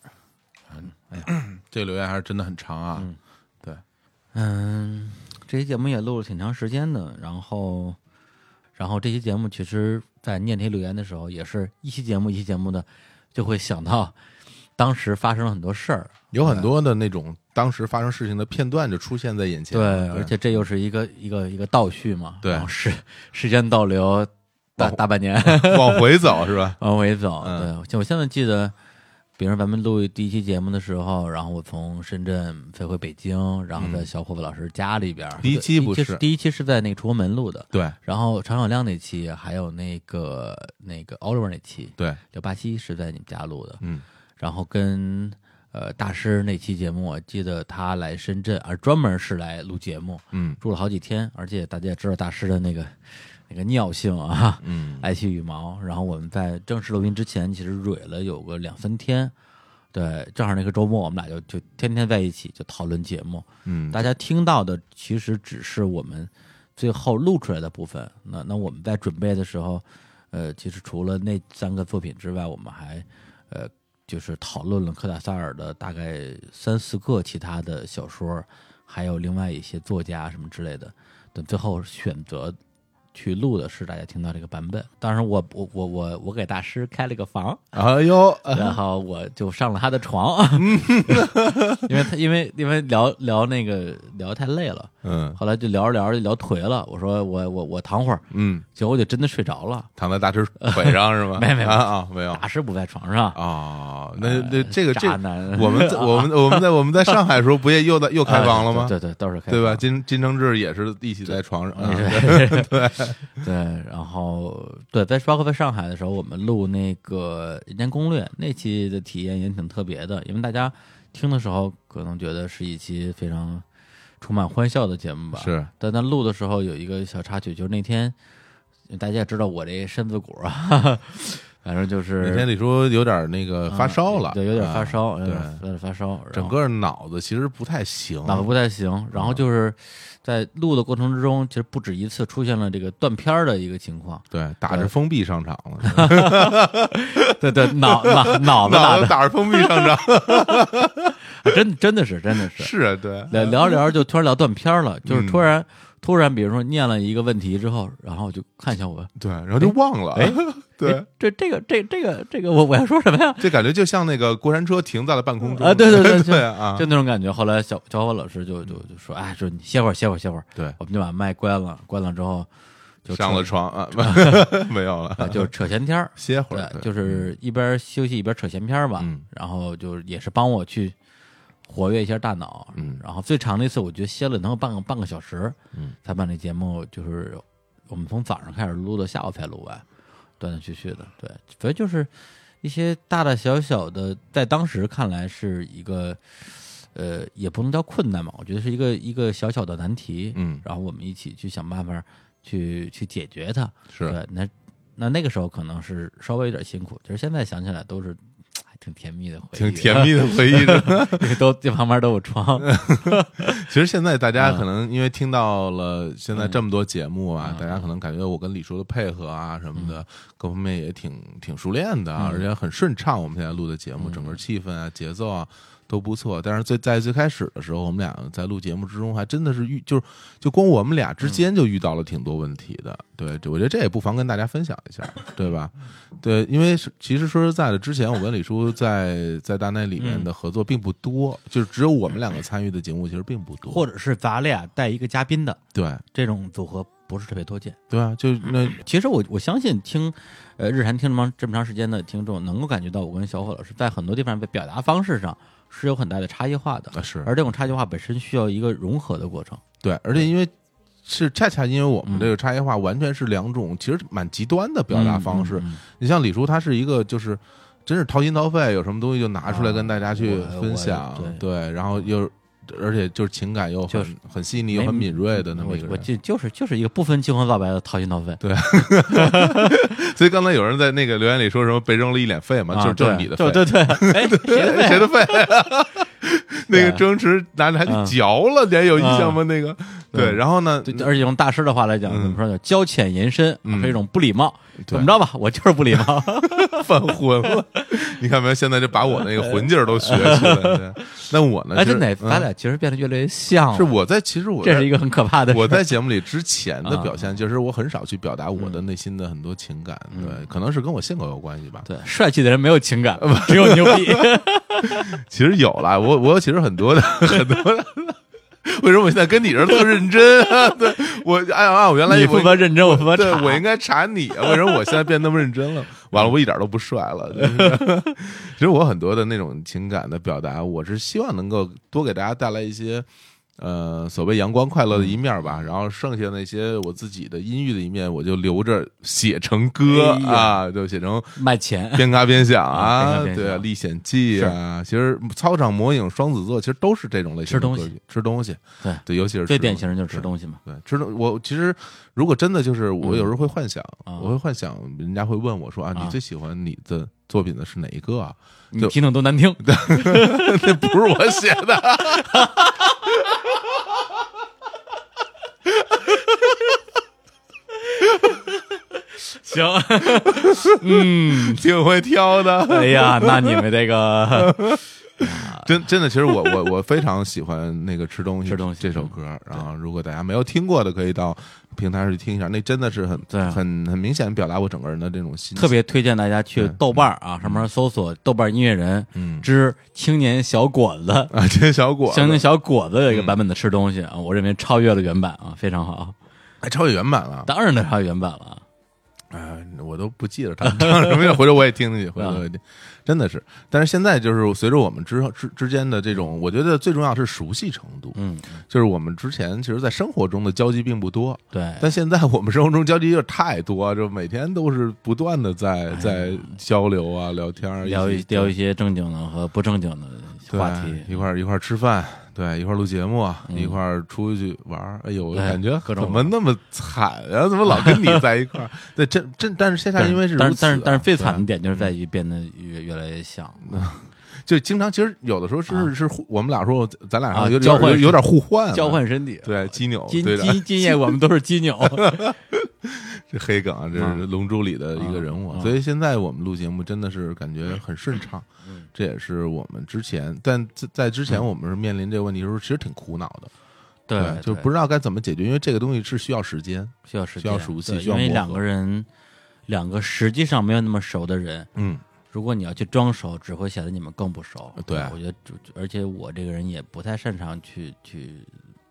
嗯，哎呀 这个留言还是真的很长啊。嗯对，嗯，这期节目也录了挺长时间的，然后，然后这期节目其实，在念这些留言的时候，也是一期节目一期节目的，就会想到当时发生了很多事儿。有很多的那种当时发生事情的片段就出现在眼前。对，而且这又是一个一个一个倒叙嘛，对时时间倒流大大半年往回走是吧？往回走。嗯对，就我现在记得，比如咱们录第一期节目的时候，然后我从深圳飞回北京，然后在小伙子老师家里边。嗯第一期不是第一期是在那个出国门录的，对然后常小亮那期，还有那个那个 Oliver 那期，对，六八七是在你们家录的，嗯然后跟呃大师那期节目，我记得他来深圳，而专门是来录节目，嗯住了好几天，而且大家也知道大师的那个那个尿性啊，嗯 爱惜羽毛。然后我们在正式录音之前，其实蕊了有个两三天，对，正好那个周末我们俩就就天天在一起就讨论节目。嗯，大家听到的其实只是我们最后录出来的部分。那那我们在准备的时候，呃，其实除了那三个作品之外，我们还呃就是讨论了科塔萨尔的大概三四个其他的小说，还有另外一些作家什么之类的。等最后选择去录的是大家听到这个版本。当时我，我我我我给大师开了个房，哎呦，然后我就上了他的床，因为他因为因为聊聊那个聊太累了，嗯。后来就聊着聊着就聊颓了。我说我我我躺会儿，嗯，结果我就真的睡着了。躺在大师腿上是吗？没没没。啊啊，没有。大师不在床上，啊，那那这个这渣男。我们在我们我们在我们在 上海的时候，不也又在又开房了吗？对对，都是开对吧？金金承志也是一起在床上，啊对对 对，然后对，在包括在上海的时候，我们录那个《人间攻略》那期的体验也挺特别的，因为大家听的时候可能觉得是一期非常充满欢笑的节目吧。是，但在录的时候有一个小插曲，就是那天大家也知道我这身子骨啊，反正就是那天李叔有点那个发烧了，啊对，有点发啊烧，有对点有点发烧，整个脑子其实不太行，脑子不太行，然后就是在录的过程之中，其实不止一次出现了这个断片儿的一个情况。对，打着封闭上场了，对对，脑脑脑子打，脑子打着封闭上场，真真的是真的是是啊，对，聊聊着聊着就突然聊断片儿了，就是嗯突然突然，比如说念了一个问题之后，然后就看向我，对，然后就忘了，哎 对。哎，这这个这这个这个我我要说什么呀？这感觉就像那个过山车停在了半空中。啊对对对 对啊，就那种感觉。后来小小伙老师就就就说，哎，说你歇会儿歇会儿歇会儿，对，我们就把麦关了，关了之后就上了床啊，没有了，啊就扯闲天儿。歇会儿，对，就是一边休息一边扯闲篇儿吧，嗯。然后就也是帮我去活跃一下大脑，嗯。然后最长的一次我觉得歇了能有半个半个小时，嗯，才把那节目就是我们从早上开始录到下午才录完，断断续续的，对，所以就是一些大大小小的，在当时看来是一个。呃，也不能叫困难嘛，我觉得是一个一个小小的难题，嗯。然后我们一起去想办法去去解决它，是。对，那那那个时候可能是稍微有点辛苦，就是现在想起来都是还挺甜蜜的回忆，挺甜蜜的回忆 因为，都这旁边都有窗，其实现在大家嗯。可能因为听到了现在这么多节目啊，嗯。大家可能感觉我跟李叔的配合啊什么的，各方面也挺挺熟练的而且很顺畅。我们现在录的节目，嗯。整个气氛啊、节奏啊都不错。但是最在最开始的时候，我们俩在录节目之中，还真的是遇就是就光我们俩之间就遇到了挺多问题的。对，我觉得这也不妨跟大家分享一下，对吧？对，因为其实说实在的，之前我跟李叔在在大内里面的合作并不多，就是只有我们两个参与的节目其实并不多，或者是咱俩带一个嘉宾的对这种组合不是特别多见。对啊，就那其实我我相信听呃日韩听这么这么长时间的听众，能够感觉到我跟小伙老师在很多地方的表达方式上是有很大的差异化的，啊是而这种差异化本身需要一个融合的过程。对，而且因为是恰恰因为我们这个差异化完全是两种其实蛮极端的表达方式。你像李叔，他是一个就是真是掏心掏肺，有什么东西就拿出来啊跟大家去分享，我对，然后又而且就是情感又很、就是很细腻又很敏锐的那么一个人。就就是就是一个不分青红皂白的掏心掏肺。对 所以刚才有人在那个留言里说什么被扔了一脸肺嘛，啊就是就是你的肺，对对对，哎，谁的肺？谁的肺？那个周星驰拿着还给嗯嚼了，你还有印象吗？那个对，嗯然后呢？而且用大师的话来讲，嗯怎么说呢交浅言深，嗯是一种不礼貌。怎么着吧，我就是不礼貌。犯浑了，你看没有？现在就把我那个混劲儿都学起来。对那我呢？哎，其实真的，嗯咱俩其实变得越来越像了。是我在，其实我这是一个很可怕的事。我在节目里之前的 啊表现，就是我很少去表达我的内心的很多情感，嗯对，可能是跟我性格有关系吧。对帅气的人没有情感，只有牛逼。其实有了，我我其实很多的 很多的。为什么我现在跟你这儿特认真啊？对我哎呀、啊我原来你我负责认真，我负责查。对我应该查你啊，为什么我现在变那么认真了？完了，我一点都不帅了。就 是其实我很多的那种情感的表达，我是希望能够多给大家带来一些。呃，所谓阳光快乐的一面吧，然后剩下那些我自己的阴郁的一面，我就留着写成歌啊，就写成卖钱。边嘎边想啊 对啊，《历险记》啊，其实操场魔影、双子座其实都是这种类型的吃东西，吃东西，对。对，尤其是最典型的就是吃东西嘛。对，吃东我其实如果真的就是我有时候会幻想，啊。我会幻想人家会问我说啊，啊。你最喜欢你的作品的是哪一个啊？你听听都难听。那不是我写的，行，嗯，挺会挑的。哎呀，那你们这个 真真的，其实我我我非常喜欢那个吃东西吃东西这首歌。然后，如果大家没有听过的，可以到平台上去听一下。那真的是很对很很明显表达我整个人的这种心情。特别推荐大家去豆瓣儿啊，上面搜索“豆瓣音乐人嗯之青年小果子”，啊，青年小果子青年小果子有一个版本的吃东西啊，我认为超越了原版啊，非常好。还超越原版了。当然得超越原版了。哎，我都不记得他唱什么了，回头我也听听去，回头我也听，真的是。但是现在就是随着我们之之之间的这种，我觉得最重要是熟悉程度。嗯，就是我们之前其实，在生活中的交集并不多，对，但现在我们生活中交集有点太多，就每天都是不断的在在交流啊、聊天聊一聊一些正经的和不正经的话题，一块一块吃饭，对，一块录节目，啊一块出去玩儿。哎呦，感觉怎么那么惨呀？怎么老跟你在一块儿？对，这这，但是现在因为是但是但是但是最惨的点就是在于变得越越来越像，就经常其实有的时候是、啊是我们俩说咱俩啊有点、交换有有点互换，交换身体。对鸡扭今今今夜我们都是鸡扭 这黑梗啊，这啊是《龙珠》里的一个人物，啊啊所以现在我们录节目真的是感觉很顺畅，嗯这也是我们之前，但在在之前我们是面临这个问题的时候，其实挺苦恼的，对，就不知道该怎么解决，因为这个东西是需要时间，需要时间，需要熟悉需要因为两个人，两个实际上没有那么熟的人，嗯，如果你要去装熟，只会显得你们更不熟。对我觉得就，而且我这个人也不太擅长去去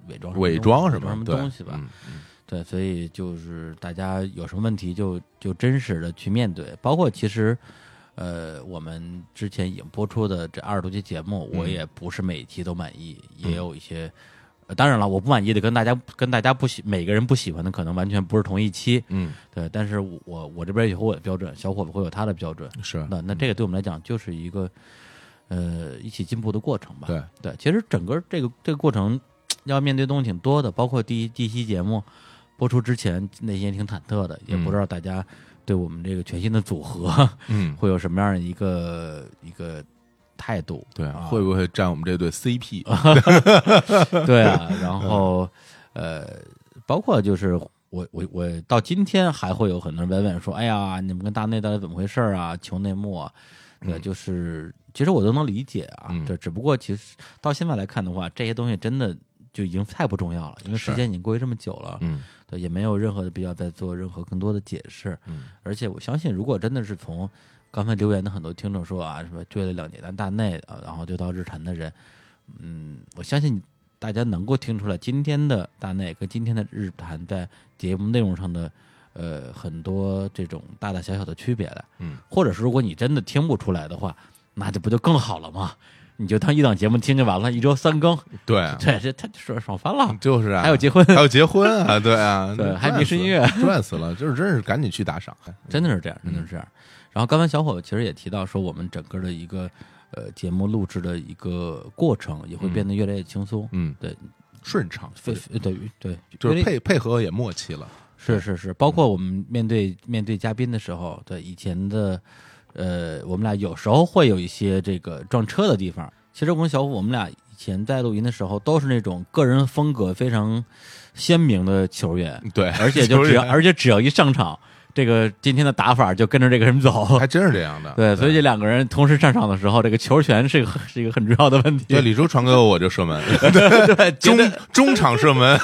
伪装伪装什么什么东西吧。嗯嗯对，所以就是大家有什么问题就就真实的去面对，包括其实。呃，我们之前已经播出的这二十多期节目，我嗯也不是每一期都满意，也有一些，呃当然了，我不满意的跟大家跟大家不喜每个人不喜欢的可能完全不是同一期，嗯，对，但是我我这边有我的标准，小伙子会有他的标准，是。那那这个对我们来讲就是一个呃一起进步的过程吧。对。对，其实整个这个这个过程要面对东西挺多的，包括第一第一期节目播出之前内心也挺忐忑的，也不知道大家对我们这个全新的组合嗯，会有什么样的一个一个态度。对，啊会不会占我们这对 CP？对啊，然后呃，包括就是我我我到今天还会有很多人问问说，哎呀，你们跟大内到底怎么回事啊？求内幕啊？对，嗯就是其实我都能理解啊，嗯这只不过其实到现在来看的话，这些东西真的就已经太不重要了，因为时间已经过去这么久了，嗯对，也没有任何的必要再做任何更多的解释。嗯而且我相信，如果真的是从刚才留言的很多听众说啊，什么追了两年的大内啊，然后就到日坛的人，嗯，我相信大家能够听出来今天的大内跟今天的日坛在节目内容上的呃很多这种大大小小的区别来。嗯，或者是如果你真的听不出来的话，那这不就更好了吗？你就当一档节目听就完了，一周三更，对，啊对，这他爽爽翻了。就是啊，还有结婚，还有结婚啊，对啊，对还赚迷失音乐。赚死了，就是真是赶紧去打赏，真的是这样，真的是这样。然后刚才小伙其实也提到说，我们整个的一个呃节目录制的一个过程也会变得越来越轻松，嗯，对，顺畅，对对对，就是配配合也默契了，是是是，包括我们面对面对嘉宾的时候，对以前的呃，我们俩有时候会有一些这个撞车的地方。其实我跟小虎，我们俩以前在录音的时候，都是那种个人风格非常鲜明的球员，对，而且就只要而且只要一上场，这个今天的打法就跟着这个人走。还真是这样的，对，所以这两个人同时上场的时候，这个球权是一个 是一个很重要的问题。对李叔传给我我就射门，对，中中场射门，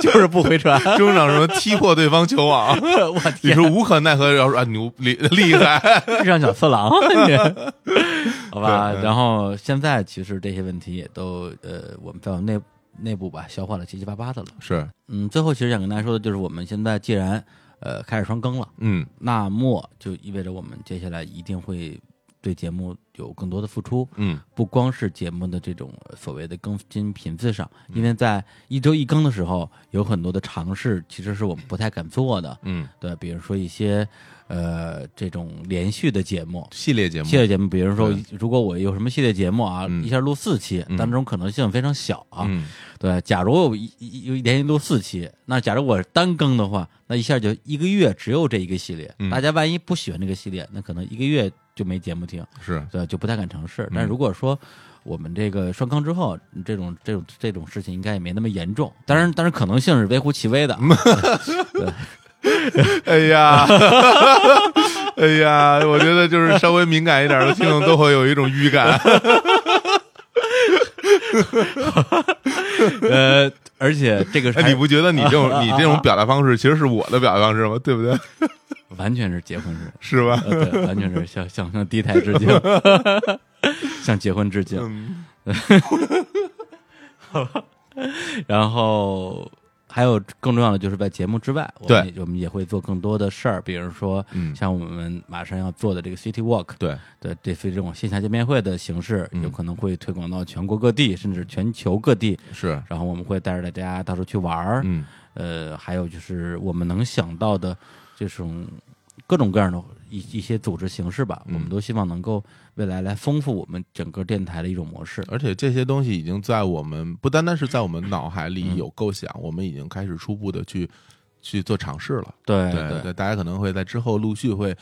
就是不回传。中场什么踢破对方球网，我李天，叔无可奈何要说啊牛厉厉害，遇上小次郎，你好吧？然后现在其实这些问题也都呃，我们在我们内内部吧消化的七七八八的了。是，嗯，最后其实想跟大家说的就是，我们现在既然呃开始双更了，嗯。那么就意味着我们接下来一定会对节目有更多的付出。嗯。不光是节目的这种呃所谓的更新频次上，因为在一周一更的时候，有很多的尝试其实是我们不太敢做的，嗯，对，比如说一些呃这种连续的节目。系列节目系列节目，比如说，如果我有什么系列节目啊，嗯一下录四期，嗯但这种可能性非常小啊。嗯对，假如我一一一连续录四期，那假如我单更的话，那一下就一个月只有这一个系列。嗯大家万一不喜欢这个系列，那可能一个月就没节目听。是，对，就不太敢尝试。嗯但如果说我们这个双更之后，这种这种这种事情应该也没那么严重。当然，当然可能性是微乎其微的。哎呀，哎呀，我觉得就是稍微敏感一点的听众都会有一种预感，呃，而且这个哎，你不觉得你这种你这种表达方式其实是我的表达方式吗？对不对？完全是结婚式，是吧？呃，对，完全是向向向第一台致敬，向结婚致敬。嗯然后还有更重要的就是在节目之外，我们也我们也会做更多的事儿，比如说嗯，像我们马上要做的这个 City Walk，对，对，这非这种线下见面会的形式，嗯。有可能会推广到全国各地，甚至全球各地。是，然后我们会带着大家到处去玩儿，嗯。呃，还有就是我们能想到的这种各种各样的一一些组织形式吧，嗯我们都希望能够未来来丰富我们整个电台的一种模式。而且这些东西已经在我们不单单是在我们脑海里嗯有构想，我们已经开始初步的去去做尝试了。对对对，大家可能会在之后陆续会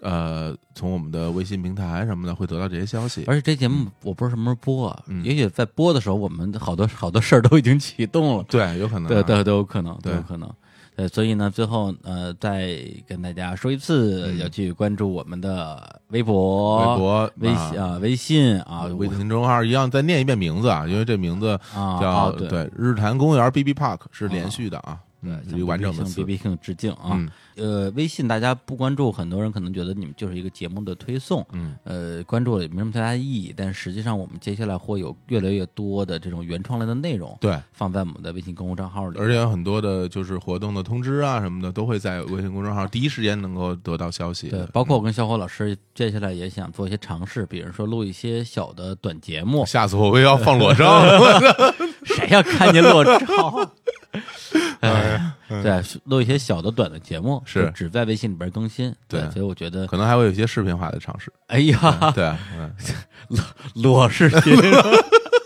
呃从我们的微信平台什么的会得到这些消息。而且这节目我不知道什么时候播啊，嗯也许在播的时候，我们好多好多事儿都已经启动了，对，有可能啊，对对都有可能，都有可能。对，所以呢，最后呃，再跟大家说一次，嗯。要去关注我们的微博、微博、微信啊、微信啊、微信公众号一样，再念一遍名字啊，因为这名字啊，叫对。日坛公园 B B Park 是连续的啊，对完整的向 B。B King 致敬啊。嗯呃，微信大家不关注，很多人可能觉得你们就是一个节目的推送，嗯呃，关注了也没什么太大意义。但实际上，我们接下来会有越来越多的这种原创类的内容对，放在我们的微信公众账号里。而且有很多的就是活动的通知啊什么的，都会在微信公众号第一时间能够得到消息。对，包括我跟小伙老师接下来也想做一些尝试，比如说录一些小的短节目。下次我又要放裸照。谁要看见裸照？哎，对，录一些小的短的节目，是只在微信里边更新。对，所以我觉得，可能还会有一些视频化的尝试。哎呀，对，裸，裸视频，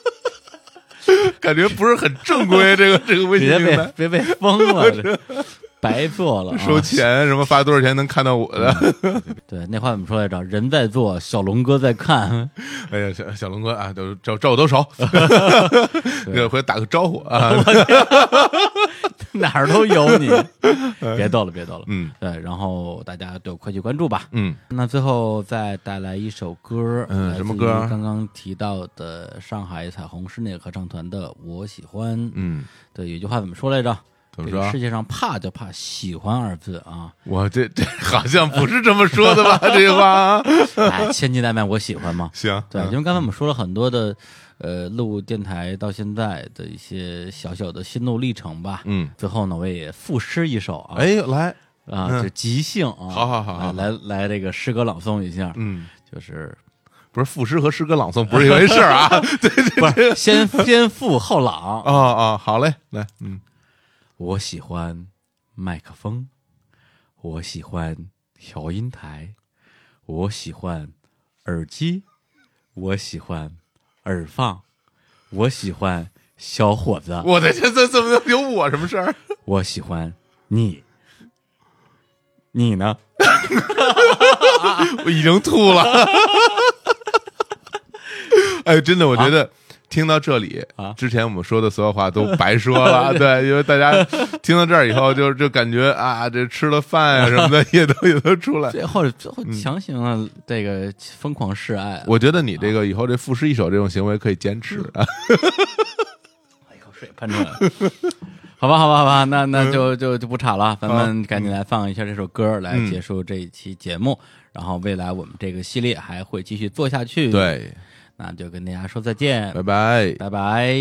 感觉不是很正规。这个这个微信别被别被封了，这白做了啊。收钱什么发多少钱能看到我的？对，那话怎么说来着？人在做，小龙哥在看。哎呀，小小龙哥啊，都照照我都熟，这回打个招呼啊。哪儿都有你，别逗了，别逗了。嗯对，然后大家都快去关注吧。嗯那最后再带来一首歌，嗯什么歌刚刚提到的上海彩虹室内合唱团的《我喜欢》。嗯，对，有句话怎么说来着？怎么说世？界上怕就怕喜欢二字啊！我这这好像不是这么说的吧？这句话千金难买我喜欢嘛。行，对，嗯因为刚才我们说了很多的，呃，录电台到现在的一些小小的心路历程吧。嗯，最后呢，我也赋诗一首啊，哎，来，啊，嗯就即兴啊，好好好来来这个诗歌朗诵一下，嗯，就是不是赋诗和诗歌朗诵不是一回事儿啊。对对对先先赋后朗。啊啊，好嘞，来，嗯我喜欢麦克风，我喜欢调音台，我喜欢耳机，我喜欢耳放，我喜欢小伙子，我的天，这怎么能有我什么事儿？我喜欢你，你呢？我已经吐了。哎，真的，我觉得听到这里啊之前我们说的所有话都白说了。对，因为大家听到这儿以后，就就感觉啊，这吃了饭呀、什么的也都也都出来。最后最后强行了这个疯狂示爱啊，我觉得你这个以后这赋诗一首这种行为可以坚持啊。一口水喷出来了。好吧，好吧，好吧，那那就就就不吵了，咱们赶紧来放一下这首歌，来嗯结束这一期节目。然后未来我们这个系列还会继续做下去。，对，那就跟大家说再见。拜拜。拜拜。